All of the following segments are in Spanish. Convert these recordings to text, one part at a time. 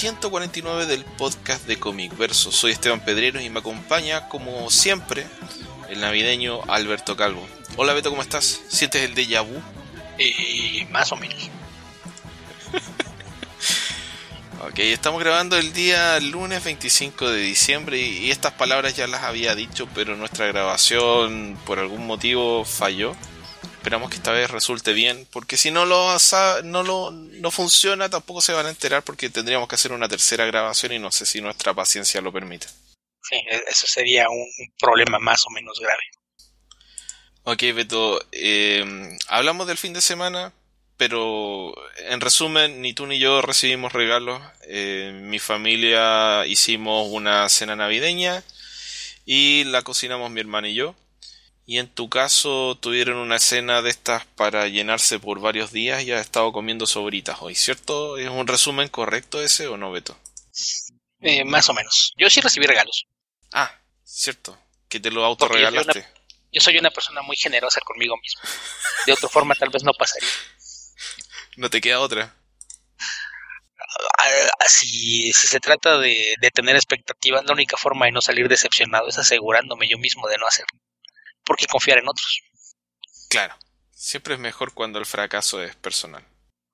bienvenidos al episodio 149 del podcast de Comic Verso. Soy Esteban Pedreros y me acompaña, como siempre, el navideño Alberto Calvo. Hola Beto, ¿cómo estás? ¿Sientes el déjà vu? Eh, más o menos. ok, estamos grabando el día lunes 25 de diciembre y, y estas palabras ya las había dicho, pero nuestra grabación por algún motivo falló. Esperamos que esta vez resulte bien, porque si no lo, no lo no funciona tampoco se van a enterar porque tendríamos que hacer una tercera grabación y no sé si nuestra paciencia lo permite. Sí, e-, eso sería un problema más o menos grave. Ok, Beto, eh, hablamos del fin de semana, pero en resumen, ni tú ni yo recibimos regalos. Eh, mi familia hicimos una cena navideña y la cocinamos mi hermana y yo. Y en tu caso tuvieron una cena de estas para llenarse por varios días y has estado comiendo sobritas hoy, ¿cierto? ¿Es un resumen correcto ese o no, Beto? Eh, más o menos. Yo sí recibí regalos. Ah, cierto. Que te lo autorregalaste. Yo, yo soy una persona muy generosa conmigo mismo. De otra forma tal vez no pasaría. ¿No te queda otra? Ah, si, si se trata de, de tener expectativas, la única forma de no salir decepcionado es asegurándome yo mismo de no hacerlo porque confiar en otros. Claro, siempre es mejor cuando el fracaso es personal.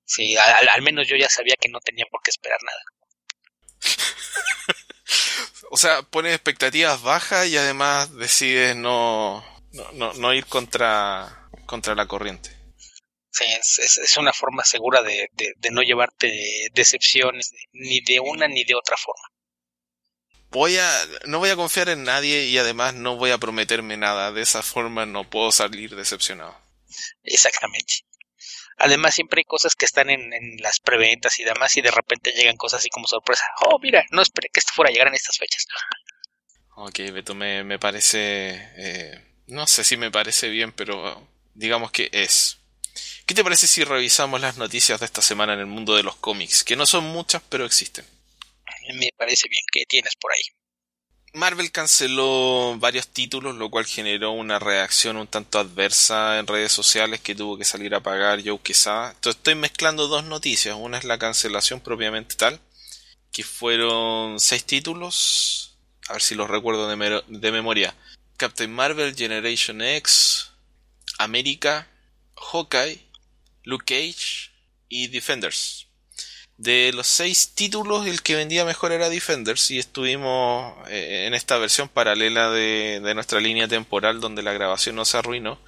Sí, al, al menos yo ya sabía que no tenía por qué esperar nada. o sea, pones expectativas bajas y además decides no, no, no, no ir contra, contra la corriente. Sí, es, es, es una forma segura de, de, de, no llevarte decepciones ni de una ni de otra forma voy a no voy a confiar en nadie y además no voy a prometerme nada. De esa forma no puedo salir decepcionado. Exactamente. Además siempre hay cosas que están en, en las preventas y demás y de repente llegan cosas así como sorpresa. Oh mira no esperé que esto fuera a llegar en estas fechas. Ok Beto me, me parece eh, no sé si me parece bien pero digamos que es. ¿Qué te parece si revisamos las noticias de esta semana en el mundo de los cómics? Que no son muchas, pero existen me parece bien que tienes por ahí. Marvel canceló varios títulos, lo cual generó una reacción un tanto adversa en redes sociales que tuvo que salir a pagar Joe Quesada. Entonces estoy mezclando dos noticias. Una es la cancelación propiamente tal, que fueron seis títulos, a ver si los recuerdo de, de memoria. Captain Marvel, Generation X, América, Hawkeye, Luke Cage y Defenders. De los seis títulos, el que vendía mejor era Defenders y estuvimos eh, en esta versión paralela de, de, nuestra línea temporal donde la grabación no se arruinó.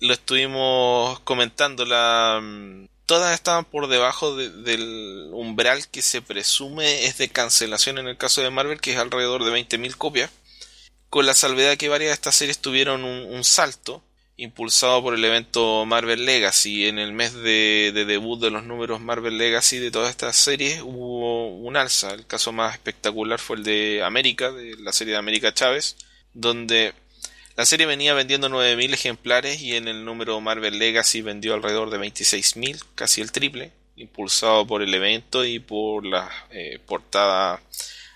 Lo estuvimos comentando, la, mm, todas estaban por debajo de, del umbral que se presume es de cancelación en el caso de Marvel, que es alrededor de 20.000 copias, con la salvedad que varias de estas series tuvieron un salto impulsado por el evento Marvel Legacy. En el mes de, de, debut de los números Marvel Legacy de todas estas series hubo un alza. El caso más espectacular fue el de América, de la serie de América Chávez, donde la serie venía vendiendo 9.000 ejemplares y en el número Marvel Legacy vendió alrededor de 26.000, casi el triple, impulsado por el evento y por la eh, portada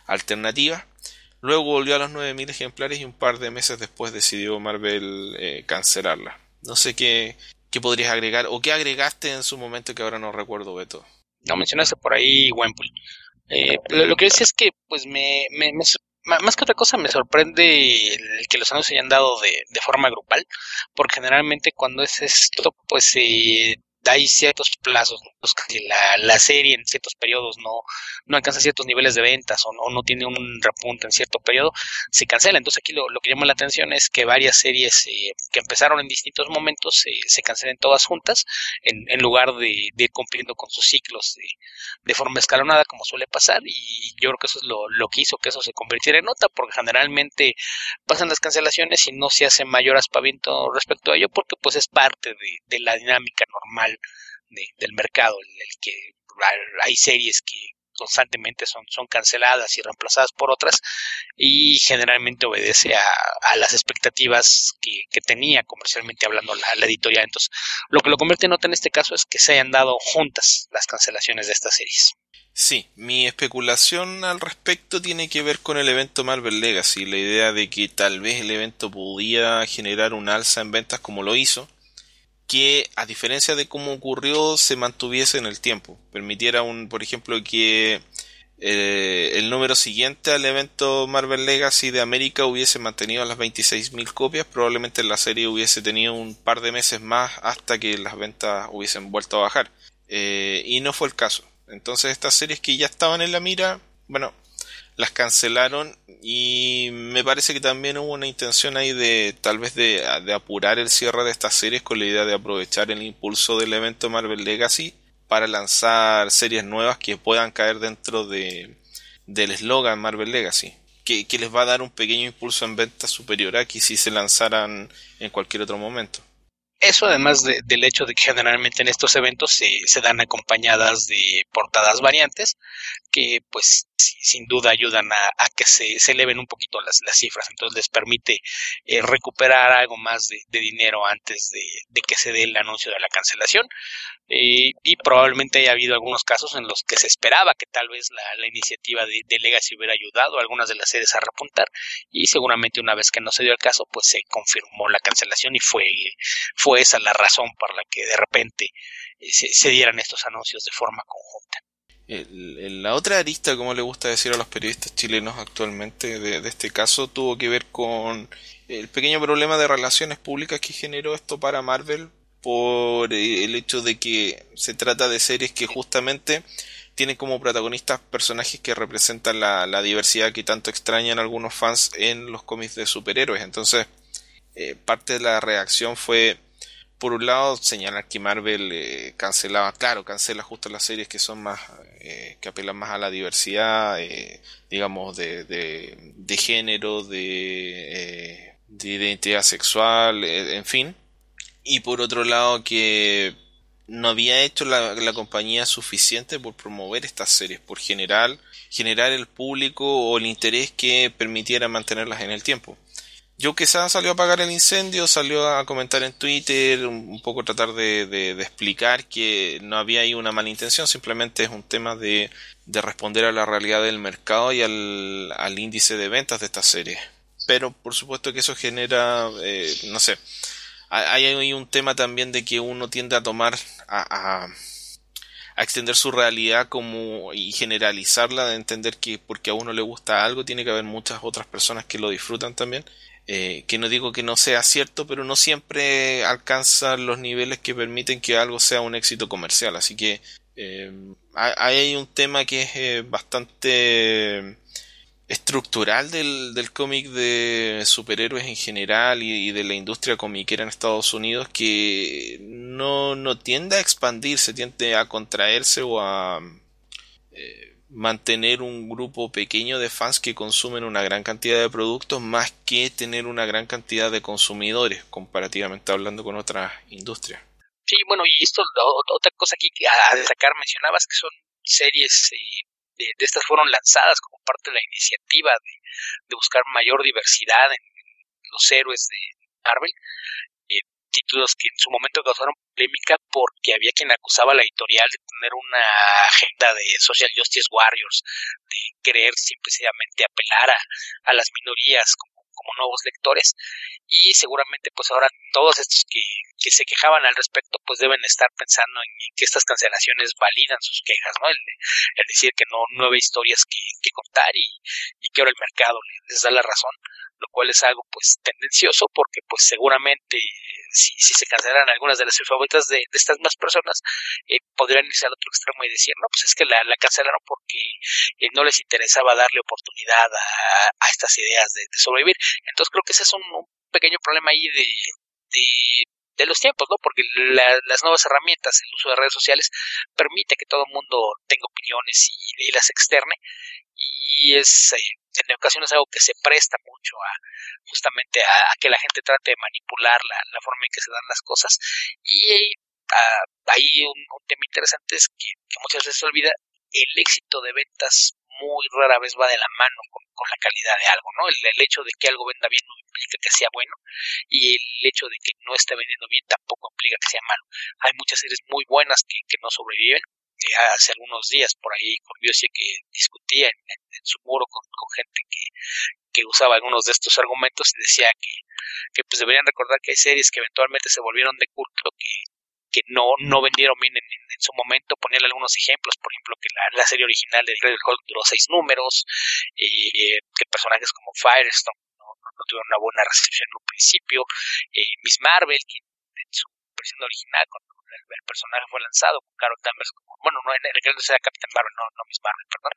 alternativa. Luego volvió a los 9.000 ejemplares y un par de meses después decidió Marvel eh, cancelarla. No sé qué, podrías agregar o qué agregaste en su momento que ahora no recuerdo, Beto. No, mencionaste por ahí Wempool. Eh, lo, que decía es que, pues, me, me, más que otra cosa, me sorprende que los anuncios se hayan dado de, de forma grupal, porque generalmente cuando es esto, pues, eh, hay ciertos plazos, que la, la, serie en ciertos periodos no, no alcanza ciertos niveles de ventas o no, tiene un repunte en cierto periodo, se cancela. Entonces aquí lo, lo que llama la atención es que varias series eh, que empezaron en distintos momentos eh, se cancelen todas juntas en, en lugar de, de, ir cumpliendo con sus ciclos de, de, forma escalonada como suele pasar y yo creo que eso es lo, lo que hizo que eso se convirtiera en nota porque generalmente pasan las cancelaciones y no se hace mayor aspaviento respecto a ello porque pues es parte de, de la dinámica normal de, del mercado, en el que hay series que constantemente son, son canceladas y reemplazadas por otras y generalmente obedece a, a las expectativas que, que, tenía comercialmente hablando la, la, editorial. Entonces, lo que lo convierte en nota en este caso es que se hayan dado juntas las cancelaciones de estas series. Sí, mi especulación al respecto tiene que ver con el evento Marvel Legacy, la idea de que tal vez el evento podía generar un alza en ventas como lo hizo, que, a diferencia de cómo ocurrió, se mantuviese en el tiempo. Permitiera, un, por ejemplo, que eh, el número siguiente al evento Marvel Legacy de América hubiese mantenido las 26.000 copias, probablemente la serie hubiese tenido un par de meses más hasta que las ventas hubiesen vuelto a bajar. Eh, y no fue el caso. Entonces estas series que ya estaban en la mira, bueno, las cancelaron y me parece que también hubo una intención ahí de tal vez de, apurar el cierre de estas series con la idea de aprovechar el impulso del evento Marvel Legacy para lanzar series nuevas que puedan caer dentro de, del eslogan Marvel Legacy. Que, que, les va a dar un pequeño impulso en venta superior a que si se lanzaran en cualquier otro momento. Eso además del hecho de que generalmente en estos eventos se, se dan acompañadas de portadas variantes que pues sin duda ayudan a, que se, se, eleven un poquito las, cifras. Entonces les permite eh, recuperar algo más de, dinero antes de, que se dé el anuncio de la cancelación. Eh, y probablemente haya habido algunos casos en los que se esperaba que tal vez la, iniciativa de, de, Legacy hubiera ayudado a algunas de las series a repuntar y seguramente una vez que no se dio el caso pues se confirmó la cancelación y fue, fue esa la razón por la que de repente eh, se dieran estos anuncios de forma conjunta. El, la otra arista, como le gusta decir a los periodistas chilenos actualmente de, este caso, tuvo que ver con el pequeño problema de relaciones públicas que generó esto para Marvel por el hecho de que se trata de series que justamente tienen como protagonistas personajes que representan la, la diversidad que tanto extrañan algunos fans en los cómics de superhéroes. Entonces, eh, parte de la reacción fue, por un lado, señalar que Marvel eh, cancelaba, claro, cancela justo las series que son más, eh, que apelan más a la diversidad, eh, digamos, de, de, de género, de, de identidad sexual, en fin y por otro lado que no había hecho la, la, compañía suficiente por promover estas series, por generar, generar el público o el interés que permitiera mantenerlas en el tiempo. Joe Quesada salió a apagar el incendio, salió a comentar en Twitter, un, poco tratar de, de, de, explicar que no había ahí una mala intención, simplemente es un tema de, de responder a la realidad del mercado y al, al índice de ventas de estas series. Pero por supuesto que eso genera, eh, no sé, hay, un tema también de que uno tiende a tomar a, a, a, extender su realidad como y generalizarla de entender que porque a uno le gusta algo tiene que haber muchas otras personas que lo disfrutan también eh, que no digo que no sea cierto pero no siempre alcanza los niveles que permiten que algo sea un éxito comercial. Así que eh, hay un tema que es eh, bastante estructural del, del cómic de superhéroes en general y, de la industria comiquera en Estados Unidos que no, no tiende a expandirse, tiende a contraerse o a eh, mantener un grupo pequeño de fans que consumen una gran cantidad de productos más que tener una gran cantidad de consumidores comparativamente hablando con otras industrias. Sí, bueno, y esto, otra cosa aquí a destacar, mencionabas que son series eh, de, de, estas fueron lanzadas como parte de la iniciativa de buscar mayor diversidad en, los héroes de Marvel. Títulos que en su momento causaron polémica porque había quien acusaba a la editorial de tener una agenda de social justice warriors, de querer simplemente apelar a, a las minorías como como nuevos lectores y seguramente pues ahora todos estos que, que se quejaban al respecto pues deben estar pensando en, que estas cancelaciones validan sus quejas, ¿no? El, el decir que no nueve historias que, que contar y, y, que ahora el mercado les da la razón, lo cual es algo pues tendencioso porque pues seguramente si, si se cancelaran algunas de las favoritas de, estas más personas eh, podrían irse al otro extremo y decir no pues es que la, la cancelaron porque eh, no les interesaba darle oportunidad a, estas ideas de, sobrevivir entonces creo que ese es un, pequeño problema ahí de, de, de los tiempos, ¿no? Porque la, las nuevas herramientas, el uso de redes sociales, permite que todo el mundo tenga opiniones y, y las externe. Y es eh, en ocasiones algo que se presta mucho a justamente a, que la gente trate de manipular la, forma en que se dan las cosas. Y ahí un, tema interesante es que, muchas veces se olvida el éxito de ventas muy rara vez va de la mano con, la calidad de algo, ¿no? El, hecho de que algo venda bien no implica que sea bueno y el hecho de que no esté vendiendo bien tampoco implica que sea malo. Hay muchas series muy buenas que no sobreviven. Hace algunos días por ahí Corbiossi que discutía en, en, en su muro con, con gente que, que usaba algunos de estos argumentos y decía que que pues deberían recordar que hay series que eventualmente se volvieron de culto, que, que no, no vendieron bien en, su momento, ponerle algunos ejemplos, por ejemplo, que la, serie original del Red Hulk duró seis números, eh, que personajes como Firestone no, no, tuvieron una buena recepción en un principio, eh, Miss Marvel, que en su versión original, cuando el, personaje fue lanzado con Carol Danvers como, bueno, no en el que sea Captain Marvel, no, no Miss Marvel, perdón.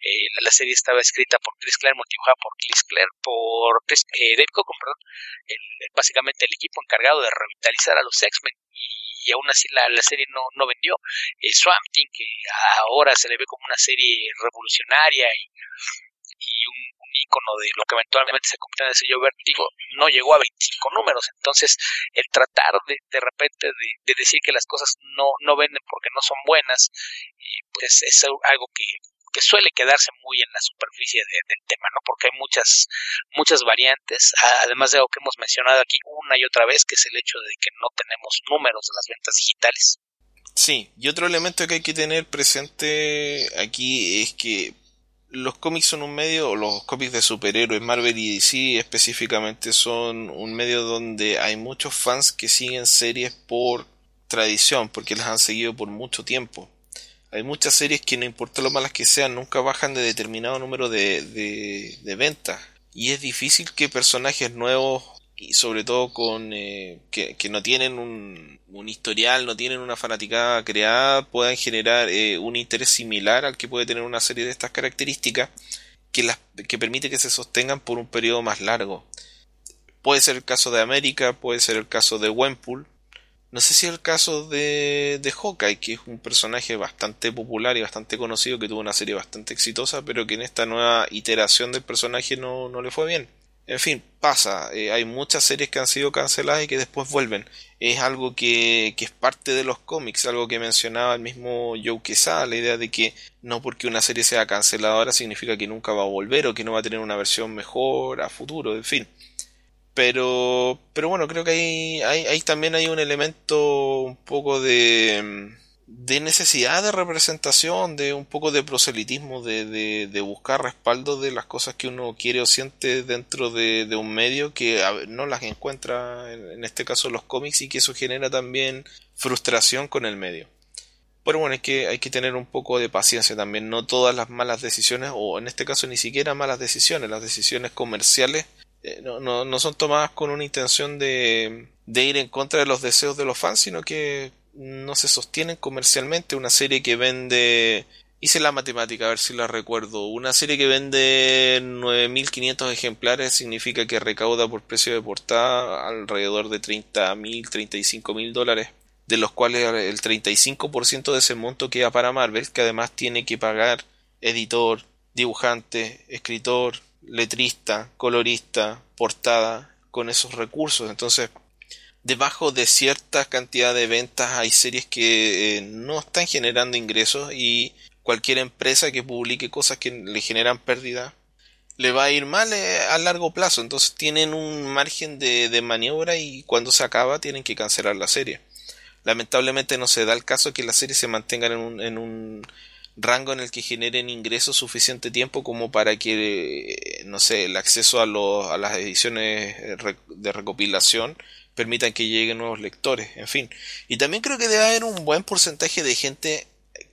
Eh, la, serie estaba escrita por Chris Clare, motivada por Chris Clare, por Chris, eh, Dave Cockrum, perdón, el, básicamente el equipo encargado de revitalizar a los X-Men y, aún así la, la serie no, no vendió. Eh, Swamp Thing, que ahora se le ve como una serie revolucionaria y y un, icono de lo que eventualmente se convirtió en el sello Vertigo, no llegó a 25 números. Entonces, el tratar de, de repente de, decir que las cosas no, no venden porque no son buenas, pues es algo que, que suele quedarse muy en la superficie del tema, ¿no? Porque hay muchas, muchas variantes, además de algo que hemos mencionado aquí una y otra vez, que es el hecho de que no tenemos números de las ventas digitales. Sí, y otro elemento que hay que tener presente aquí es que los cómics son un medio, los cómics de superhéroes, Marvel y DC específicamente, son un medio donde hay muchos fans que siguen series por tradición, porque las han seguido por mucho tiempo. Hay muchas series que no importa lo malas que sean, nunca bajan de determinado número de, de, de ventas. Y es difícil que personajes nuevos y sobre todo con eh, que, no tienen un, un, historial, no tienen una fanaticada creada, puedan generar eh, un interés similar al que puede tener una serie de estas características que, las, que permite que se sostengan por un periodo más largo. Puede ser el caso de América, puede ser el caso de Wempool, no sé si es el caso de, de Hawkeye, que es un personaje bastante popular y bastante conocido, que tuvo una serie bastante exitosa, pero que en esta nueva iteración del personaje no, no le fue bien. En fin, pasa. Eh, hay muchas series que han sido canceladas y que después vuelven. Es algo que, que es parte de los cómics, algo que mencionaba el mismo Joe Quesada, la idea de que no porque una serie sea cancelada ahora significa que nunca va a volver o que no va a tener una versión mejor a futuro, en fin. Pero, pero bueno, creo que ahí, ahí también hay un elemento un poco de de necesidad de representación, de un poco de proselitismo, de, de, buscar respaldo de las cosas que uno quiere o siente dentro de, un medio que no las encuentra, en, este caso los cómics, y que eso genera también frustración con el medio. Pero bueno, es que hay que tener un poco de paciencia también, no todas las malas decisiones, o en este caso ni siquiera malas decisiones, las decisiones comerciales eh, no, no, no son tomadas con una intención de, de ir en contra de los deseos de los fans, sino que no se sostienen comercialmente. Una serie que vende. Hice la matemática, a ver si la recuerdo. Una serie que vende 9.500 ejemplares significa que recauda por precio de portada alrededor de 30.000, 35.000 dólares, de los cuales el 35% de ese monto queda para Marvel, que además tiene que pagar editor, dibujante, escritor, letrista, colorista, portada, con esos recursos. Entonces, debajo de cierta cantidad de ventas hay series que eh, no están generando ingresos y cualquier empresa que publique cosas que le generan pérdida le va a ir mal eh, a largo plazo. Entonces tienen un margen de, maniobra y cuando se acaba tienen que cancelar la serie. Lamentablemente no se da el caso que las series se mantengan en un, en un rango en el que generen ingresos suficiente tiempo como para que eh, no sé el acceso a, a las ediciones de recopilación permitan que lleguen nuevos lectores, en fin. Y también creo que debe haber un buen porcentaje de gente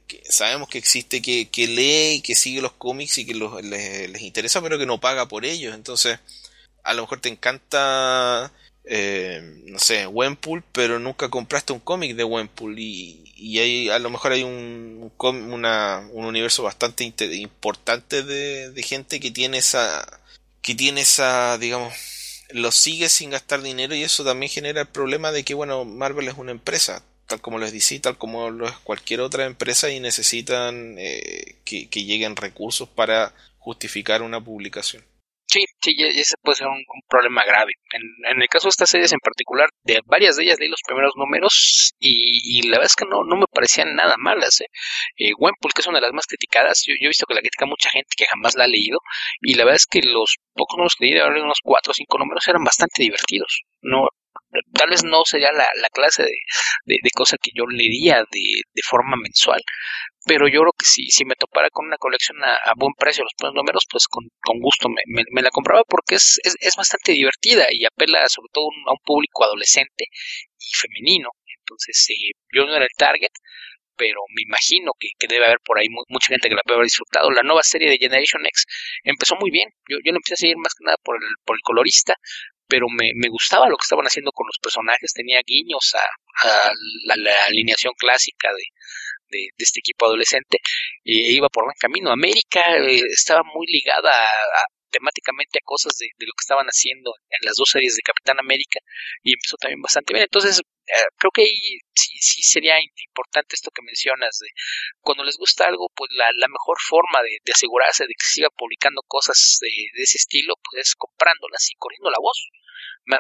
que sabemos que existe, que, que lee y que sigue los cómics y que los, les, interesa, pero que no paga por ellos. Entonces, a lo mejor te encanta, eh, no sé, Wenpool, pero nunca compraste un cómic de Wenpool y, y hay, a lo mejor hay un, una, un universo bastante importante de, de gente que tiene esa, que tiene esa, digamos, lo sigue sin gastar dinero y eso también genera el problema de que, bueno, Marvel es una empresa, tal como lo es DC, tal como lo es cualquier otra empresa y necesitan eh, que, que lleguen recursos para justificar una publicación. Sí, sí, ese puede ser un, problema grave. En, el caso de estas series en particular, de varias de ellas leí los primeros números y, la verdad es que no, no me parecían nada malas. ¿eh? eh que es una de las más criticadas, yo, he visto que la critica mucha gente que jamás la ha leído y la verdad es que los pocos números que leí, de unos cuatro o cinco números, eran bastante divertidos. No, tal vez no sería la, clase de, de, cosa que yo leería de, de forma mensual, pero yo creo que si, si me topara con una colección a, buen precio, los buenos números, pues con, gusto me, la compraba porque es, es, bastante divertida y apela sobre todo a un público adolescente y femenino. Entonces, eh, yo no era el target, pero me imagino que, debe haber por ahí mucha gente que la puede haber disfrutado. La nueva serie de Generation X empezó muy bien. Yo, yo la empecé a seguir más que nada por el, por el colorista, pero me, me gustaba lo que estaban haciendo con los personajes. Tenía guiños a, la, alineación clásica de, de, este equipo adolescente. E iba por buen camino. América eh, estaba muy ligada a, temáticamente a cosas de, lo que estaban haciendo en las dos series de Capitán América y empezó también bastante bien. Entonces, creo que ahí sí, sí sería importante esto que mencionas de cuando les gusta algo, pues la, la mejor forma de, asegurarse de que siga publicando cosas de, de, ese estilo, pues es comprándolas y corriendo la voz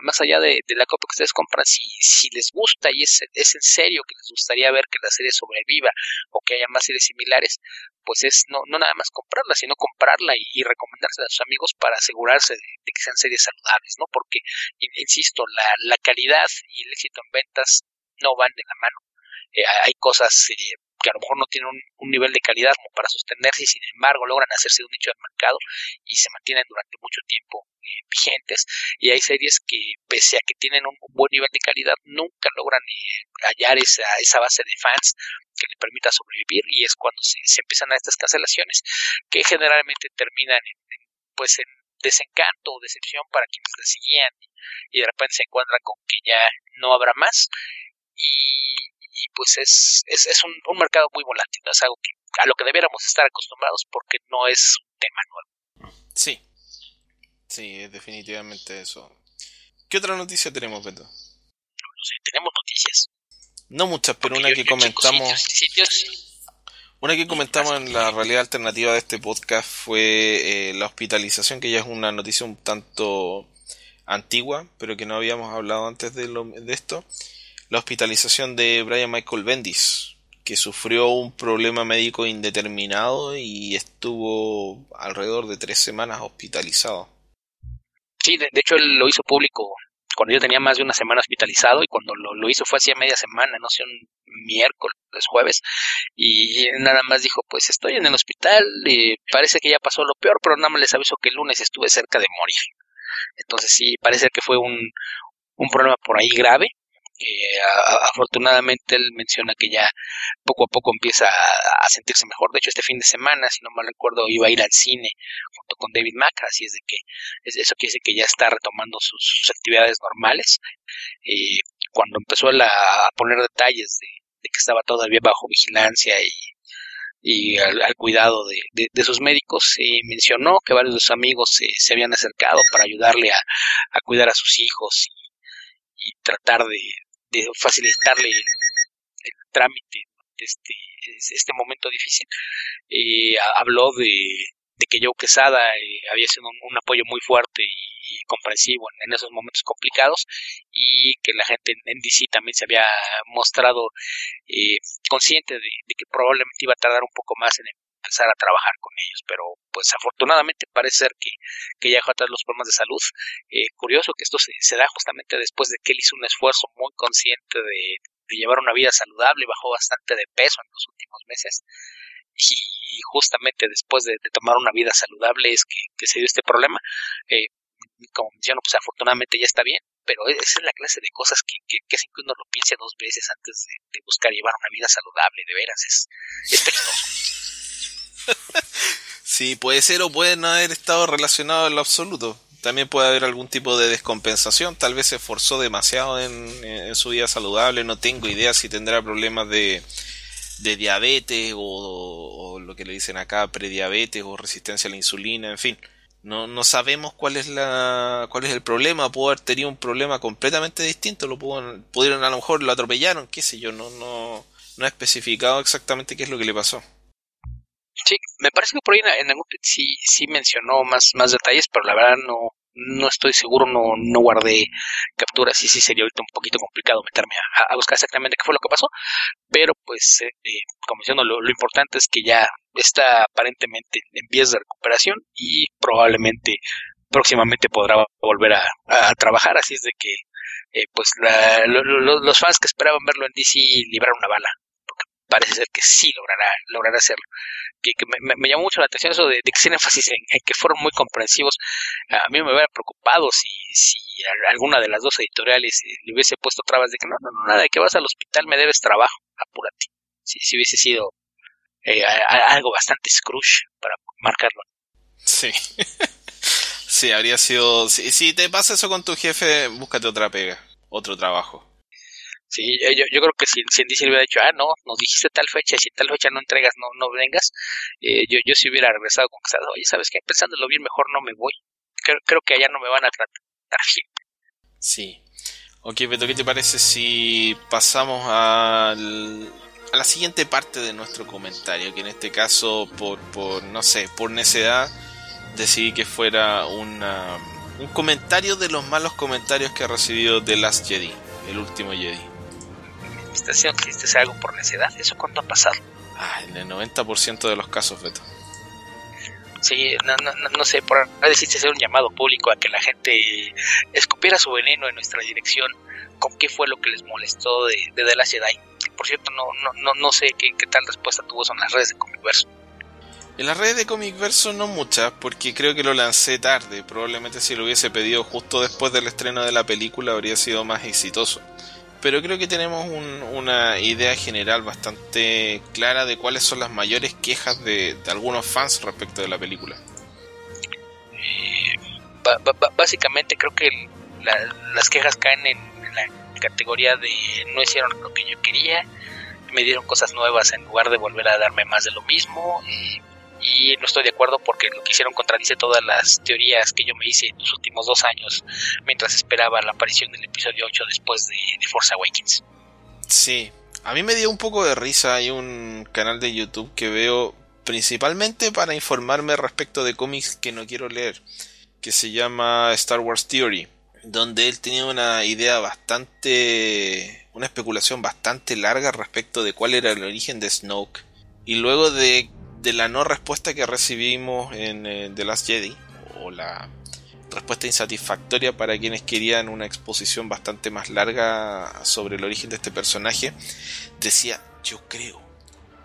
más allá de, la copia que ustedes compran, si, si les gusta y es, es en serio que les gustaría ver que la serie sobreviva o que haya más series similares, pues es no, no nada más comprarla, sino comprarla y, y recomendársela a sus amigos para asegurarse de, que sean series saludables, ¿no? Porque, insisto, la, la calidad y el éxito en no van de la mano. Eh, hay cosas eh, que a lo mejor no tienen un, nivel de calidad como para sostenerse y sin embargo logran hacerse un nicho de mercado y se mantienen durante mucho tiempo eh, vigentes y hay series que pese a que tienen un, buen nivel de calidad nunca logran hallar esa, esa base de fans que le permita sobrevivir y es cuando se, empiezan a estas cancelaciones que generalmente terminan en, pues en desencanto o decepción para quienes la seguían y de repente se encuentran con que ya no habrá más y y pues es, es, es un, un, mercado muy volátil, es algo que, a lo que debiéramos estar acostumbrados porque no es un tema nuevo. Sí, sí, definitivamente eso. ¿Qué otra noticia tenemos, Beto? No sé, tenemos noticias. No muchas, pero una que comentamos... Una que comentamos en la realidad alternativa de este podcast fue eh, la hospitalización, que ya es una noticia un tanto antigua, pero que no habíamos hablado antes de, esto la hospitalización de Brian Michael Bendis, que sufrió un problema médico indeterminado y estuvo alrededor de tres semanas hospitalizado. Sí, de, hecho él lo hizo público cuando yo tenía más de una semana hospitalizado y cuando lo, hizo fue hacía media semana, no sé, un miércoles, jueves, y nada más dijo, pues estoy en el hospital, y parece que ya pasó lo peor, pero nada más les aviso que el lunes estuve cerca de morir. Entonces sí, parece que fue un, un problema por ahí grave, afortunadamente él menciona que ya poco a poco empieza a, sentirse mejor. De hecho, este fin de semana, si no mal recuerdo, iba a ir al cine junto con David Mack, así es de que eso quiere decir que ya está retomando sus, actividades normales. Eh, cuando empezó a poner detalles de, que estaba todavía bajo vigilancia y, y al, cuidado de, de, sus médicos, eh, mencionó que varios de sus amigos se habían acercado para ayudarle a, a cuidar a sus hijos y tratar de, de facilitarle el, trámite de este, este momento difícil. Eh, habló de, de que Joe Quesada eh, había sido un, apoyo muy fuerte y, comprensivo en, esos momentos complicados y que la gente en, DC también se había mostrado eh, consciente de, que probablemente iba a tardar un poco más en empezar a trabajar con ellos, pero pues afortunadamente parece ser que, que ya dejó atrás los problemas de salud. Eh, curioso que esto se, se, da justamente después de que él hizo un esfuerzo muy consciente de, llevar una vida saludable, bajó bastante de peso en los últimos meses y justamente después de, tomar una vida saludable es que, se dio este problema. Eh, como menciono, pues afortunadamente ya está bien, pero e, esa es la clase de cosas que, que, que que uno lo piense dos veces antes de, buscar llevar una vida saludable, de veras, es, es peligroso. sí, puede ser o puede no haber estado relacionado en lo absoluto. También puede haber algún tipo de descompensación. Tal vez se esforzó demasiado en, su vida saludable. No tengo idea si tendrá problemas de, de diabetes o, lo que le dicen acá prediabetes o resistencia a la insulina. En fin, no, no sabemos cuál es la cuál es el problema. Pudo haber tenido un problema completamente distinto. Lo pudieron a lo mejor lo atropellaron, qué sé yo. No no no ha especificado exactamente qué es lo que le pasó. Sí, me parece que por ahí en, algún sí, sí mencionó más, más detalles, pero la verdad no, no estoy seguro, no, no guardé capturas y sí sería ahorita un poquito complicado meterme a, buscar exactamente qué fue lo que pasó, pero pues eh, eh, como menciono, lo, lo, importante es que ya está aparentemente en vías de recuperación y probablemente próximamente podrá volver a, a trabajar, así es de que eh, pues la, los fans que esperaban verlo en DC libraron una bala, parece ser que sí logrará, logrará hacerlo. Que, me, llamó mucho la atención eso de, que hacen énfasis en, que fueron muy comprensivos. A mí me hubiera preocupado si, si alguna de las dos editoriales eh, le hubiese puesto trabas de que no, no, no, nada, de que vas al hospital me debes trabajo, apúrate. Si, si hubiese sido eh, algo bastante Scrooge para marcarlo. Sí. sí, habría sido. Si, te pasa eso con tu jefe, búscate otra pega, otro trabajo. Sí, yo, yo creo que si, si le hubiera dicho, ah, no, nos dijiste tal fecha, si tal fecha no entregas, no, no vengas, eh, yo, yo si hubiera regresado con que, oye, ¿sabes qué? Pensándolo bien, mejor no me voy. Creo, creo que allá no me van a tratar bien. Sí. Ok, Beto, ¿qué te parece si pasamos al, a la siguiente parte de nuestro comentario? Que en este caso, por, por no sé, por necedad, decidí que fuera una, un comentario de los malos comentarios que ha recibido The Last Jedi, el último Jedi estación que hiciste algo por necedad. ¿Eso cuándo ha pasado? Ah, en el 90% de los casos, Beto. Sí, no, no, no sé, por ahora decidiste hacer un llamado público a que la gente escupiera su veneno en nuestra dirección. ¿Con qué fue lo que les molestó de, de The Last Jedi? Por cierto, no, no, no, no sé qué, qué tal respuesta tuvo en las redes de Comic Verso. En las redes de Comic Verso no muchas, porque creo que lo lancé tarde. Probablemente si lo hubiese pedido justo después del estreno de la película habría sido más exitoso pero creo que tenemos una idea general bastante clara de cuáles son las mayores quejas de, algunos fans respecto de la película. Eh, básicamente creo que las quejas caen en, la categoría de no hicieron lo que yo quería, me dieron cosas nuevas en lugar de volver a darme más de lo mismo. Eh, y no estoy de acuerdo porque lo que hicieron contradice todas las teorías que yo me hice en los últimos dos años mientras esperaba la aparición del episodio 8 después de, Force Awakens. Sí, a mí me dio un poco de risa, hay un canal de YouTube que veo principalmente para informarme respecto de cómics que no quiero leer, que se llama Star Wars Theory, donde él tenía una idea bastante, una especulación bastante larga respecto de cuál era el origen de Snoke, y luego de de la no respuesta que recibimos en eh, The Last Jedi, o la respuesta insatisfactoria para quienes querían una exposición bastante más larga sobre el origen de este personaje, decía, yo creo,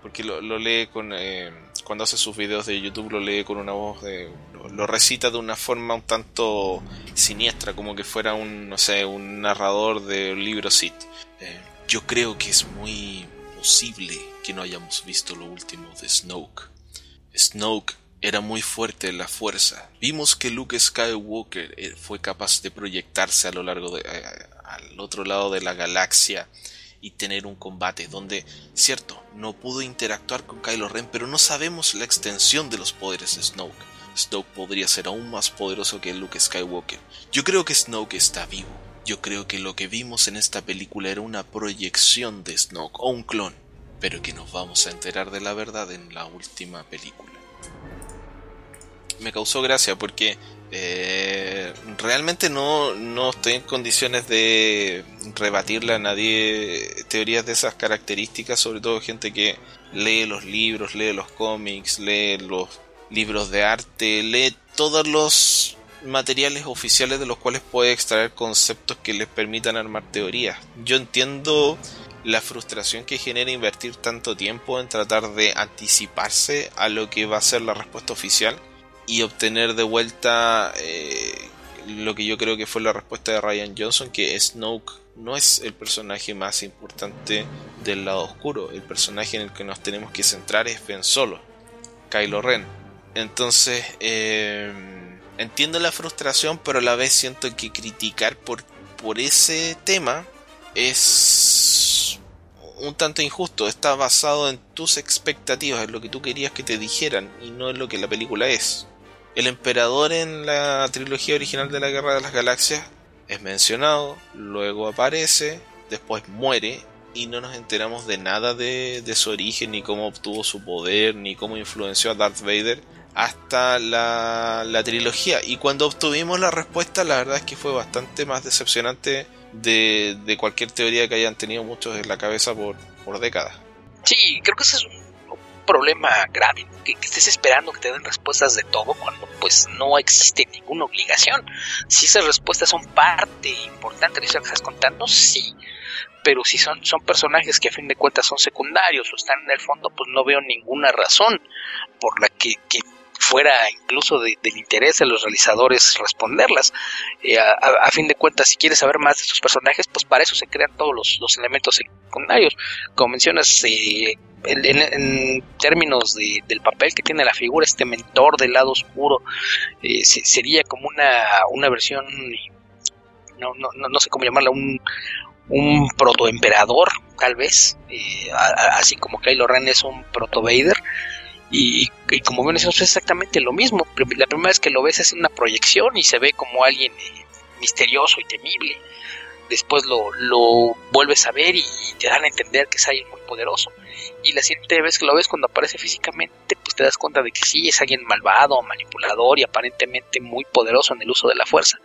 porque lo, lee con, eh, cuando hace sus videos de YouTube, lo lee con una voz, de, lo, recita de una forma un tanto siniestra, como que fuera un, no sé, un narrador de un libro Sith. Eh, yo creo que es muy posible que no hayamos visto lo último de Snoke. Snoke era muy fuerte en la fuerza. Vimos que Luke Skywalker eh, fue capaz de proyectarse a lo largo de, eh, al otro lado de la galaxia y tener un combate donde, cierto, no pudo interactuar con Kylo Ren, pero no sabemos la extensión de los poderes de Snoke. Snoke podría ser aún más poderoso que Luke Skywalker. Yo creo que Snoke está vivo. Yo creo que lo que vimos en esta película era una proyección de Snoke o un clon, pero que nos vamos a enterar de la verdad en la última película. Me causó gracia porque eh, realmente no, no estoy en condiciones de rebatirle a nadie teorías de esas características, sobre todo gente que lee los libros, lee los cómics, lee los libros de arte, lee todos los materiales oficiales de los cuales puede extraer conceptos que les permitan armar teorías. Yo entiendo la frustración que genera invertir tanto tiempo en tratar de anticiparse a lo que va a ser la respuesta oficial y obtener de vuelta eh, lo que yo creo que fue la respuesta de Ryan Johnson, que Snoke no es el personaje más importante del lado oscuro, el personaje en el que nos tenemos que centrar es Ben Solo, Kylo Ren. Entonces, eh, entiendo la frustración, pero a la vez siento que criticar por, por ese tema es un tanto injusto. Está basado en tus expectativas, en lo que tú querías que te dijeran y no en lo que la película es. El emperador en la trilogía original de la Guerra de las Galaxias es mencionado, luego aparece, después muere y no nos enteramos de nada de, de su origen, ni cómo obtuvo su poder, ni cómo influenció a Darth Vader hasta la, la, trilogía. Y cuando obtuvimos la respuesta, la verdad es que fue bastante más decepcionante de, de cualquier teoría que hayan tenido muchos en la cabeza por, por décadas. Sí, creo que ese es un problema grave, que, estés esperando que te den respuestas de todo cuando pues no existe ninguna obligación. Si esas respuestas son parte importante de eso que estás contando, sí. pero si son, son personajes que a fin de cuentas son secundarios o están en el fondo, pues no veo ninguna razón por la que, fuera incluso del interés de los realizadores responderlas. Eh, a, fin de cuentas, si quieres saber más de estos personajes, pues para eso se crean todos los, elementos secundarios. Como mencionas, eh, en, términos del papel que tiene la figura, este mentor del lado oscuro, eh, sería como una, una versión, no, no, no, sé cómo llamarla, un, un protoemperador, tal vez, eh, así como Kylo Ren es un proto Vader. Y, como ven, eso es exactamente lo mismo. La primera vez que lo ves es una proyección y se ve como alguien eh, misterioso y temible. Después lo, lo vuelves a ver y te dan a entender que es alguien muy poderoso y la siguiente vez que lo ves cuando aparece físicamente, pues te das cuenta de que sí, es alguien malvado, manipulador y aparentemente muy poderoso en el uso de la fuerza.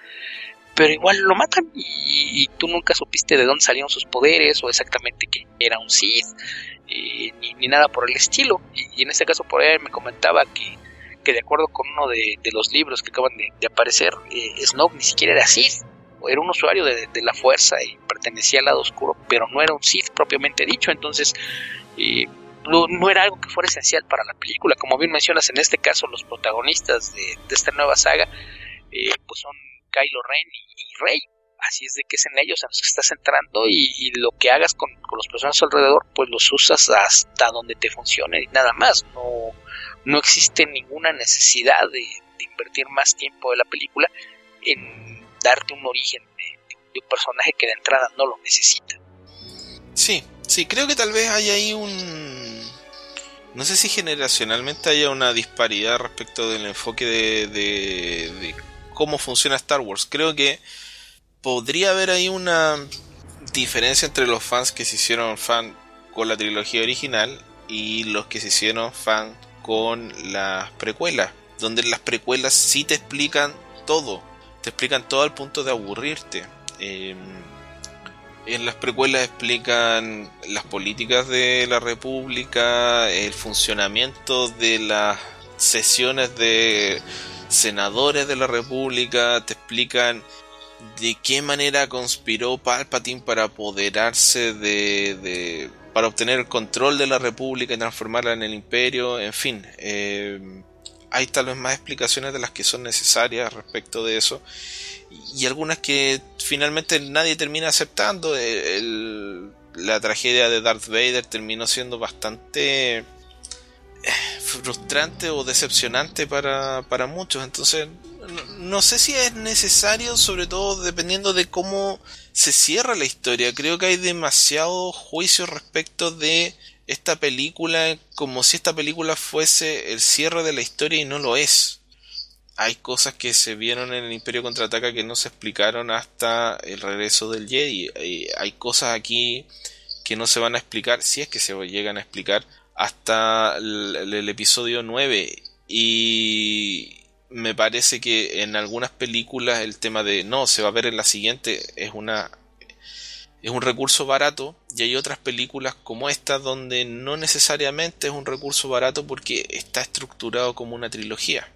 Pero igual lo matan y, tú nunca supiste de dónde salieron sus poderes o exactamente que era un Sith, eh, ni, nada por el estilo. Y, en este caso por ahí me comentaba que, que de acuerdo con uno de, los libros que acaban de, aparecer, eh, ni siquiera era Sith, era un usuario de, la fuerza y pertenecía al lado oscuro, pero no era un Sith propiamente dicho, entonces no, era algo que fuera esencial para la película. Como bien mencionas, en este caso los protagonistas de, esta nueva saga eh, pues son Kylo Ren y, Rey. Así es de que es en ellos en los que estás entrando y, lo que hagas con, los personajes alrededor, pues los usas hasta donde te funcione y nada más. No, no existe ninguna necesidad de, invertir más tiempo de la película en darte un origen de un personaje que de entrada no lo necesita. Sí, Sí, creo que tal vez hay ahí un... No sé si generacionalmente haya una disparidad respecto del enfoque de, de, cómo funciona Star Wars. Creo que podría haber ahí una diferencia entre los fans que se hicieron fan con la trilogía original y los que se hicieron fan con las precuelas. Donde las precuelas sí te explican todo. Te explican todo al punto de aburrirte. Eh, en las precuelas explican las políticas de la República, el funcionamiento de las sesiones de senadores de la República, te explican de qué manera conspiró Palpatine para apoderarse de, para obtener el control de la República y transformarla en el Imperio, en fin, eh, hay tal vez más explicaciones de las que son necesarias respecto de eso y algunas que finalmente nadie termina aceptando. la tragedia de Darth Vader terminó siendo bastante eh, frustrante o decepcionante para, para muchos. Entonces, no, sé si es necesario, sobre todo dependiendo de cómo se cierra la historia. Creo que hay demasiado juicio respecto de esta película, como si esta película fuese el cierre de la historia y no lo es hay cosas que se vieron en el Imperio Contraataca que no se explicaron hasta el regreso del Jedi. Hay cosas aquí que no se van a explicar, si es que se llegan a explicar, hasta el, episodio 9. Y me parece que en algunas películas el tema de no, se va a ver en la siguiente es una es un recurso barato y hay otras películas como esta donde no necesariamente es un recurso barato porque está estructurado como una trilogía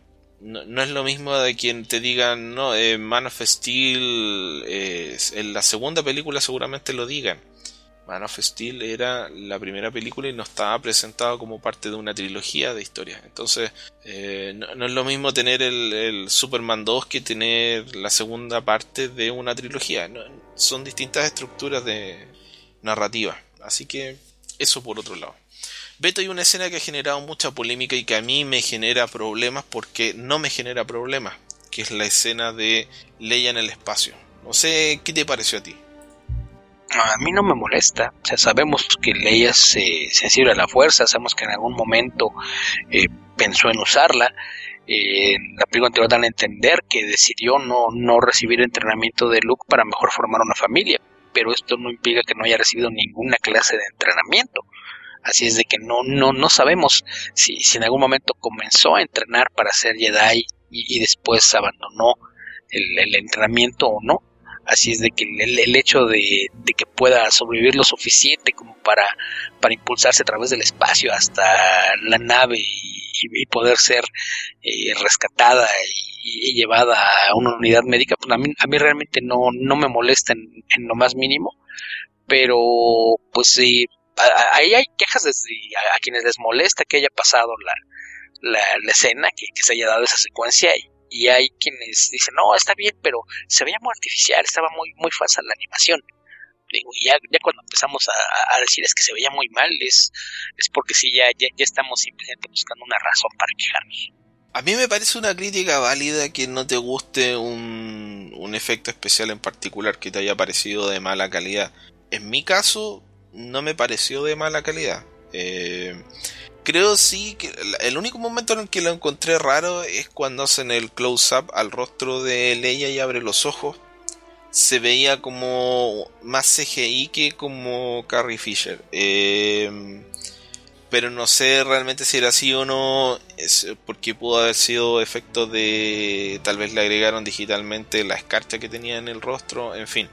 no, es lo mismo de quien te digan, no, eh, Man of Steel, en la segunda película seguramente lo digan. Man of Steel era la primera película y no estaba presentado como parte de una trilogía de historias. Entonces, eh, no, es lo mismo tener el, Superman 2 que tener la segunda parte de una trilogía. son distintas estructuras de narrativa. Así que, eso por otro lado. Beto hay una escena que ha generado mucha polémica y que a mí me genera problemas porque no me genera problemas, que es la escena de Leia en el espacio. No sé, ¿qué te pareció a ti? A mí no me molesta, o sea, sabemos que Leia se sensible a la fuerza, sabemos que en algún momento eh, pensó en usarla, eh, la película anterior dan a entender que decidió no, no recibir entrenamiento de Luke para mejor formar una familia, pero esto no implica que no haya recibido ninguna clase de entrenamiento. Así es de que no, no, no sabemos si, si en algún momento comenzó a entrenar para ser Jedi y, después abandonó el, entrenamiento o no. Así es de que el, hecho de, que pueda sobrevivir lo suficiente como para, para impulsarse a través del espacio hasta la nave y, poder ser eh, rescatada y, llevada a una unidad médica, pues a mí, a mí realmente no, no me molesta en, lo más mínimo pero pues sí, ahí hay quejas desde a, quienes les molesta que haya pasado la, la, escena, que, se haya dado esa secuencia y, y, hay quienes dicen, no, está bien, pero se veía muy artificial, estaba muy, muy falsa la animación. Digo, ya, ya cuando empezamos a, decir es que se veía muy mal, es, es porque sí, ya, ya, ya estamos simplemente buscando una razón para quejarnos. A mí me parece una crítica válida que no te guste un, un efecto especial en particular que te haya parecido de mala calidad. En mi caso, no me pareció de mala calidad. Eh, creo sí que el único momento en el que lo encontré raro es cuando hacen el close-up al rostro de Leia y abre los ojos. Se veía como más CGI que como Carrie Fisher. Eh, pero no sé realmente si era así o no, porque pudo haber sido efecto de tal vez le agregaron digitalmente la escarcha que tenía en el rostro, en fin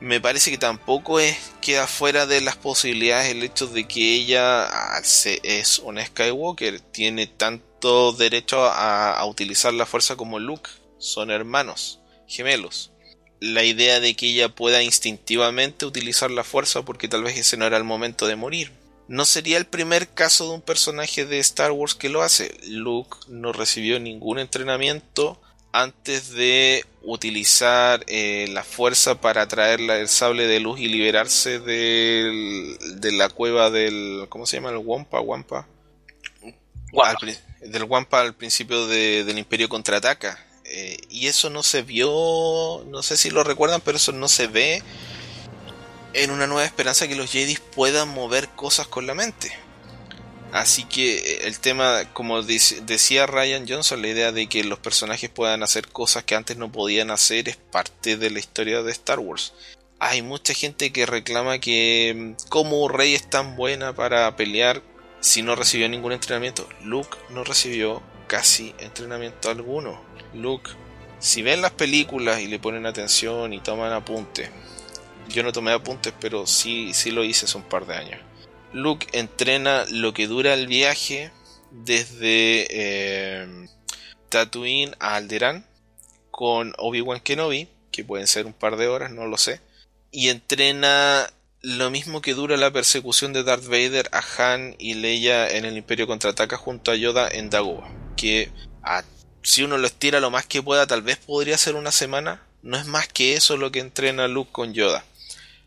me parece que tampoco es queda fuera de las posibilidades el hecho de que ella es una Skywalker, tiene tanto derecho a, utilizar la fuerza como Luke, son hermanos, gemelos. La idea de que ella pueda instintivamente utilizar la fuerza porque tal vez ese no era el momento de morir. No sería el primer caso de un personaje de Star Wars que lo hace. Luke no recibió ningún entrenamiento antes de utilizar eh, la fuerza para traer el sable de luz y liberarse de la cueva del ¿cómo se llama? el Wampa Wampa, del Wampa al principio del Imperio contraataca. Eh, y eso no se vio no sé si lo recuerdan pero eso no se ve en una nueva esperanza que los Jedi puedan mover cosas con la mente Así que eh, el tema, como decía Ryan Johnson, la idea de que los personajes puedan hacer cosas que antes no podían hacer es parte de la historia de Star Wars. Hay mucha gente que reclama que mm, como Rey es tan buena para pelear si no recibió ningún entrenamiento. Luke no recibió casi entrenamiento alguno. Luke, si ven las películas y le ponen atención y toman apuntes, yo no tomé apuntes, pero sí, sí lo hice hace un par de años Luke entrena lo que dura el viaje desde eh, Tatooine a Alderaan con Obi-Wan Kenobi, que pueden ser un par de horas, no lo sé, y entrena lo mismo que dura la persecución de Darth Vader a Han y Leia en el Imperio contraataca junto a Yoda en Dagobah, que si uno lo estira lo más que pueda, tal vez podría ser una semana, no es más que eso lo que entrena Luke con Yoda.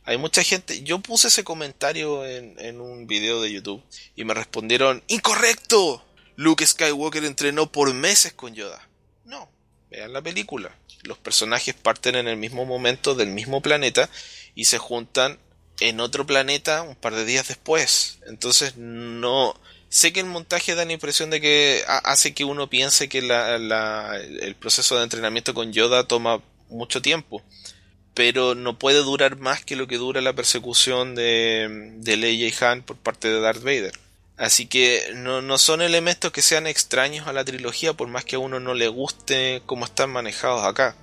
Hay mucha gente. Yo puse ese comentario en, un video de YouTube y me respondieron: ¡Incorrecto! Luke Skywalker entrenó por meses con Yoda. No, vean la película. Los personajes parten en el mismo momento del mismo planeta y se juntan en otro planeta un par de días después. Entonces no. Sé que el montaje da la impresión de que hace que uno piense que el proceso de entrenamiento con Yoda toma mucho tiempo pero no puede durar más que lo que dura la persecución de, de Leia y Han por parte de Darth Vader. Así que no, no, son elementos que sean extraños a la trilogía, por más que a uno no le guste cómo están manejados acá.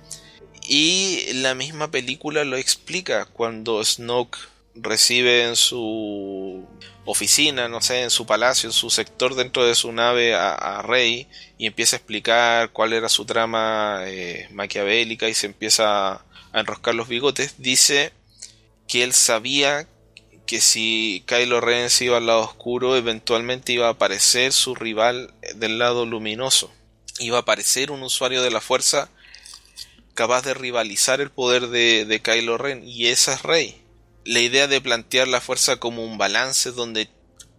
Y la misma película lo explica cuando Snoke recibe en su oficina, no sé, en su palacio, en su sector dentro de su nave a, Rey y empieza a explicar cuál era su trama eh, maquiavélica y se empieza a enroscar los bigotes, dice que él sabía que si Kylo Ren se iba al lado oscuro, eventualmente iba a aparecer su rival del lado luminoso. Iba a aparecer un usuario de la fuerza capaz de rivalizar el poder de, de Kylo Ren, y esa es Rey. La idea de plantear la fuerza como un balance donde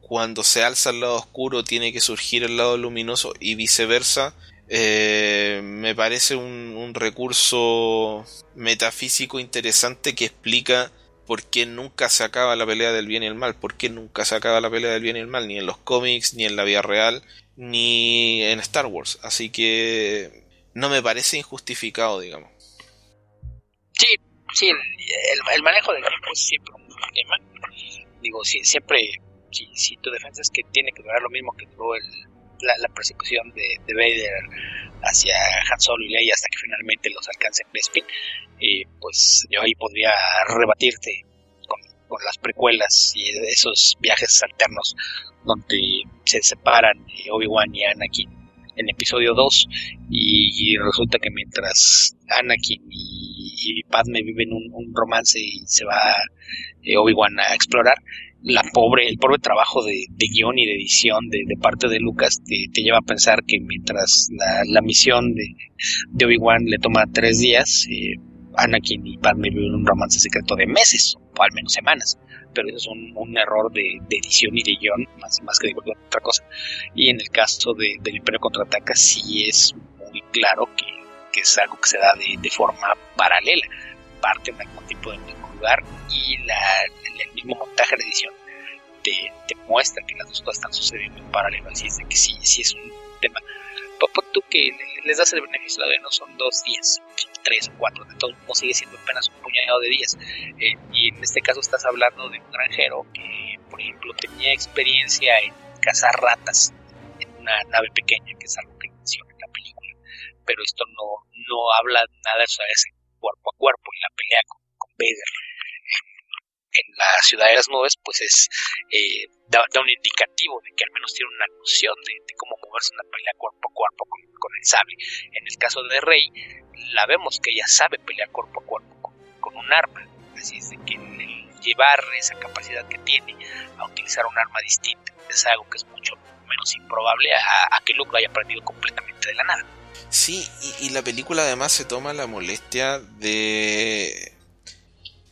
cuando se alza el lado oscuro tiene que surgir el lado luminoso y viceversa eh, me parece un, recurso metafísico interesante que explica por qué nunca se acaba la pelea del bien y el mal, por qué nunca se acaba la pelea del bien y el mal, ni en los cómics, ni en la vida real, ni en Star Wars. Así que no me parece injustificado, digamos. Sí, sí, el, manejo del tiempo es siempre un problema. Digo, siempre, si, si tu defensa es que tiene que durar lo mismo que duró el, la, persecución de, de, Vader hacia Han Solo y Leia hasta que finalmente los alcance Bespin, y pues yo ahí podría rebatirte con, las precuelas y esos viajes alternos donde se separan Obi-Wan y Anakin en episodio 2 y, resulta que mientras Anakin y Padme viven un, un, romance y se va eh, Obi-Wan a explorar, la pobre, el pobre trabajo de, de guion y de edición de, de parte de Lucas te, te, lleva a pensar que mientras la, la misión de, de Obi-Wan le toma tres días, eh, Anakin y Padme viven un romance secreto de meses, o al menos semanas. Pero eso es un, un error de, de, edición y de guion, más, más que de otra cosa. Y en el caso de, del Imperio Contraataca sí es muy claro que, que es algo que se da de, de forma paralela. Parte de algún tipo de lugar y la, el mismo montaje de edición te, te, muestra que las dos cosas están sucediendo en paralelo. Así es de que sí, sí es un tema. Papá, tú que les das el beneficio de no son dos días, tres o cuatro, de todo modo sigue siendo apenas un puñado de días. Eh, y en este caso estás hablando de un granjero que, por ejemplo, tenía experiencia en cazar ratas en una nave pequeña, que es algo que menciona en la película. Pero esto no, no habla nada de eso, es cuerpo a cuerpo en la pelea con, con Vader en la ciudad de las nubes, pues es eh, da, da, un indicativo de que al menos tiene una noción de, de cómo moverse una pelea cuerpo a cuerpo con, con, el sable. En el caso de Rey, la vemos que ella sabe pelear cuerpo a cuerpo con, con un arma, así es de que el llevar esa capacidad que tiene a utilizar un arma distinta es algo que es mucho menos improbable a, a que Luke lo haya aprendido completamente de la nada. Sí, y, y la película además se toma la molestia de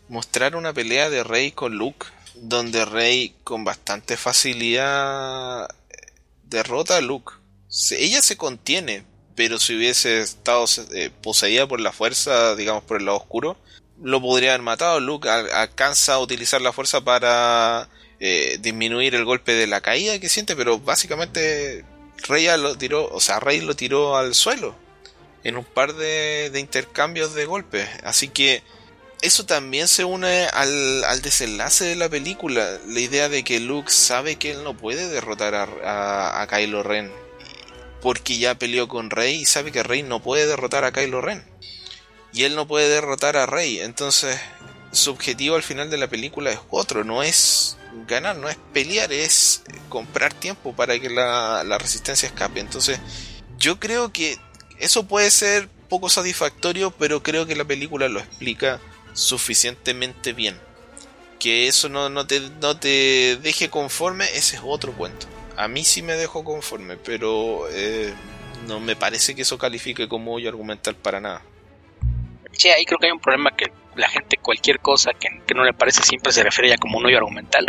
mostrar una pelea de Rey con Luke, donde Rey con bastante facilidad derrota a Luke. Ella se contiene, pero si hubiese estado eh, poseída por la fuerza, digamos por el lado oscuro, lo podría haber matado. Luke alcanza a utilizar la fuerza para eh, disminuir el golpe de la caída que siente, pero básicamente Rey lo tiró, o sea, Rey lo tiró al suelo en un par de, de intercambios de golpes. Así que eso también se une al, al, desenlace de la película. La idea de que Luke sabe que él no puede derrotar a, a, Kylo Ren. Porque ya peleó con Rey y sabe que Rey no puede derrotar a Kylo Ren. Y él no puede derrotar a Rey. Entonces, su objetivo al final de la película es otro. No es ganar, no es pelear, es comprar tiempo para que la, la resistencia escape. Entonces, yo creo que eso puede ser poco satisfactorio, pero creo que la película lo explica suficientemente bien. Que eso no, no, te, no te deje conforme, ese es otro cuento. A mí sí me dejó conforme, pero eh, no me parece que eso califique como hoyo argumental para nada. Sí, ahí creo que hay un problema que la gente cualquier cosa que, no le parece siempre se refiere ya como un hoyo argumental,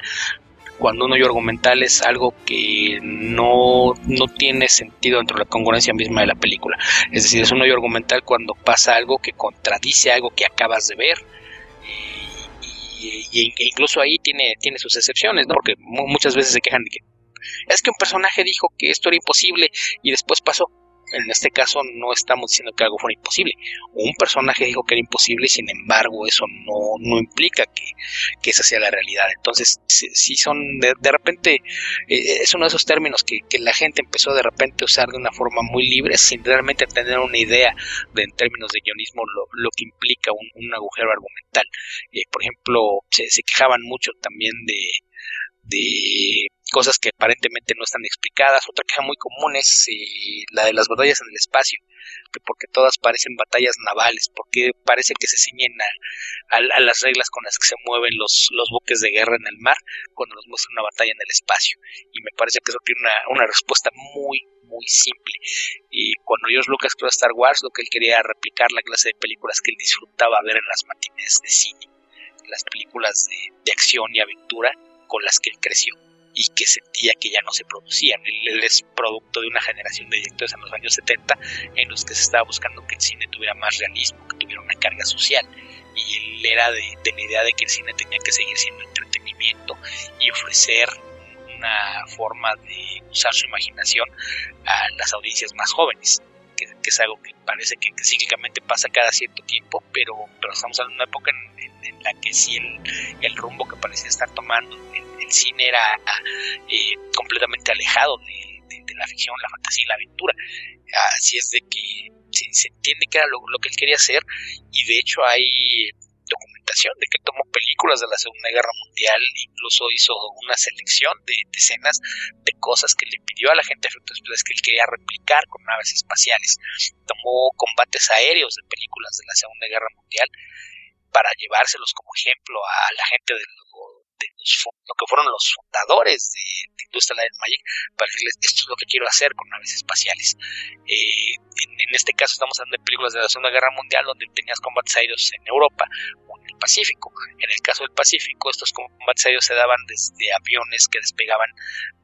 cuando un hoyo argumental es algo que no, no tiene sentido dentro de la congruencia misma de la película. Es decir, es un hoyo argumental cuando pasa algo que contradice algo que acabas de ver. Y, y, incluso ahí tiene, tiene sus excepciones, ¿no? Porque muchas veces se quejan de que es que un personaje dijo que esto era imposible y después pasó en este caso no estamos diciendo que algo fuera imposible. Un personaje dijo que era imposible, sin embargo, eso no, no implica que, que, esa sea la realidad. Entonces, si, son de, de repente, eh, es uno de esos términos que, que, la gente empezó de repente a usar de una forma muy libre, sin realmente tener una idea de, en términos de guionismo, lo, lo que implica un, un agujero argumental. Eh, por ejemplo, se, se quejaban mucho también de de cosas que aparentemente no están explicadas. Otra queja muy común es eh, la de las batallas en el espacio, que porque todas parecen batallas navales, porque parece que se ciñen a, las reglas con las que se mueven los, los buques de guerra en el mar cuando nos muestran una batalla en el espacio. Y me parece que eso tiene una, una respuesta muy, muy simple. Y cuando George Lucas creó Star Wars, lo que él quería era replicar la clase de películas que él disfrutaba ver en las matines de cine, las películas de, de acción y aventura con las que él creció y que sentía que ya no se producían. Él, él, es producto de una generación de directores en los años 70 en los que se estaba buscando que el cine tuviera más realismo, que tuviera una carga social. Y él era de, de la idea de que el cine tenía que seguir siendo entretenimiento y ofrecer una forma de usar su imaginación a las audiencias más jóvenes. Que, que, es algo que parece que, que, cíclicamente pasa cada cierto tiempo, pero, pero estamos en una época en, en, en la que sí el, el, rumbo que parecía estar tomando el, el cine era eh, completamente alejado de, la ficción, la fantasía y la aventura. Así es de que se, entiende que era lo, que él quería hacer y de hecho hay documentación de que tomó películas de la Segunda Guerra Mundial, incluso hizo una selección de, escenas de cosas que le pidió a la gente de efectos especiales que él quería replicar con naves espaciales. Tomó combates aéreos de películas de la Segunda Guerra Mundial para llevárselos como ejemplo a la gente de, lo que fueron los fundadores de, de Industrial Light Magic para decirles esto es lo que quiero hacer con naves espaciales. Eh, en, este caso estamos hablando de películas de la Segunda Guerra Mundial donde tenías combates aéreos en Europa o en el Pacífico. En el caso del Pacífico estos combates aéreos se daban desde aviones que despegaban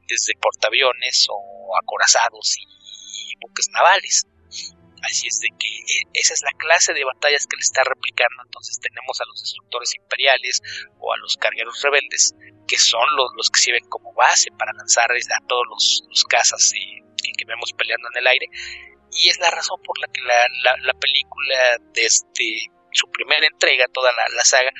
desde portaaviones o acorazados y buques navales. Así es de que eh, esa es la clase de batallas que le está replicando. Entonces tenemos a los destructores imperiales o a los cargueros rebeldes, que son los, que sirven como base para lanzar a todos los, cazas que, vemos peleando en el aire. Y es la razón por la que la, la, película, desde su primera entrega, toda la, saga,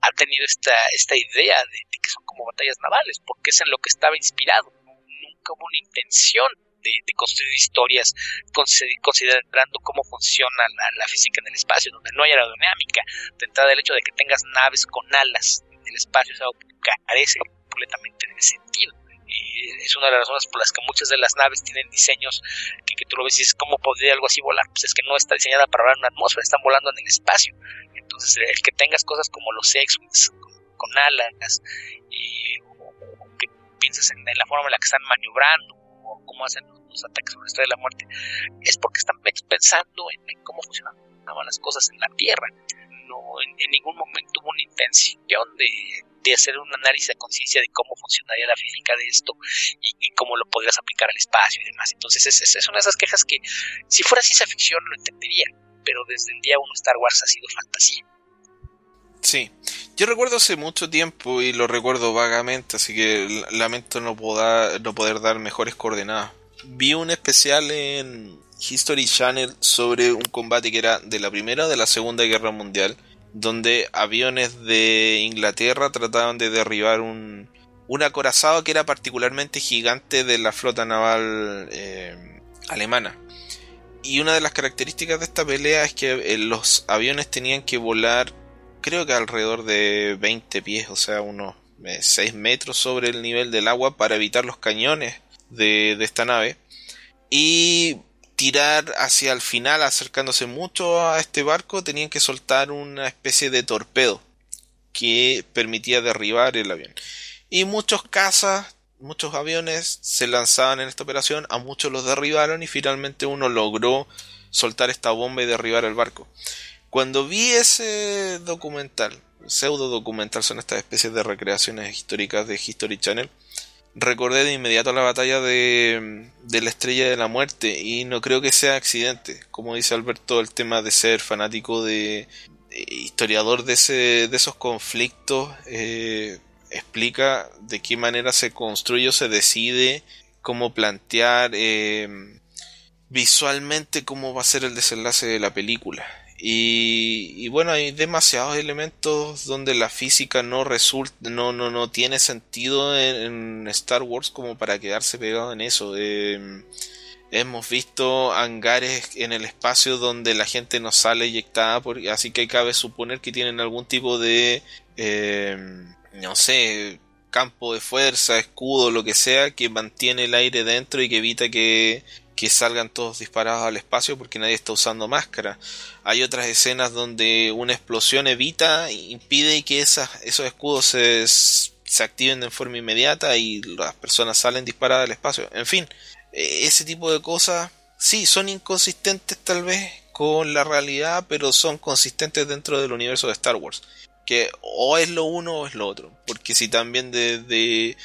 ha tenido esta, esta idea de, de, que son como batallas navales, porque es en lo que estaba inspirado. Nunca hubo una intención de, construir historias considerando cómo funciona la, física en el espacio, donde no hay aerodinámica. De entrada, el hecho de que tengas naves con alas en el espacio es algo que carece completamente de sentido. Eh, es una de las razones por las que muchas de las naves tienen diseños que, tú lo ves y dices, ¿cómo podría algo así volar? Pues es que no está diseñada para volar en una atmósfera, están volando en el espacio. Entonces, el que tengas cosas como los X-Wings con, alas, eh, o, que pienses en, la forma en la que están maniobrando, cómo hacen los, ataques con la estrella de la muerte, es porque están pensando en, cómo funcionaban las cosas en la Tierra. No, en, ningún momento hubo una intención de, hacer un análisis de conciencia de cómo funcionaría la física de esto y, cómo lo podrías aplicar al espacio y demás. Entonces, es, es una de esas quejas que, si fuera ciencia ficción, lo entendería, pero desde el día uno Star Wars ha sido fantasía. Sí, yo recuerdo hace mucho tiempo y lo recuerdo vagamente, así que lamento no, no poder dar mejores coordenadas. Vi un especial en History Channel sobre un combate que era de la Primera o de la Segunda Guerra Mundial, donde aviones de Inglaterra trataban de derribar un, acorazado que era particularmente gigante de la flota naval eh, alemana. Y una de las características de esta pelea es que eh, los aviones tenían que volar creo que alrededor de 20 pies, o sea, unos 6 eh, metros sobre el nivel del agua para evitar los cañones de, esta nave. Y tirar hacia el final, acercándose mucho a este barco, tenían que soltar una especie de torpedo que permitía derribar el avión. Y muchos cazas, muchos aviones se lanzaban en esta operación, a muchos los derribaron y finalmente uno logró soltar esta bomba y derribar el barco. Cuando vi ese documental, pseudo documental, son estas especies de recreaciones históricas de History Channel, recordé de inmediato la batalla de, la estrella de la muerte y no creo que sea accidente. Como dice Alberto, el tema de ser fanático de, historiador de, ese, de esos conflictos eh, explica de qué manera se construye o se decide cómo plantear eh, visualmente cómo va a ser el desenlace de la película. Y, bueno, hay demasiados elementos donde la física no resulta, no, no, no tiene sentido en, Star Wars como para quedarse pegado en eso. Em, hemos visto hangares en el espacio donde la gente no sale eyectada, así que cabe suponer que tienen algún tipo de, em, no sé, campo de fuerza, escudo, lo que sea, que mantiene el aire dentro y que evita que que salgan todos disparados al espacio porque nadie está usando máscara. Hay otras escenas donde una explosión evita, impide que esas, esos escudos se, se activen de forma inmediata y las personas salen disparadas al espacio. En fin, e, ese tipo de cosas sí son inconsistentes tal vez con la realidad, pero son consistentes dentro del universo de Star Wars. Que o es lo uno o es lo otro. Porque si también de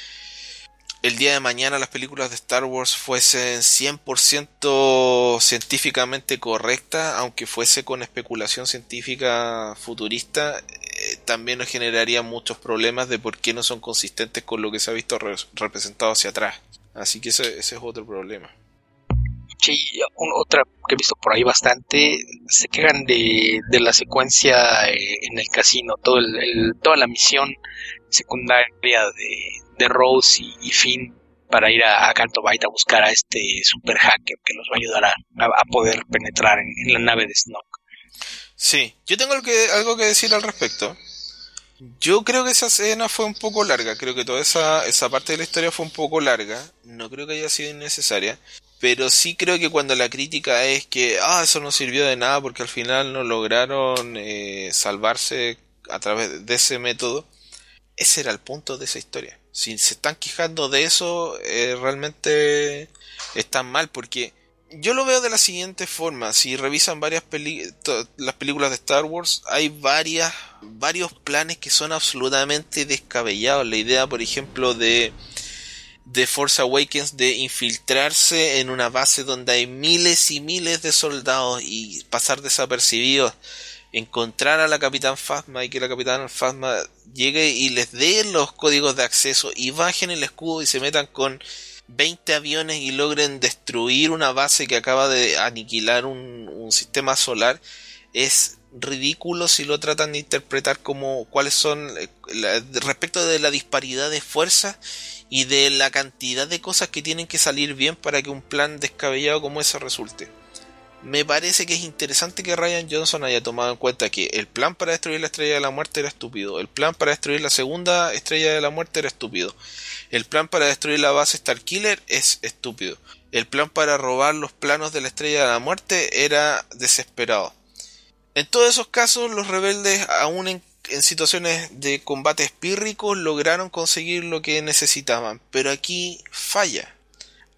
el día de mañana las películas de Star Wars fuesen 100% científicamente correctas, aunque fuese con especulación científica futurista, eh, también nos generaría muchos problemas de por qué no son consistentes con lo que se ha visto representado hacia atrás. Así que ese, es otro problema. Sí, otra que he visto por ahí bastante, se quejan de, de la secuencia eh, en el casino, todo el, toda la misión secundaria de, de Rose y, Finn para ir a, a a buscar a este super hacker que los va a ayudar a, poder penetrar en, la nave de Snoke. Sí, yo tengo algo que, decir al respecto. Yo creo que esa escena fue un poco larga, creo que toda esa, esa parte de la historia fue un poco larga, no creo que haya sido innecesaria, pero sí creo que cuando la crítica es que, ah, eso no sirvió de nada porque al final no lograron eh, salvarse a través de ese método, ese era el punto de esa historia. Si se están quejando de eso, eh, realmente están mal porque yo lo veo de la siguiente forma. Si revisan varias las películas de Star Wars, hay varias, varios planes que son absolutamente descabellados. La idea, por ejemplo, de, de Force Awakens de infiltrarse en una base donde hay miles y miles de soldados y pasar desapercibidos. Encontrar a la Capitán Phasma y que la Capitán Phasma llegue y les dé los códigos de acceso y bajen el escudo y se metan con 20 aviones y logren destruir una base que acaba de aniquilar un, sistema solar es ridículo si lo tratan de interpretar como cuáles son eh, respecto de la disparidad de fuerza y de la cantidad de cosas que tienen que salir bien para que un plan descabellado como ese resulte. Me parece que es interesante que Ryan Johnson haya tomado en cuenta que el plan para destruir la estrella de la muerte era estúpido, el plan para destruir la segunda estrella de la muerte era estúpido, el plan para destruir la base Starkiller es estúpido, el plan para robar los planos de la estrella de la muerte era desesperado. En todos esos casos, los rebeldes, aún en, situaciones de combate espírricos, lograron conseguir lo que necesitaban, pero aquí falla.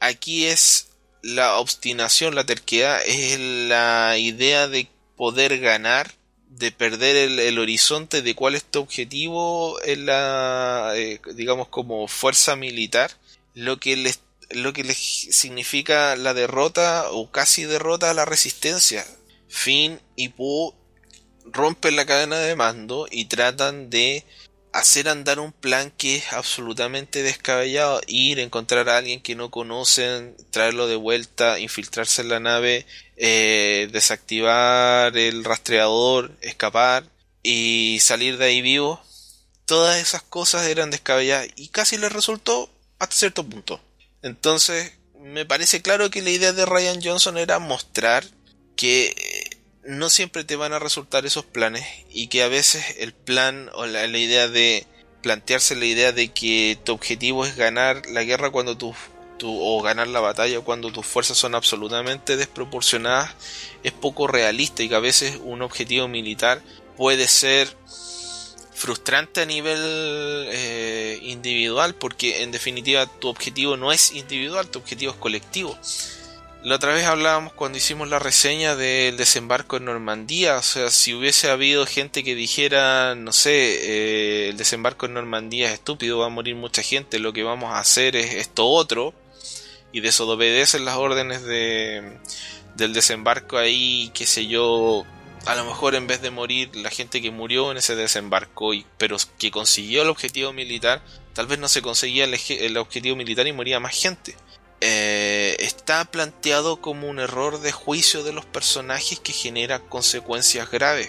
Aquí es la obstinación, la terquedad, es la idea de poder ganar, de perder el, horizonte de cuál es tu objetivo en la, eh, digamos, como fuerza militar, lo que les lo que les significa la derrota o casi derrota a la resistencia. Finn y Poe rompen la cadena de mando y tratan de hacer andar un plan que es absolutamente descabellado, ir, encontrar a alguien que no conocen, traerlo de vuelta, infiltrarse en la nave, eh, desactivar el rastreador, escapar y salir de ahí vivo. Todas esas cosas eran descabelladas y casi les resultó hasta cierto punto. Entonces, me parece claro que la idea de Ryan Johnson era mostrar que no siempre te van a resultar esos planes y que a veces el plan o la, idea de plantearse la idea de que tu objetivo es ganar la guerra cuando tu, o ganar la batalla cuando tus fuerzas son absolutamente desproporcionadas es poco realista y que a veces un objetivo militar puede ser frustrante a nivel eh, individual porque en definitiva tu objetivo no es individual, tu objetivo es colectivo. La otra vez hablábamos cuando hicimos la reseña del desembarco en Normandía, o sea, si hubiese habido gente que dijera, no sé, eh, el desembarco en Normandía es estúpido, va a morir mucha gente, lo que vamos a hacer es esto otro, y desobedecen las órdenes de, del desembarco ahí, qué sé yo, a lo mejor en vez de morir la gente que murió en ese desembarco, y, pero que consiguió el objetivo militar, tal vez no se conseguía el, el objetivo militar y moría más gente. Eh, está planteado como un error de juicio de los personajes que genera consecuencias graves,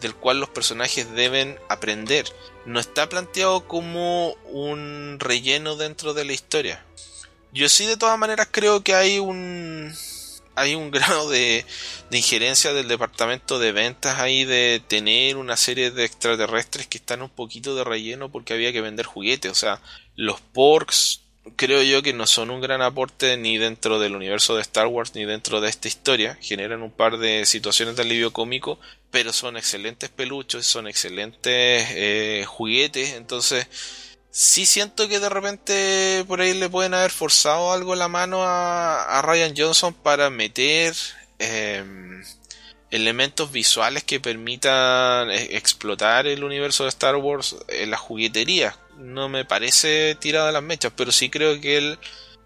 del cual los personajes deben aprender. No está planteado como un relleno dentro de la historia. Yo sí de todas maneras creo que hay un hay un grado de, de, injerencia del departamento de ventas ahí de tener una serie de extraterrestres que están un poquito de relleno porque había que vender juguetes. O sea, los porks creo yo que no son un gran aporte ni dentro del universo de Star Wars ni dentro de esta historia. Generan un par de situaciones de alivio cómico, pero son excelentes peluchos, son excelentes eh, juguetes. Entonces, sí siento que de repente por ahí le pueden haber forzado algo la mano a, Ryan Johnson para meter em, elementos visuales que permitan eh, explotar el universo de Star Wars en la juguetería no me parece tirado a las mechas, pero sí creo que él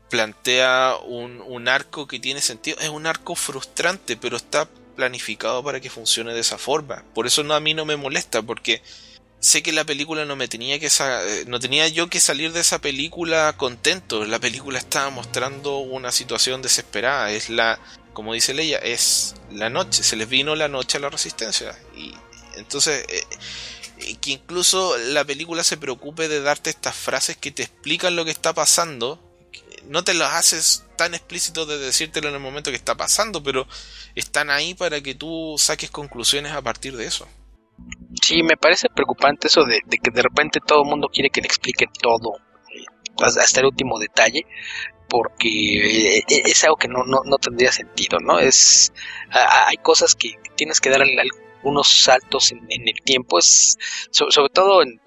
plantea un, un arco que tiene sentido. Es un arco frustrante, pero está planificado para que funcione de esa forma. Por eso no, a mí no me molesta, porque sé que la película no me tenía que eh, no tenía yo que salir de esa película contento. La película estaba mostrando una situación desesperada. Es la, como dice Leia, es la noche. Se les vino la noche a la resistencia. Y entonces eh, que incluso la película se preocupe de darte estas frases que te explican lo que está pasando. No te las haces tan explícito de decírtelo en el momento que está pasando, pero están ahí para que tú saques conclusiones a partir de eso. Sí, me parece preocupante eso de, que de repente todo el mundo quiere que le explique todo, eh, hasta el último detalle, porque eh, es algo que no, no, no tendría sentido, ¿no? Es, hay cosas que tienes que dar unos saltos en, el tiempo, es sobre todo en,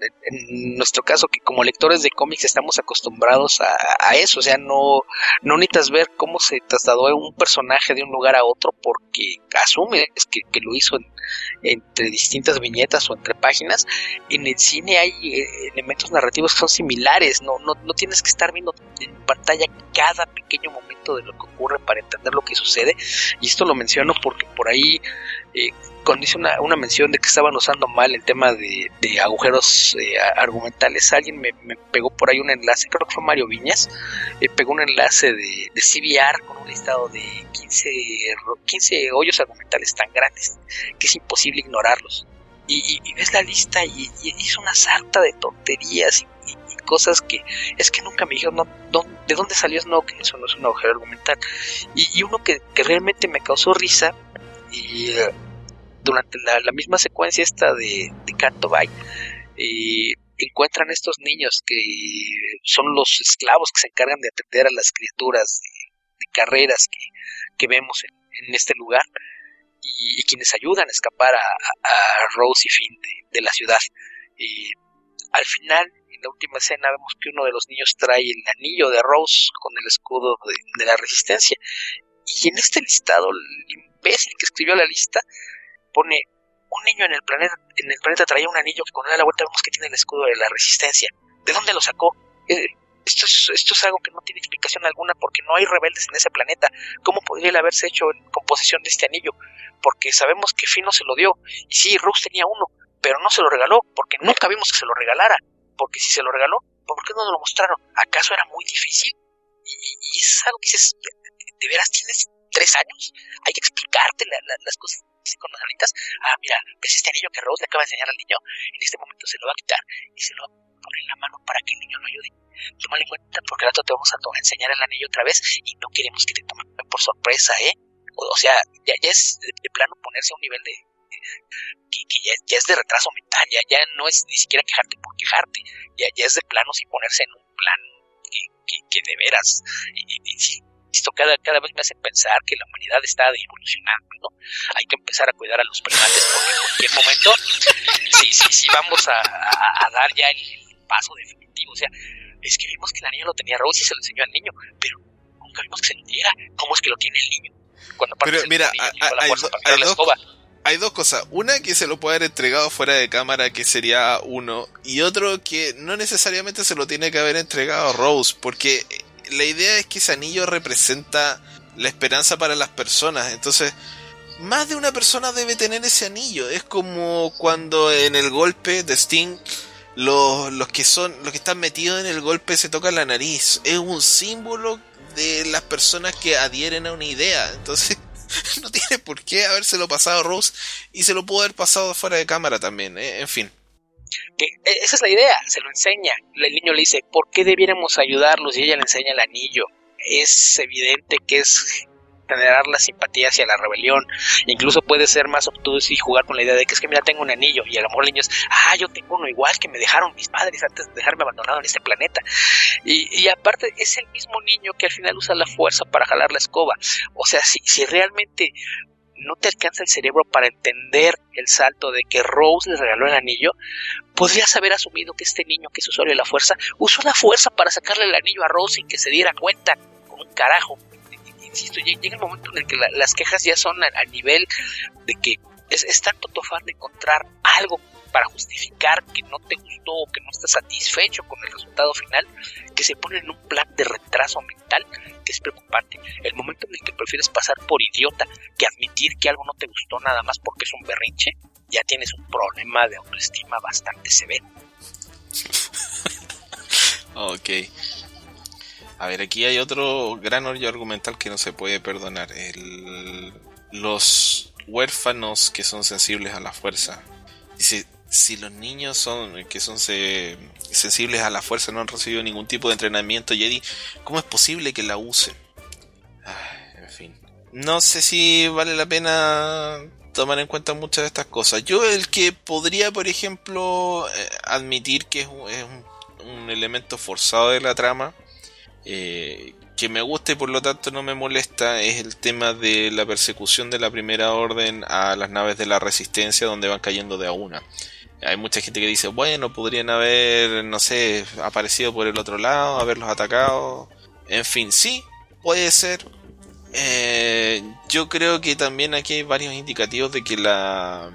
nuestro caso que como lectores de cómics estamos acostumbrados a, eso, o sea, no, no necesitas ver cómo se trasladó un personaje de un lugar a otro porque asume que, que lo hizo entre distintas viñetas o entre páginas. En el cine hay eh, elementos narrativos que son similares, no, no, no tienes que estar viendo en pantalla cada pequeño momento de lo que ocurre para entender lo que sucede, y esto lo menciono porque por ahí eh, cuando hice una, una, mención de que estaban usando mal el tema de, agujeros eh, argumentales, alguien me, pegó por ahí un enlace, creo que fue Mario Viñas, eh, pegó un enlace de, de CBR con un listado de 15, 15 hoyos argumentales tan grandes que es imposible ignorarlos. Y, ves la lista y, es una sarta de tonterías y, cosas que es que nunca me dijeron no, de dónde salió que eso no es un agujero argumental. Y, uno que, que realmente me causó risa y eh, durante la, misma secuencia esta de, de Canto Bay, eh, encuentran estos niños que son los esclavos que se encargan de atender a las criaturas de, carreras que, vemos en, este lugar y, quienes ayudan a escapar a, Rose y Finn de, la ciudad. Eh, al final, en la última escena, vemos que uno de los niños trae el anillo de Rose con el escudo de, la resistencia. Y en este listado, el imbécil que escribió la lista pone un niño en el planeta, en el planeta traía un anillo que cuando da la vuelta vemos que tiene el escudo de la resistencia. ¿De dónde lo sacó? Eh, esto, es, esto es algo que no tiene explicación alguna porque no hay rebeldes en ese planeta. ¿Cómo podría haberse hecho en composición de este anillo? Porque sabemos que Finn no se lo dio. Y sí, Rose tenía uno, pero no se lo regaló porque nunca vimos que se lo regalara. Porque si se lo regaló, ¿por qué no nos lo mostraron? ¿Acaso era muy difícil? Y, es algo que dices, ¿de, veras tienes tres años? Hay que explicarte las cosas con las alitas, ah, mira, ves este anillo que Rose le acaba de enseñar al niño, en este momento se lo va a quitar y se lo va a poner en la mano para que el niño lo ayude. Tómalo en cuenta porque rato te vamos a enseñar el anillo otra vez y no queremos que te tomen por sorpresa, ¿eh? O, sea, ya, es de, plano ponerse a un nivel de, que, ya, es de retraso mental, ya, ya no es ni siquiera quejarte por quejarte, ya, ya es de plano sin ponerse en un plan que, que, de veras, y, esto cada, cada vez me hace pensar que la humanidad está evolucionando, Hay que empezar a cuidar a los primates porque en cualquier momento, sí, sí, sí, vamos a, dar ya el, paso definitivo. O sea, es que vimos que la niña lo tenía Rose y se lo enseñó al niño, pero nunca vimos que se lo diera. ¿Cómo es que lo tiene el niño? Cuando pero mira, hay, hay dos cosas. Una que se lo puede haber entregado fuera de cámara, que sería uno. Y otro que no necesariamente se lo tiene que haber entregado Rose, porque la idea es que ese anillo representa la esperanza para las personas. Entonces, más de una persona debe tener ese anillo. Es como cuando en el golpe de Sting los, los que son los que están metidos en el golpe se tocan la nariz. Es un símbolo de las personas que adhieren a una idea. Entonces, no tiene por qué habérselo pasado a Rose y se lo pudo haber pasado fuera de cámara también. ¿eh? En fin que e, esa es la idea, se lo enseña. El niño le dice, ¿por qué debiéramos ayudarlos? Y ella le enseña el anillo. Es evidente que es generar la simpatía hacia la rebelión. Incluso puede ser más obtuso y jugar con la idea de que es que mira, tengo un anillo. Y a lo mejor el niño es, ah, yo tengo uno igual que me dejaron mis padres antes de dejarme abandonado en este planeta. Y, y aparte, es el mismo niño que al final usa la fuerza para jalar la escoba. O sea, si, si realmente no te alcanza el cerebro para entender el salto de que Rose le regaló el anillo, podrías haber asumido que este niño que es usuario de la fuerza usó la fuerza para sacarle el anillo a Rose sin que se diera cuenta, con un carajo. Insisto, llega el momento en el que las quejas ya son al nivel de que es, es tanto tu de encontrar algo para justificar que no te gustó o que no estás satisfecho con el resultado final, que se pone en un plan de retraso mental que es preocupante. El momento en el que prefieres pasar por idiota que admitir que algo no te gustó nada más porque es un berrinche, ya tienes un problema de autoestima bastante severo. ok. A ver, aquí hay otro gran hoyo argumental que no se puede perdonar. Los huérfanos que son sensibles a la fuerza. Dice, si los niños son que son sensibles a la fuerza no han recibido ningún tipo de entrenamiento Jedi, ¿cómo es posible que la usen? en fin. No sé si vale la pena tomar en cuenta muchas de estas cosas. Yo el que podría, por ejemplo, eh, admitir que es, un, elemento forzado de la trama, eh, que me gusta y por lo tanto no me molesta, es el tema de la persecución de la primera orden a las naves de la resistencia donde van cayendo de a una. Hay mucha gente que dice, bueno, podrían haber, no sé, aparecido por el otro lado, haberlos atacado. En fin, sí, puede ser, eh, yo creo que también aquí hay varios indicativos de que la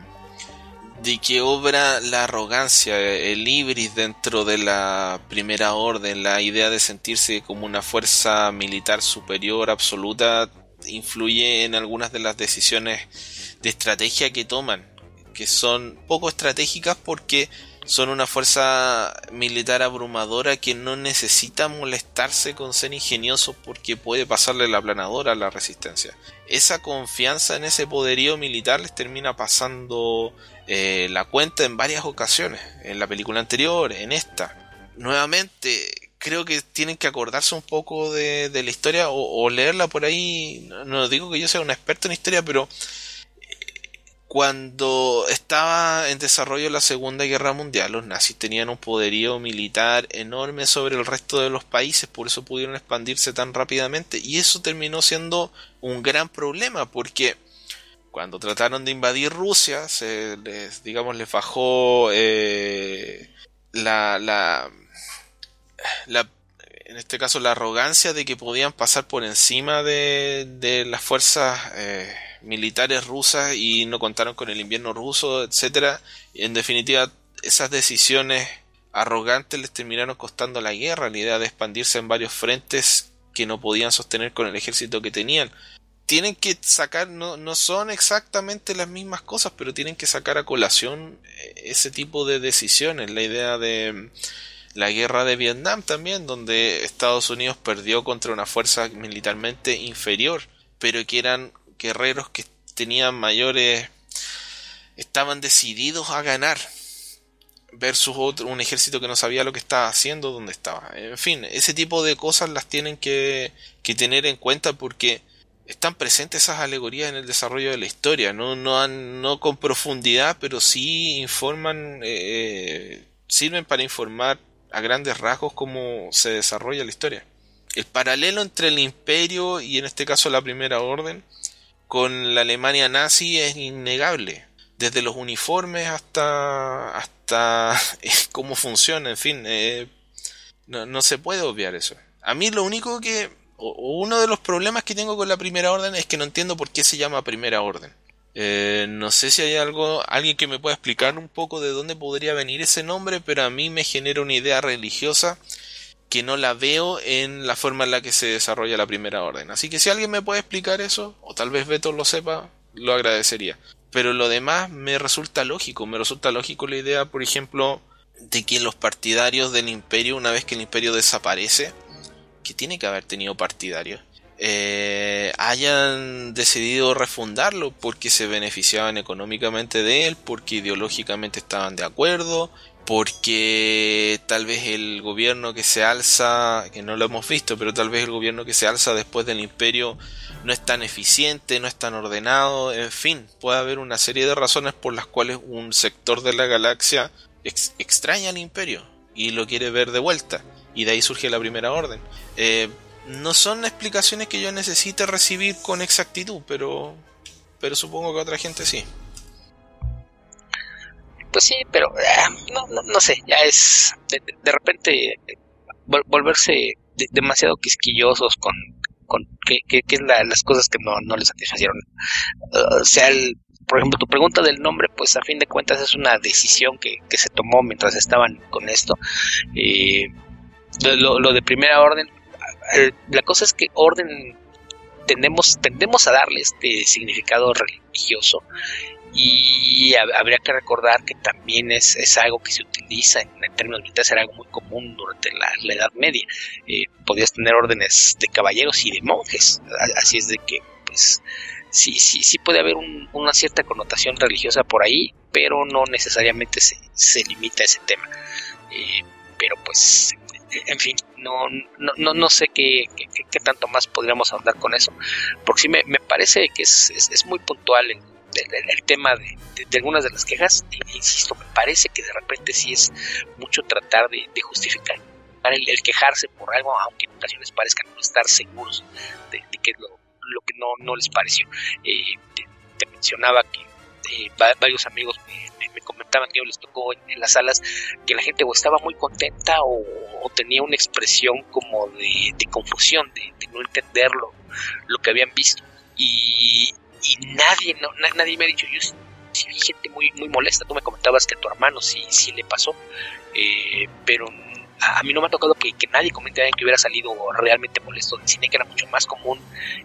de que obra la arrogancia, el ibris dentro de la primera orden, la idea de sentirse como una fuerza militar superior absoluta, influye en algunas de las decisiones de estrategia que toman, que son poco estratégicas porque son una fuerza militar abrumadora que no necesita molestarse con ser ingenioso porque puede pasarle la planadora a la resistencia. Esa confianza en ese poderío militar les termina pasando eh, la cuenta en varias ocasiones, en la película anterior, en esta. Nuevamente, creo que tienen que acordarse un poco de, la historia o, o, leerla por ahí. No digo que yo sea un experto en historia, pero cuando estaba en desarrollo la Segunda Guerra Mundial, los nazis tenían un poderío militar enorme sobre el resto de los países, por eso pudieron expandirse tan rápidamente, y eso terminó siendo un gran problema, porque cuando trataron de invadir Rusia, se les, digamos, les bajó eh, la, la, la, en este caso, la arrogancia de que podían pasar por encima de, de las fuerzas eh, militares rusas y no contaron con el invierno ruso, etcétera. En definitiva, esas decisiones arrogantes les terminaron costando la guerra, la idea de expandirse en varios frentes que no podían sostener con el ejército que tenían. Tienen que sacar, no, no son exactamente las mismas cosas, pero tienen que sacar a colación eh, ese tipo de decisiones. La idea de mm, la guerra de Vietnam también, donde Estados Unidos perdió contra una fuerza militarmente inferior, pero que eran guerreros que tenían mayores estaban decididos a ganar versus otro, un ejército que no sabía lo que estaba haciendo, dónde estaba. En fin, ese tipo de cosas las tienen que, que tener en cuenta porque están presentes esas alegorías en el desarrollo de la historia, no, no, no con profundidad, pero sí informan, eh, sirven para informar a grandes rasgos cómo se desarrolla la historia. El paralelo entre el imperio y en este caso la primera orden con la Alemania nazi es innegable. Desde los uniformes hasta, hasta cómo funciona, en fin, eh, no, no, se puede obviar eso. A mí lo único que, uno de los problemas que tengo con la primera orden es que no entiendo por qué se llama primera orden. Eh, no sé si hay algo, alguien que me pueda explicar un poco de dónde podría venir ese nombre, pero a mí me genera una idea religiosa que no la veo en la forma en la que se desarrolla la primera orden. Así que si alguien me puede explicar eso, o tal vez Beto lo sepa, lo agradecería. Pero lo demás me resulta lógico, me resulta lógico la idea, por ejemplo, de que los partidarios del imperio, una vez que el imperio desaparece, que tiene que haber tenido partidarios, eh, hayan decidido refundarlo porque se beneficiaban económicamente de él, porque ideológicamente estaban de acuerdo, porque tal vez el gobierno que se alza, que no lo hemos visto, pero tal vez el gobierno que se alza después del imperio no es tan eficiente, no es tan ordenado, en fin, puede haber una serie de razones por las cuales un sector de la galaxia extraña al imperio y lo quiere ver de vuelta, y de ahí surge la primera orden. Eh, no son explicaciones que yo necesite recibir con exactitud, pero, pero supongo que otra gente sí pues sí, pero ah, no, no, sé, ya es de, repente volverse demasiado quisquillosos con, con qué, es las cosas que no, no les satisfacieron. o sea, por ejemplo, tu pregunta del nombre, pues a fin de cuentas es una decisión que, que se tomó mientras estaban con esto. Eh, lo, de primera orden, la cosa es que orden tendemos, tendemos a darle este significado religioso y habría que recordar que también es, es algo que se utiliza en, términos militares, era algo muy común durante la, Edad Media. Eh, podías tener órdenes de caballeros y de monjes, así es de que, pues, sí, sí, sí puede haber una cierta connotación religiosa por ahí, pero no necesariamente se, se limita a ese tema. Eh, pero pues, en fin, no, no, no, sé qué, qué, tanto más podríamos hablar con eso, porque sí me, parece que es, es, muy puntual en el, tema de, algunas de las quejas, insisto, me parece que de repente sí es mucho tratar de, justificar el, quejarse por algo, aunque en ocasiones parezcan no estar seguros de, que lo, lo que no, no les pareció. Eh, te, mencionaba que eh, varios amigos me, comentaban que les tocó en, las salas que la gente o estaba muy contenta o, tenía una expresión como de, confusión, de, no entender lo, que habían visto. Y, nadie, no, nadie me ha dicho, yo sí vi gente muy, muy molesta. Tú me comentabas que a tu hermano sí, sí le pasó, eh, pero a, mí no me ha tocado que, nadie comente que hubiera salido realmente molesto del cine, que era mucho más común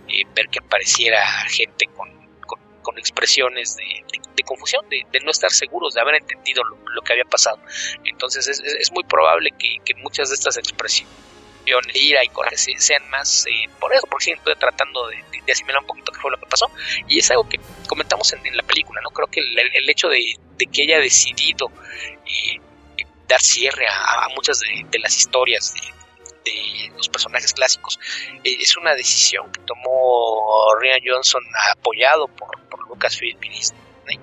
eh, ver que apareciera gente con, con, expresiones de, confusión, de, no estar seguros, de haber entendido lo, que había pasado. Entonces es, muy probable que, muchas de estas expresiones ira y coraje sean más eh, por eso, porque estoy tratando de, asimilar un poquito qué fue lo que pasó y es algo que comentamos en, la película, ¿no? Creo que el, hecho de, que ella decidido eh, dar cierre a, muchas de, las historias de, los personajes clásicos. Eh, es una decisión que tomó Ryan Johnson apoyado por, por Lucasfilm y Disney.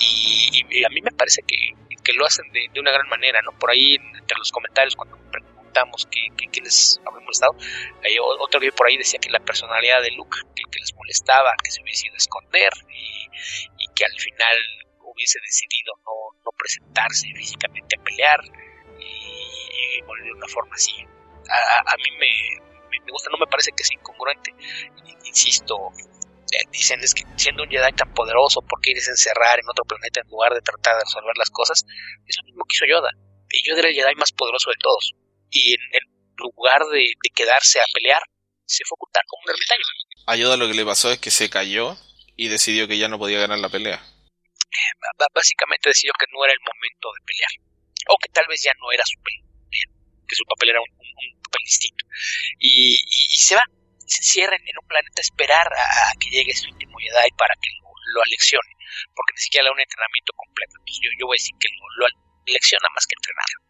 Y, a mí me parece que, lo hacen de, una gran manera, ¿no? Por ahí, entre los comentarios, cuando preguntamos qué, qué, les había molestado, hay otro que por ahí decía que la personalidad de Luke, que, les molestaba, que se hubiese ido a esconder y que al final hubiese decidido no, no presentarse físicamente a pelear y, morir de una forma así. A, a mí me, me, gusta, no me parece que sea incongruente. Insisto, eh, dicen es que siendo un Jedi tan poderoso, ¿por qué irse a encerrar en otro planeta en lugar de tratar de resolver las cosas? Es lo mismo que hizo Yoda. Y Yoda era el Jedi más poderoso de todos. Y en, lugar de, de, quedarse a pelear, se fue a ocultar como un ermitaño. A Yoda lo que le pasó es que se cayó y decidió que ya no podía ganar la pelea básicamente decidió que no era el momento de pelear, o que tal vez ya no era su papel, que su papel era un, papel. Y, se va, se cierra en un planeta a esperar a, que llegue su último Jedi para que lo, lo, aleccione, porque ni siquiera le da un entrenamiento completo. Entonces yo, voy a decir que lo, lo alecciona más que entrenarlo.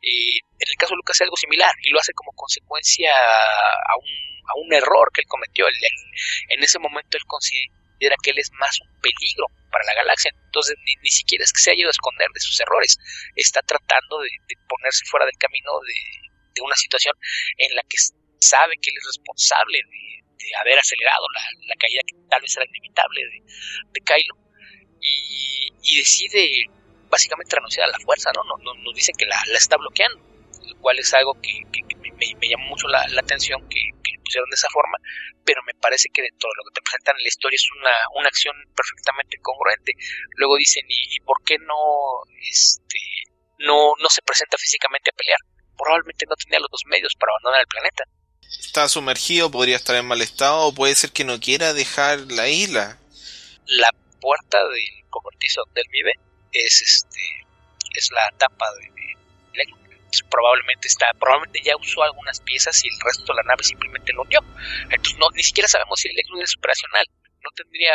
Y en el caso de Lucas algo similar y lo hace como consecuencia a un, a un error que él cometió. en ese momento él considera que él es más un peligro para la galaxia. Entonces ni, ni, siquiera es que se haya ido a esconder de sus errores. Está tratando de, ponerse fuera del camino de, una situación en la que sabe que él es responsable de, haber acelerado la, caída que tal vez era inevitable de, Kylo. Y, decide básicamente renunciar a la fuerza, ¿no? Nos, no, dicen que la, está bloqueando, lo cual es algo que, me, me, llamó mucho la, atención que, pusieron de esa forma, pero me parece que dentro de lo que te presentan en la historia es una, una acción perfectamente congruente. Luego dicen, ¿y, por qué no, este, no, no se presenta físicamente a pelear? Probablemente no tenía los medios para abandonar el planeta. Está sumergido, podría estar en mal estado, o puede ser que no quiera dejar la isla. La puerta del cobertizo donde él vive es este es la tapa de, probablemente está, probablemente ya usó algunas piezas y el resto de la nave simplemente lo unió. Entonces no, ni siquiera sabemos si el Eglon es operacional. No tendría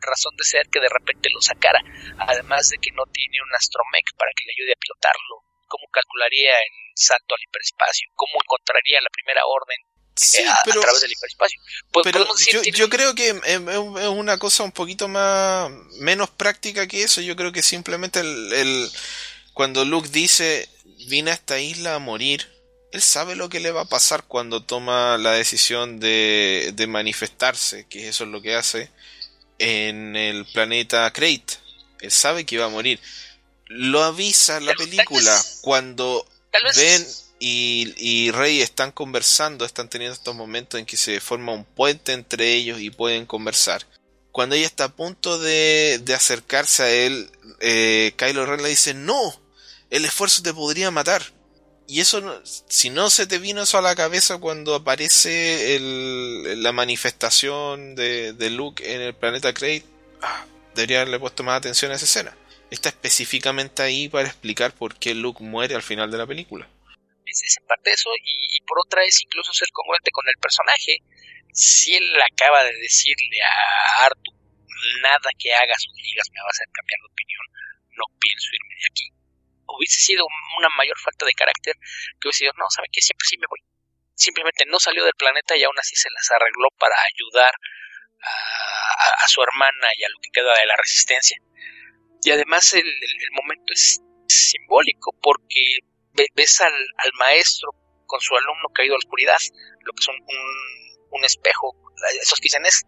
razón de ser que de repente lo sacara. Además de que no tiene un astromech para que le ayude a pilotarlo. ¿Cómo calcularía el salto al hiperespacio? ¿Cómo encontraría la primera orden eh, a, través del hiperespacio. pero yo, yo, creo que es una cosa un poquito más menos práctica que eso. Yo creo que simplemente el, el, cuando Luke dice vine a esta isla a morir, él sabe lo que le va a pasar cuando toma la decisión de, de manifestarse, que eso es lo que hace en el planeta Crate. Él sabe que va a morir. Lo avisa la película cuando Ben y, y Rey están conversando, están teniendo estos momentos en que se forma un puente entre ellos y pueden conversar. Cuando ella está a punto de, de acercarse a él, eh, Kylo Ren le dice, no, el esfuerzo te podría matar. Y eso, si no se te vino eso a la cabeza cuando aparece el, la manifestación de, de, Luke en el planeta Krayt, ah, debería haberle puesto más atención a esa escena. Está específicamente ahí para explicar por qué Luke muere al final de la película. Es, en parte eso, y, por otra es incluso ser congruente con el personaje. Si él acaba de decirle a Arthur, nada que hagas o digas me va a hacer cambiar de opinión, no pienso irme de aquí hubiese sido una mayor falta de carácter que hubiese sido, no, sabe que siempre sí me voy. Simplemente no salió del planeta y aún así se las arregló para ayudar a, su hermana y a lo que queda de la resistencia. Y además el, momento es simbólico porque ves al, maestro con su alumno caído a la oscuridad, lo que es un, espejo. Esos que dicen es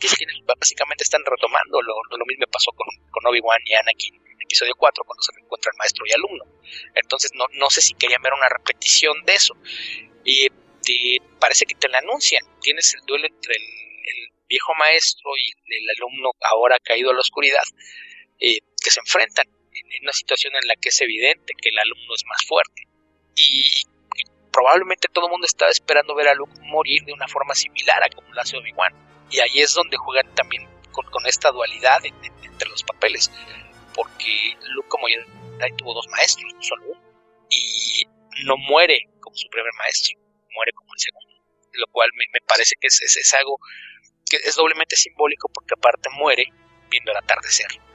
que básicamente están retomando lo, lo mismo pasó con, con Obi-Wan y Anakin en episodio 4 cuando se reencuentran maestro y alumno. Entonces no, no sé si querían ver una repetición de eso. Y parece que te la anuncian. Tienes el duelo entre el, viejo maestro y el alumno ahora caído a la oscuridad, eh, que se enfrentan en, una situación en la que es evidente que el alumno es más fuerte. Y, probablemente todo el mundo estaba esperando ver a Luke morir de una forma similar a como lo hace Obi-Wan. Y ahí es donde juegan también con, esta dualidad entre los papeles. Porque Luke como ya tuvo dos maestros, solo uno. Y no muere como su primer maestro muere como el segundo. Lo cual me, parece que es, es, algo que es doblemente simbólico porque aparte muere viendo el atardecer en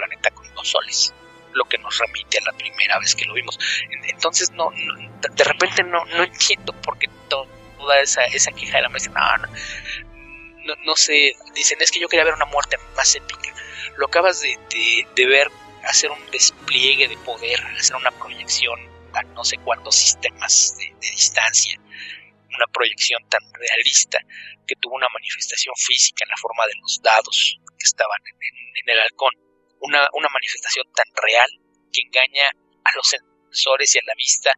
planeta con dos soles, lo que nos remite a la primera vez que lo vimos. Entonces no, de repente no, no entiendo por qué toda esa, esa queja de la maestra, no, no, no, sé, dicen es que yo quería ver una muerte más épica. Lo acabas de, de ver hacer un despliegue de poder, hacer una proyección a no sé cuántos sistemas de, distancia, una proyección tan realista que tuvo una manifestación física en la forma de los dados que estaban en, el halcón, una, una manifestación tan real que engaña a los sensores y a la vista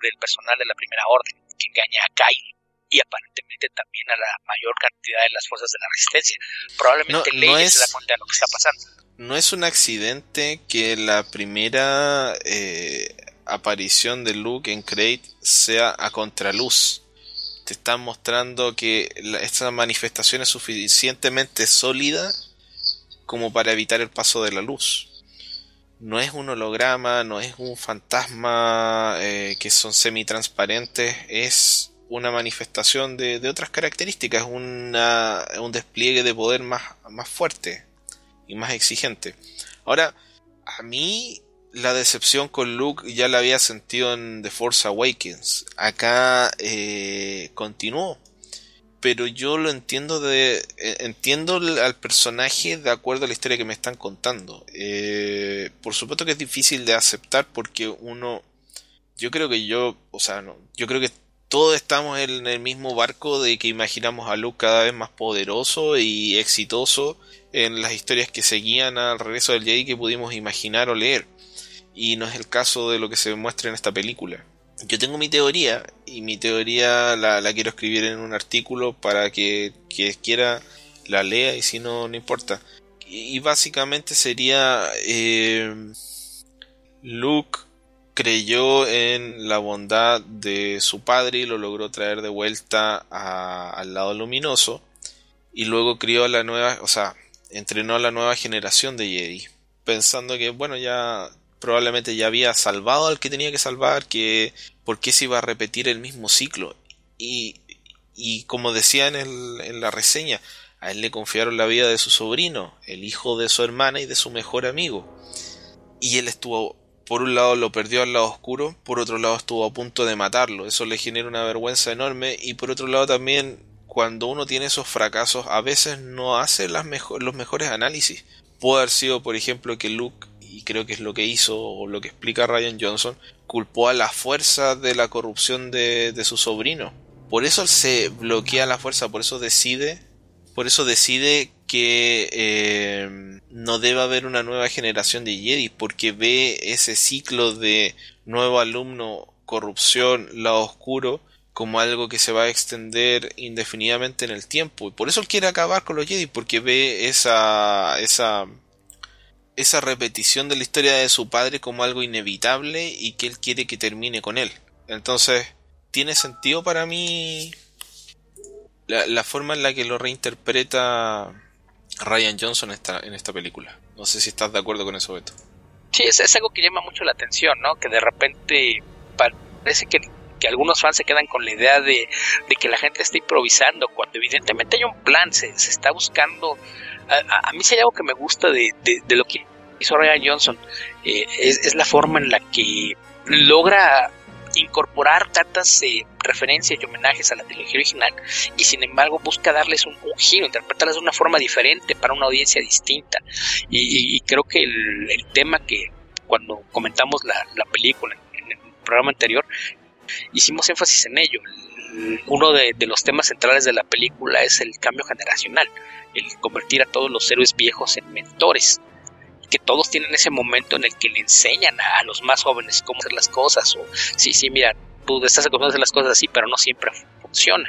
del personal de la primera orden, que engaña a Kyle y aparentemente también a la mayor cantidad de las fuerzas de la resistencia. Probablemente no, se da cuenta de lo que está pasando. No es un accidente que la primera eh, aparición de Luke en Crate sea a contraluz. Te están mostrando que esta manifestación es suficientemente sólida como para evitar el paso de la luz. No es un holograma, no es un fantasma eh, que son semi-transparentes, es una manifestación de, otras características, una, un despliegue de poder más, más fuerte y más exigente. Ahora, a mí la decepción con Luke ya la había sentido en The Force Awakens. Acá eh, continuó. Pero yo lo entiendo de. Eh, entiendo al personaje de acuerdo a la historia que me están contando. Eh, por supuesto que es difícil de aceptar porque uno. Yo creo que yo. O sea, no. Yo creo que todos estamos en el mismo barco de que imaginamos a Luke cada vez más poderoso y exitoso en las historias que seguían al regreso del Jedi que pudimos imaginar o leer y no es el caso de lo que se muestra en esta película. Yo tengo mi teoría y mi teoría la, quiero escribir en un artículo para que quien quiera la lea y si no, no importa. Y, básicamente sería eh, Luke creyó en la bondad de su padre y lo logró traer de vuelta al lado luminoso y luego crió a la nueva, o sea, entrenó a la nueva generación de Jedi pensando que bueno ya probablemente ya había salvado al que tenía que salvar, que por qué se iba a repetir el mismo ciclo. Y, y como decía en, el, en la reseña, a él le confiaron la vida de su sobrino, el hijo de su hermana y de su mejor amigo. Y él estuvo, por un lado lo perdió al lado oscuro, por otro lado estuvo a punto de matarlo. Eso le genera una vergüenza enorme y por otro lado también cuando uno tiene esos fracasos a veces no hace las los mejores análisis. Puede haber sido, por ejemplo, que Luke y creo que es lo que hizo o lo que explica Ryan Johnson, culpó a la fuerza de la corrupción de, su sobrino. Por eso se bloquea la fuerza, por eso decide, por eso decide que eh, no debe haber una nueva generación de Jedi, porque ve ese ciclo de nuevo alumno, corrupción, lado oscuro, como algo que se va a extender indefinidamente en el tiempo. Y por eso él quiere acabar con los Jedi, porque ve esa, esa esa repetición de la historia de su padre como algo inevitable y que él quiere que termine con él. Entonces, tiene sentido para mí la, forma en la que lo reinterpreta Ryan Johnson esta, en esta película. No sé si estás de acuerdo con eso, Beto. Sí, es, algo que llama mucho la atención, ¿no? Que de repente parece que, algunos fans se quedan con la idea de, que la gente está improvisando, cuando evidentemente hay un plan, se, se está buscando a, mí sí hay algo que me gusta de, lo que hizo Ryan Johnson, eh, es, la forma en la que logra incorporar tantas eh, referencias y homenajes a la trilogía original y sin embargo busca darles un, giro, interpretarlas de una forma diferente para una audiencia distinta. Y, creo que el, tema que cuando comentamos la, película en, el programa anterior, hicimos énfasis en ello. Uno de, de los temas centrales de la película es el cambio generacional, el convertir a todos los héroes viejos en mentores que todos tienen ese momento en el que le enseñan a, los más jóvenes cómo hacer las cosas. O, sí, sí, mira, tú estás acostumbrado a hacer las cosas así, pero no siempre funciona.